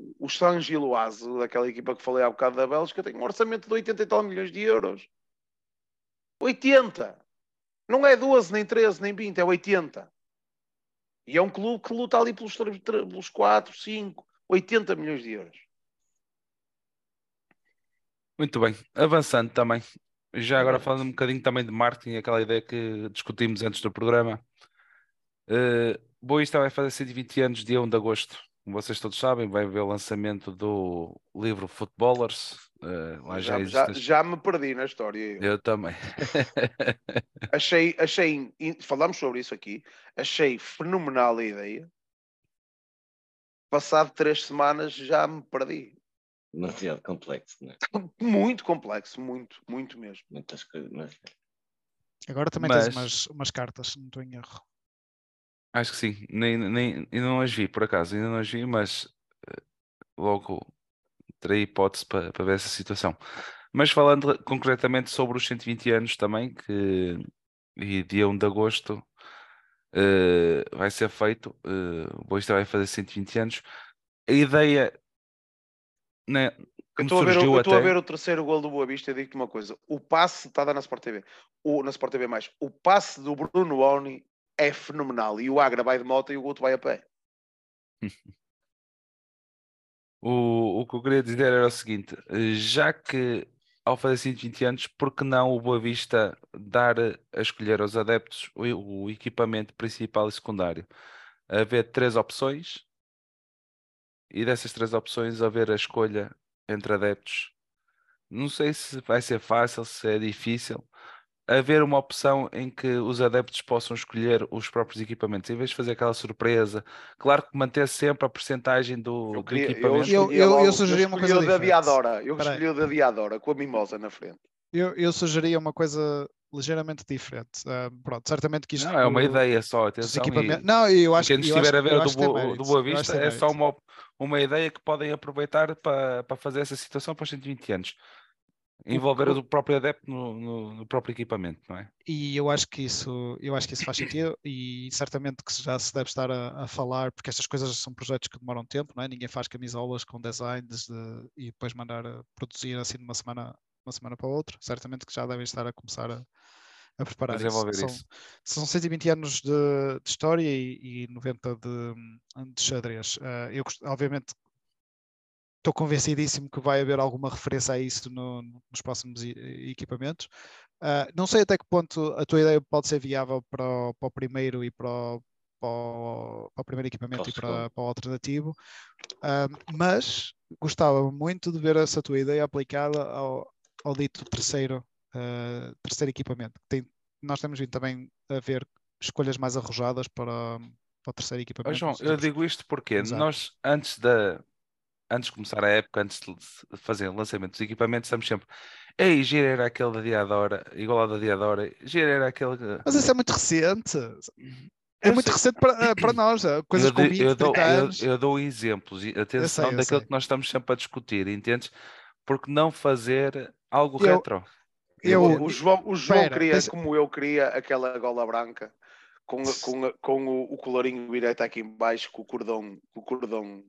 o, o, San Giloase, daquela equipa que falei há bocado da Bélgica, tem um orçamento de 80 e tal milhões de euros. 80! Não é 12, nem 13, nem 20, é 80. E é um clube que luta ali pelos, pelos 4, 5, 80 milhões de euros. Muito bem, avançando também. Já agora falando um bocadinho também de marketing, aquela ideia que discutimos antes do programa. Uh, Boa Vista vai fazer 120 anos dia 1 de agosto. Como vocês todos sabem, vai haver o lançamento do livro Footballers. Uh, já, Já, já, me perdi na história. eu. Eu também. Achei, achei, falámos sobre isso aqui, achei fenomenal a ideia. Passado três semanas já me perdi. Demasiado complexo, não é? Muito complexo, muito, muito mesmo. Muitas coisas. Mas... Agora também Mas- tens umas, umas cartas, se não estou em erro. Acho que sim. Nem, nem, ainda não as vi, por acaso, ainda não as vi, mas eh, logo terei hipótese para, para ver essa situação. Mas falando concretamente sobre os 120 anos também, que e dia 1 de agosto eh, vai ser feito, eh, o Boa Vista vai fazer 120 anos. A ideia, né, que Eu estou a, ver, o- surgiu eu estou a até. ver o terceiro gol do Boa Vista e digo-te uma coisa. O passe está a dar na Sport TV. O, na Sport TV mais. O passe do Bruno Oni é fenomenal. E o Agra vai de moto e o Guto vai a pé. O, o que eu queria dizer era o seguinte: já que ao fazer 120 anos, por que não o Boa Vista dar a escolher aos adeptos o, o equipamento principal e secundário? Haver três opções e dessas três opções haver a escolha entre adeptos. Não sei se vai ser fácil, se é difícil. Haver uma opção em que os adeptos possam escolher os próprios equipamentos, em vez de fazer aquela surpresa. Claro que manter sempre a percentagem do, Eu, do queria, eu, equipamento. Eu- eu- eu sugeria uma escolhi coisa o da diferente. Diadora. Eu escolhi o da Diadora com a mimosa na frente. Eu, eu sugeria uma coisa ligeiramente diferente. Ah, pronto, certamente que isto. Não, é uma ideia só, atenção. equipamentos- E, Não, eu acho quem eu estiver a ver o do, que mérito, do Boa Vista, que tem é só uma, uma ideia que podem aproveitar para, para fazer essa situação para os 120 anos. Envolver que- o próprio adepto no, no, no próprio equipamento, não é? E eu acho que isso, eu acho que isso faz sentido e certamente que já se deve estar a, a falar, porque estas coisas são projetos que demoram tempo, não é? Ninguém faz camisolas com designs de- e depois mandar a produzir assim de uma semana, uma semana para outra. Certamente que já devem estar a começar a, a preparar isso. desenvolver São, isso. são 120 anos de, de história e, e 90 de, de xadrez. Ah, eu, obviamente, estou convencidíssimo que vai haver alguma referência a isso no- nos próximos equipamentos. Ah, não sei até que ponto a tua ideia pode ser viável para o, para o primeiro e para o, para o- para o primeiro equipamento Para o e para, para o alternativo, Ah, mas gostava muito de ver essa tua ideia aplicada ao, ao dito terceiro, ah, terceiro equipamento. Tem- nós temos vindo também a ver escolhas mais arrojadas para, para o terceiro equipamento. João, nos eu digo isto porque Exato. nós, antes da antes de começar a época, antes de fazer o lançamento dos equipamentos, estamos sempre. Ei, gira era aquele da Diadora, igual ao da Diadora, gira era aquele. que-" Mas isso é muito recente. É Eu muito sei. recente para, para nós. ah, Coisas eu, com di- 20, eu dou, 30 eu- eu dou exemplos, e atenção eu daquilo sei. que nós estamos sempre a discutir, entendes? Porque não fazer algo retro? Eu, o, João, o João Espera, queria, deixa- como eu queria, aquela gola branca com, com, com o, o colorinho direito aqui em baixo, com o cordão, com o cordão.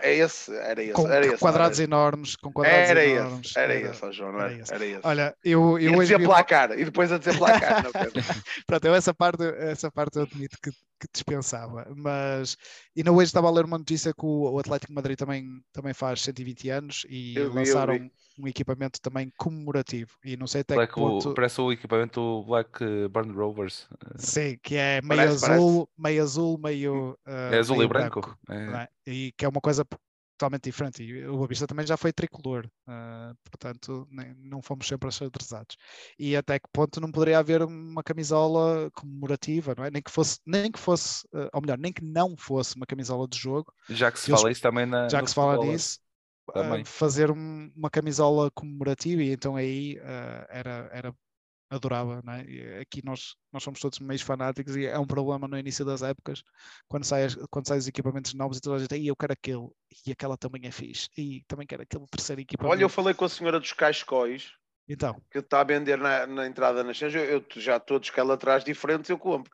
É esse, era esse, com era esse. quadrados era, enormes. Com quadrados era enormes. esse, era era- esse, João, não era era? esse. Era esse. Olha, eu, e eu a hoje dizer vi placar, e depois a dizer placar. não quero. Pronto, eu essa parte, essa parte eu admito que, que dispensava, mas ainda hoje estava a ler uma notícia que o, o Atlético de Madrid também, também faz 120 anos e Eu vi, lançaram vi. um equipamento também comemorativo e não sei até Black, que o- ponto, parece o equipamento do Black eh, Burn Rovers. sim, que é meio Parece, azul, meio azul, meio, ah, É azul meio e branco. É. não é? e que é uma coisa totalmente diferente. E o Boa Vista também já foi tricolor, ah, portanto, nem- não fomos sempre atrasados. E até que ponto não poderia haver uma camisola comemorativa, não é? Nem que fosse, nem que fosse, ah, ou melhor, nem que não fosse uma camisola de jogo, Já que se Eles- fala isso também na. já que se fala futebol, nisso, ah, fazer um- uma camisola comemorativa e então aí era, era adorava, é? E Aqui nós, nós somos todos meios fanáticos e é um problema no início das épocas, quando saem quando sai os equipamentos novos e toda a gente, "Ei, eu quero aquele, e aquela também é fixe, e também quero aquele terceiro equipamento. Olha, eu falei com a senhora dos cascóis, Então, que está a vender na, na entrada na Xanja, eu, eu já todos que ela atrás diferentes eu compro.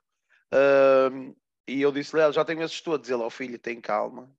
E eu disse-lhe, "Ela, já tenho esses todos. Ele, ó filho, tem calma.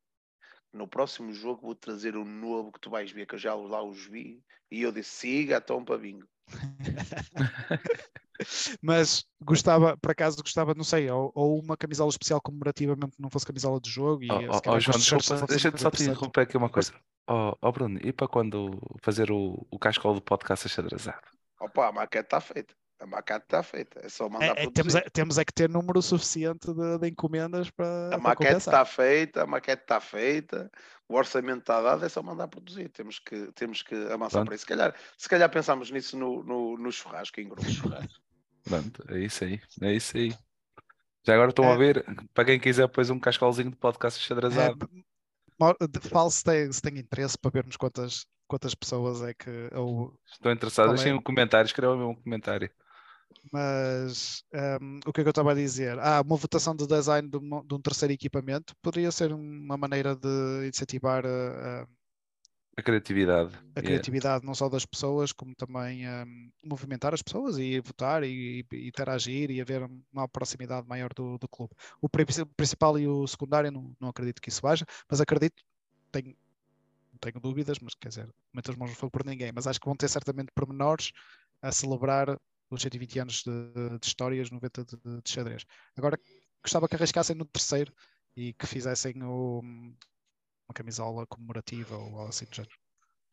No próximo jogo vou trazer um novo que tu vais ver, que eu já lá os vi. E eu disse, siga, então para bingo. mas gostava, por acaso gostava, não sei, ou, ou uma camisola especial comemorativa mesmo que não fosse camisola de jogo. E, calhar ó, com João, desculpa, deixa-me só te interromper aqui uma coisa. Ó ó, Bruno, e para quando fazer o, o cascol do podcast achadrazado? Opa, a maquete está feita. A maquete está feita. É só mandar É, é, produzir. temos, é, temos é que ter número suficiente de, de encomendas para, A maquete está feita, a maquete está feita, o orçamento está dado, é só mandar produzir. Temos que, temos que avançar Pronto. para isso. Se calhar, se calhar pensamos nisso no, no, no churrasco, em grupo churrasco. Pronto, é isso aí, é isso aí. Já agora estão É. a ver, para quem quiser depois um cascolzinho de podcast É, mo- de- fale se tem, se tem interesse para vermos quantas, quantas pessoas é que. Ou, Estou interessado, é? deixem um comentário, escrevam um comentário. Mas ehm, o que é que eu estava a dizer? Ah, uma votação de design de, uma- de um terceiro equipamento poderia ser uma maneira de incentivar a, a- A criatividade. a Yeah. criatividade não só das pessoas, como também ehm, movimentar as pessoas e votar e, e interagir e haver uma proximidade maior do, do clube. O pri- principal e o secundário não, não acredito que isso haja, mas acredito, tenho tenho dúvidas, mas quer dizer, meto as mãos no fogo por ninguém, mas acho que vão ter certamente pormenores a celebrar os 120 anos de, de histórias 90 de, de xadrez. Agora, gostava que arriscassem no terceiro e que fizessem o, uma camisola comemorativa ou algo assim do género.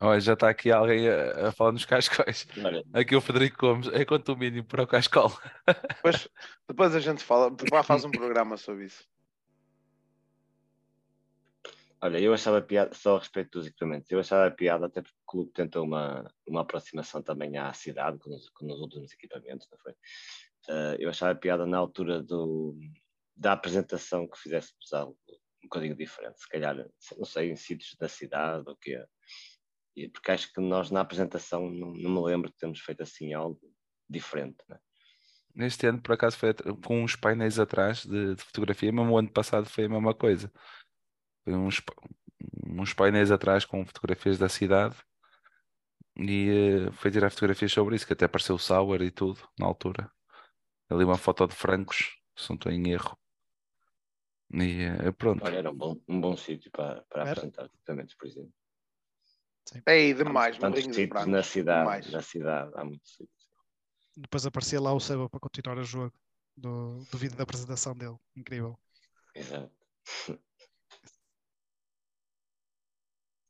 Olha, já está aqui alguém a, a falar nos cascóis. Olha, Aqui o Frederico Gomes, é quanto o mínimo para o cascol. Depois, depois a gente fala, depois faz um programa sobre isso. Olha, eu achava piada, só a respeito dos equipamentos, eu achava piada até porque o clube tentou uma, uma aproximação também à cidade com os, com os últimos equipamentos, não foi? Eh, eu achava piada na altura do, da apresentação que fizéssemos algo um bocadinho diferente, se calhar, não sei, em sítios da cidade ou quê. E porque acho que nós na apresentação não, não me lembro de termos feito assim algo diferente. Né? Neste ano, por acaso, foi com uns painéis atrás de, de fotografia, mesmo o ano passado foi a mesma coisa. Foi uns, uns painéis atrás com fotografias da cidade e eh, foi tirar fotografias sobre isso, que até apareceu o Sauer e tudo na altura. Ali uma foto de francos, se não estou em erro. E eh, pronto. Olha, era um bom, um bom sítio para, para Era. apresentar equipamentos, por exemplo. Ei, demais, Tantos sítios Francos. na cidade, demais. na cidade, há muitos sítios. Depois aparecia lá o Seba para continuar o jogo do, do vídeo da apresentação dele. Incrível. Exato.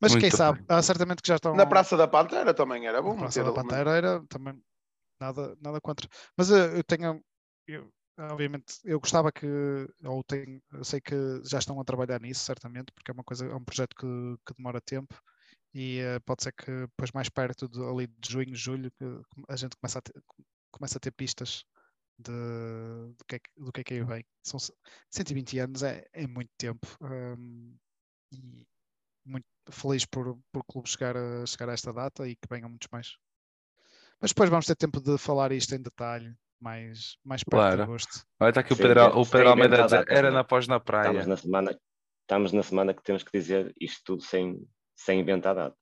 Mas quem sabe, bem. há certamente que já estão. Na Praça da Pantera também era bom. Na Praça da Pantera era também nada, nada contra. Mas eh, eu tenho, eu, obviamente, eu gostava que, ou tenho, eu sei que já estão a trabalhar nisso, certamente, porque é uma coisa, é um projeto que, que demora tempo e eh, pode ser que depois mais perto de, ali de junho, julho, que a gente começa a ter, começa a ter pistas de, do, que é, que- do que é que aí vem. São c- 120 anos, é, é muito tempo. hum, e muito feliz por, por o clube chegar a, chegar a esta data e que venham muitos mais. Mas depois vamos ter tempo de falar isto em detalhe, mais, mais perto de Claro. agosto. Olha, está aqui o Pedro, inven- o Pedro Almeida dizer, datas, era não. na pós na praia. Estamos na semana, estamos na semana que temos que dizer isto tudo sem, sem inventar datas.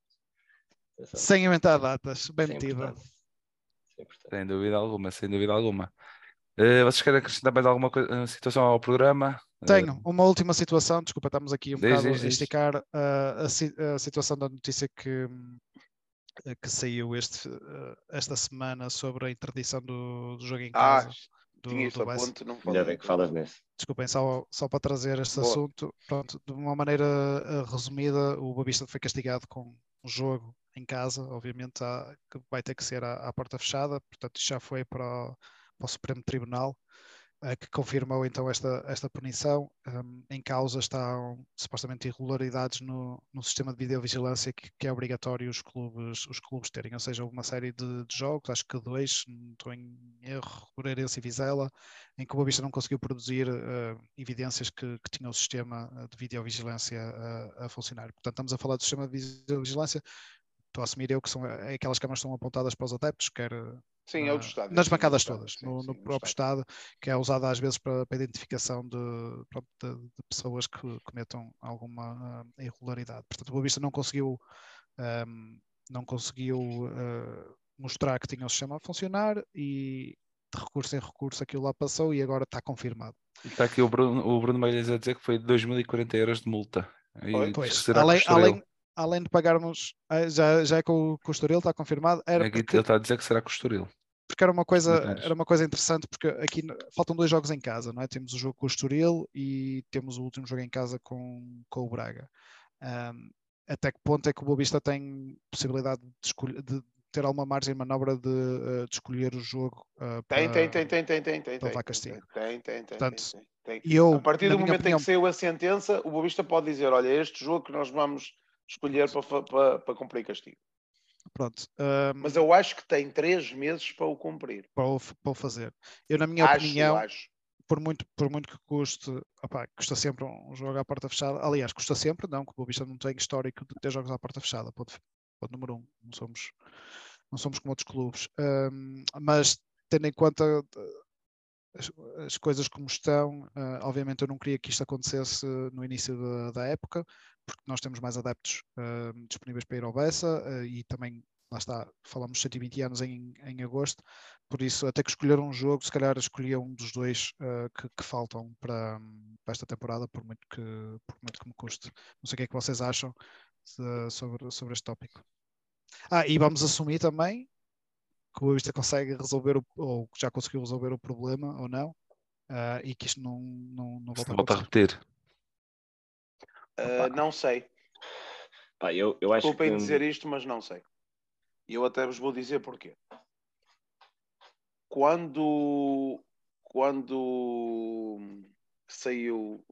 Sem inventar datas, bem é é importante. Sem dúvida alguma, sem dúvida alguma. Eh, vocês querem acrescentar mais alguma coisa, eh, situação ao programa? Eh, Tenho uma última situação, desculpa, estamos aqui um Diz, bocado diz, a esticar ah, a, a situação da notícia que, que saiu este, ah, esta semana sobre a interdição do, do jogo em Ah, casa. do, tinha do ponto, não Ainda falei. bem que falas nisso. Desculpem, só, só para trazer este Boa. assunto, pronto, de uma maneira resumida, o Boavista foi castigado com um jogo em casa, obviamente há- que vai ter que ser à, à porta fechada, portanto isto já foi para o, para o Supremo Tribunal, eh, que confirmou então esta, esta punição. Um, em causa estão supostamente irregularidades no, no sistema de videovigilância que, que é obrigatório os clubes, os clubes terem, ou seja, uma série de, de jogos, acho que dois, estou em erro, Moreirense e Vizela, em que o Boavista não conseguiu produzir eh, evidências que, que tinha o sistema eh, de videovigilância eh, a funcionar. Portanto, estamos a falar do sistema de videovigilância, estou a assumir eu que são eh, aquelas câmaras que estão apontadas para os adeptos, quer Sim, é o do na- estádio. nas sim, bancadas todas, estádio, no, sim, no sim, próprio Estado, que é usada às vezes para, para a identificação de, pronto, de- de pessoas que cometam alguma ah, irregularidade. Portanto, o Boa Vista não conseguiu, ahm, não conseguiu ah, mostrar que tinha o sistema a funcionar e de recurso em recurso aquilo lá passou e agora está confirmado. Está aqui o Bruno, o Bruno Meirelles a dizer que foi 2.040 euros de multa. E Pois, além, além, além de pagarmos, ah, já, já é com, o- Estoril, está confirmado, era Aqui porque ele está a dizer que será com porque era uma coisa, era uma coisa interessante, porque aqui faltam dois jogos em casa, não é? Temos o jogo com o Estoril e temos o último jogo em casa com, com o Braga. Ahm, até que ponto é que o Boa Vista tem possibilidade de, escolher, de ter alguma margem de manobra de, eh, de escolher o jogo? Tem, para- tem, tem, tem, tem, tem, tem. para tem, castigo. Tem, tem, tem, tem, Portanto, tem, tem. E eu, A partir do momento opinião, em que saiu a sentença, o Boavista pode dizer: olha, este jogo que nós vamos escolher para, para, para cumprir castigo. Pronto, ahm, Mas eu acho que tem três meses para o cumprir. para, o, para o fazer. Eu, na minha acho, opinião, acho. por muito, por muito que custe, opá, custa sempre um jogo à porta fechada. Aliás, custa sempre, não, que o Boa Vista não tem histórico de ter jogos à porta fechada. Ponto, ponto número um. Não somos, não somos como outros clubes. Ahm, mas tendo em conta eh, as, as coisas como estão, ah, obviamente eu não queria que isto acontecesse no início da, da época, porque nós temos mais adeptos ah, disponíveis para ir ao Bessa ah, e também, lá está, falamos 120 anos em, em agosto, por isso até que escolher um jogo, se calhar escolhia um dos dois ah, que, que faltam para, para esta temporada, por muito, que, por muito que me custe. Não sei o que é que vocês acham. de, sobre, sobre este tópico. Ah, e vamos assumir também que o Boa Vista consegue resolver o, ou já conseguiu resolver o problema ou não, uh, e que isto não, não, não volta, volta a, a repetir. Uh, não sei. Pá, eu, eu acho Desculpem que... dizer isto, mas não sei. E eu até vos vou dizer porquê. Quando, quando saiu,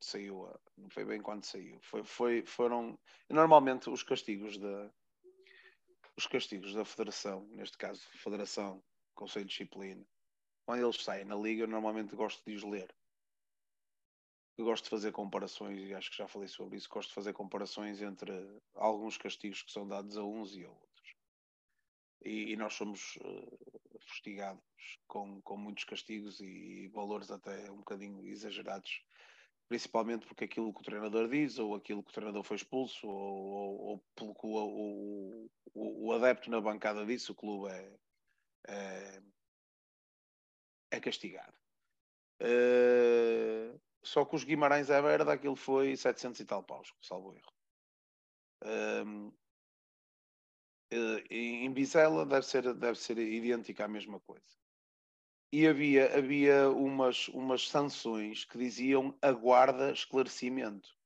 saiu, não foi bem quando saiu, foi, foi, foram normalmente os castigos da os castigos da Federação, neste caso Federação, Conselho de Disciplina, quando eles saem na Liga, eu normalmente gosto de os ler. Eu gosto de fazer comparações, e acho que já falei sobre isso, gosto de fazer comparações entre alguns castigos que são dados a uns e a outros. E, e nós somos uh, fustigados com, com muitos castigos e, e valores até um bocadinho exagerados principalmente porque aquilo que o treinador diz, ou aquilo que o treinador foi expulso, ou, ou, ou pelo que o, o, o, adepto na bancada disse, o clube é, é, é castigado. Uh, só que os Guimarães é verde, aquilo foi 700 e tal paus, salvo erro. Um, uh, em Bizela deve ser, deve ser idêntica à mesma coisa e havia, havia umas, umas sanções que diziam aguarda esclarecimento.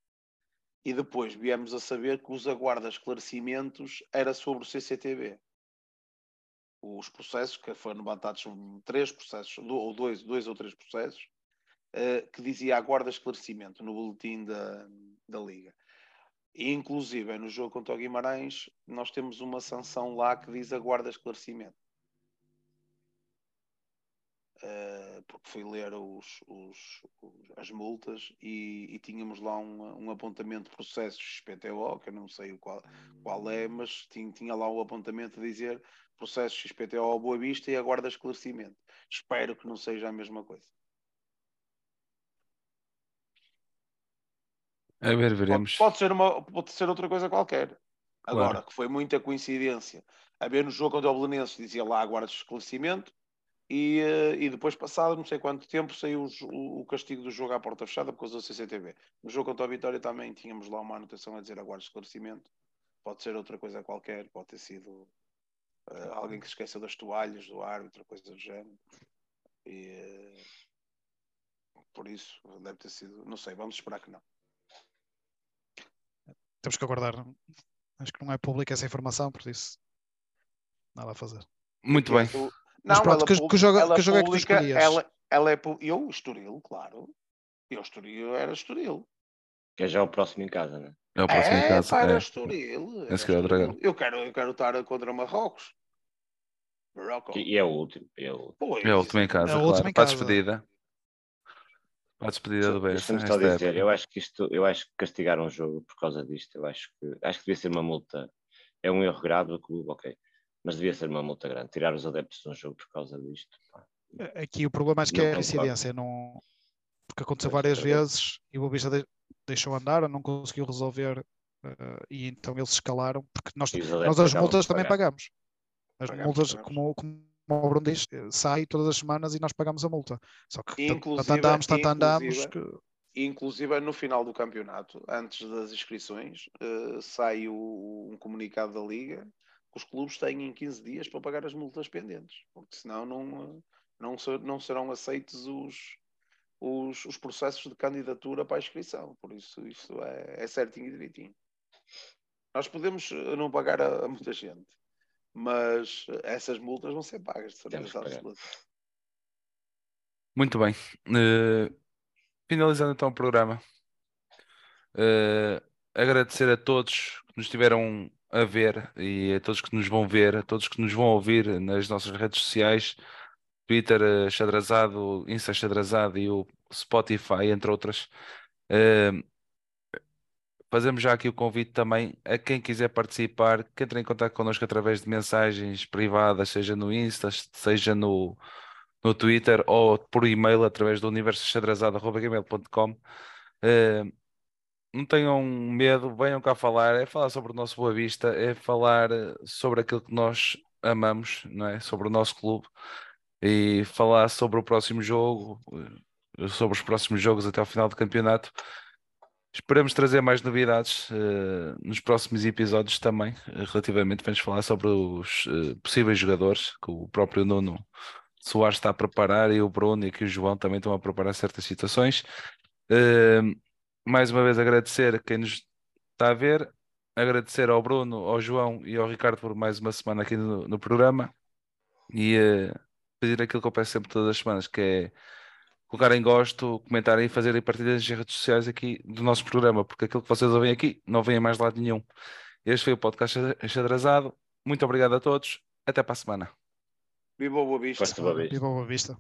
E depois viemos a saber que os aguarda esclarecimentos era sobre o CCTV. Os processos, que foram levantados, três processos, ou dois, dois ou três processos, uh, que dizia aguarda esclarecimento no boletim da, da Liga. E, inclusive, no jogo contra o Guimarães, nós temos uma sanção lá que diz aguarda esclarecimento. Uh, porque fui ler os, os, os, as multas e, e, tínhamos lá um, um apontamento de processos XPTO, que eu não sei qual, qual é, mas tinha, tinha lá o apontamento de dizer processos XPTO Boa Vista e aguarda esclarecimento. Espero que não seja a mesma coisa. A ver, veremos. Pode, pode ser, uma, pode ser outra coisa qualquer. Agora, claro. que foi muita coincidência. A ver no jogo contra o Belenenses dizia lá aguarda esclarecimento e, eh, e depois, passado não sei quanto tempo, saiu o, o, castigo do jogo à porta fechada por causa do CCTV. No jogo contra a Vitória também tínhamos lá uma anotação a dizer aguarde esclarecimento. Pode ser outra coisa qualquer, pode ter sido uh, alguém que se esqueceu das toalhas do árbitro, coisa do género. E, uh, por isso, deve ter sido. Não sei, vamos esperar que não. Temos que aguardar. Acho que não é pública essa informação, por isso, nada a fazer. Muito bem. Mas não, pronto, que, que, jogo, que jogo é que tu escolhias? Ela, ela é, eu, Estoril, claro. Eu, Estoril, era Estoril. Que é já o próximo em casa, né? É o próximo é, em casa. Pá, era é. Estoril. Era Estoril. Eu, quero, eu quero estar contra Marrocos. Marrocos. E é o último. É o último, é o último em casa, é claro. Para a despedida. A despedida do BS. Só dizer, eu acho que isto, eu acho que castigar um jogo por causa disto, eu acho que acho que devia ser uma multa. É um erro grave do clube, ok mas devia ser uma multa grande. Tirar os adeptos de um jogo por causa disto. Pá. Aqui o problema acho que é a incidência, não... porque aconteceu várias vezes e o Bobista deixou andar, não conseguiu resolver uh, e então eles escalaram, porque nós, nós as multas também pagamos. As pagamos, multas, pagamos. como, como o Bruno diz, sai todas as semanas e nós pagamos a multa. Só que tanto andamos, tanto andamos que... Inclusive no final do campeonato, antes das inscrições, uh, sai o, um comunicado da Liga os clubes têm em 15 dias para pagar as multas pendentes, porque senão não, não, não serão aceitos os, os, os, processos de candidatura para a inscrição. Por isso, isso é, é certinho e direitinho. Nós podemos eh, não pagar a, a muita gente, mas essas multas vão ser pagas, de certeza absoluta. Muito bem. Uh, finalizando então o programa, uh, agradecer a todos que nos estiveram a ver e a todos que nos vão ver, a todos que nos vão ouvir nas nossas redes sociais, Twitter uh, Xadrazado, Insta Xadrazado e o Spotify, entre outras. Uh, fazemos já aqui o convite também a quem quiser participar, que entre em contato connosco através de mensagens privadas, seja no Insta, seja no, no Twitter ou por e-mail através do universoxadrazado.gmail.com. Uh, não tenham medo, venham cá falar, é falar sobre o nosso Boa Vista, é falar eh, sobre aquilo que nós amamos, não é? sobre o nosso clube e falar sobre o próximo jogo, eh, sobre os próximos jogos até ao final do campeonato. Esperamos trazer mais novidades uh, nos próximos episódios também, uh, relativamente, vamos falar sobre os uh, possíveis jogadores que o próprio Nuno Soares está a preparar e o Bruno e aqui o João também estão a preparar certas situações. mais uma vez agradecer a quem nos está a ver, agradecer ao Bruno, ao João e ao Ricardo por mais uma semana aqui no, no programa e pedir aquilo que eu peço sempre todas as semanas, que é colocarem gosto, comentarem e fazerem partilhas nas redes sociais aqui do nosso programa, porque aquilo que vocês ouvem aqui não vem a mais lado nenhum. Este foi o podcast enxadrezado. Muito obrigado a todos. Até para a semana. Viva o Boa Vista. Viva o Boa Vista.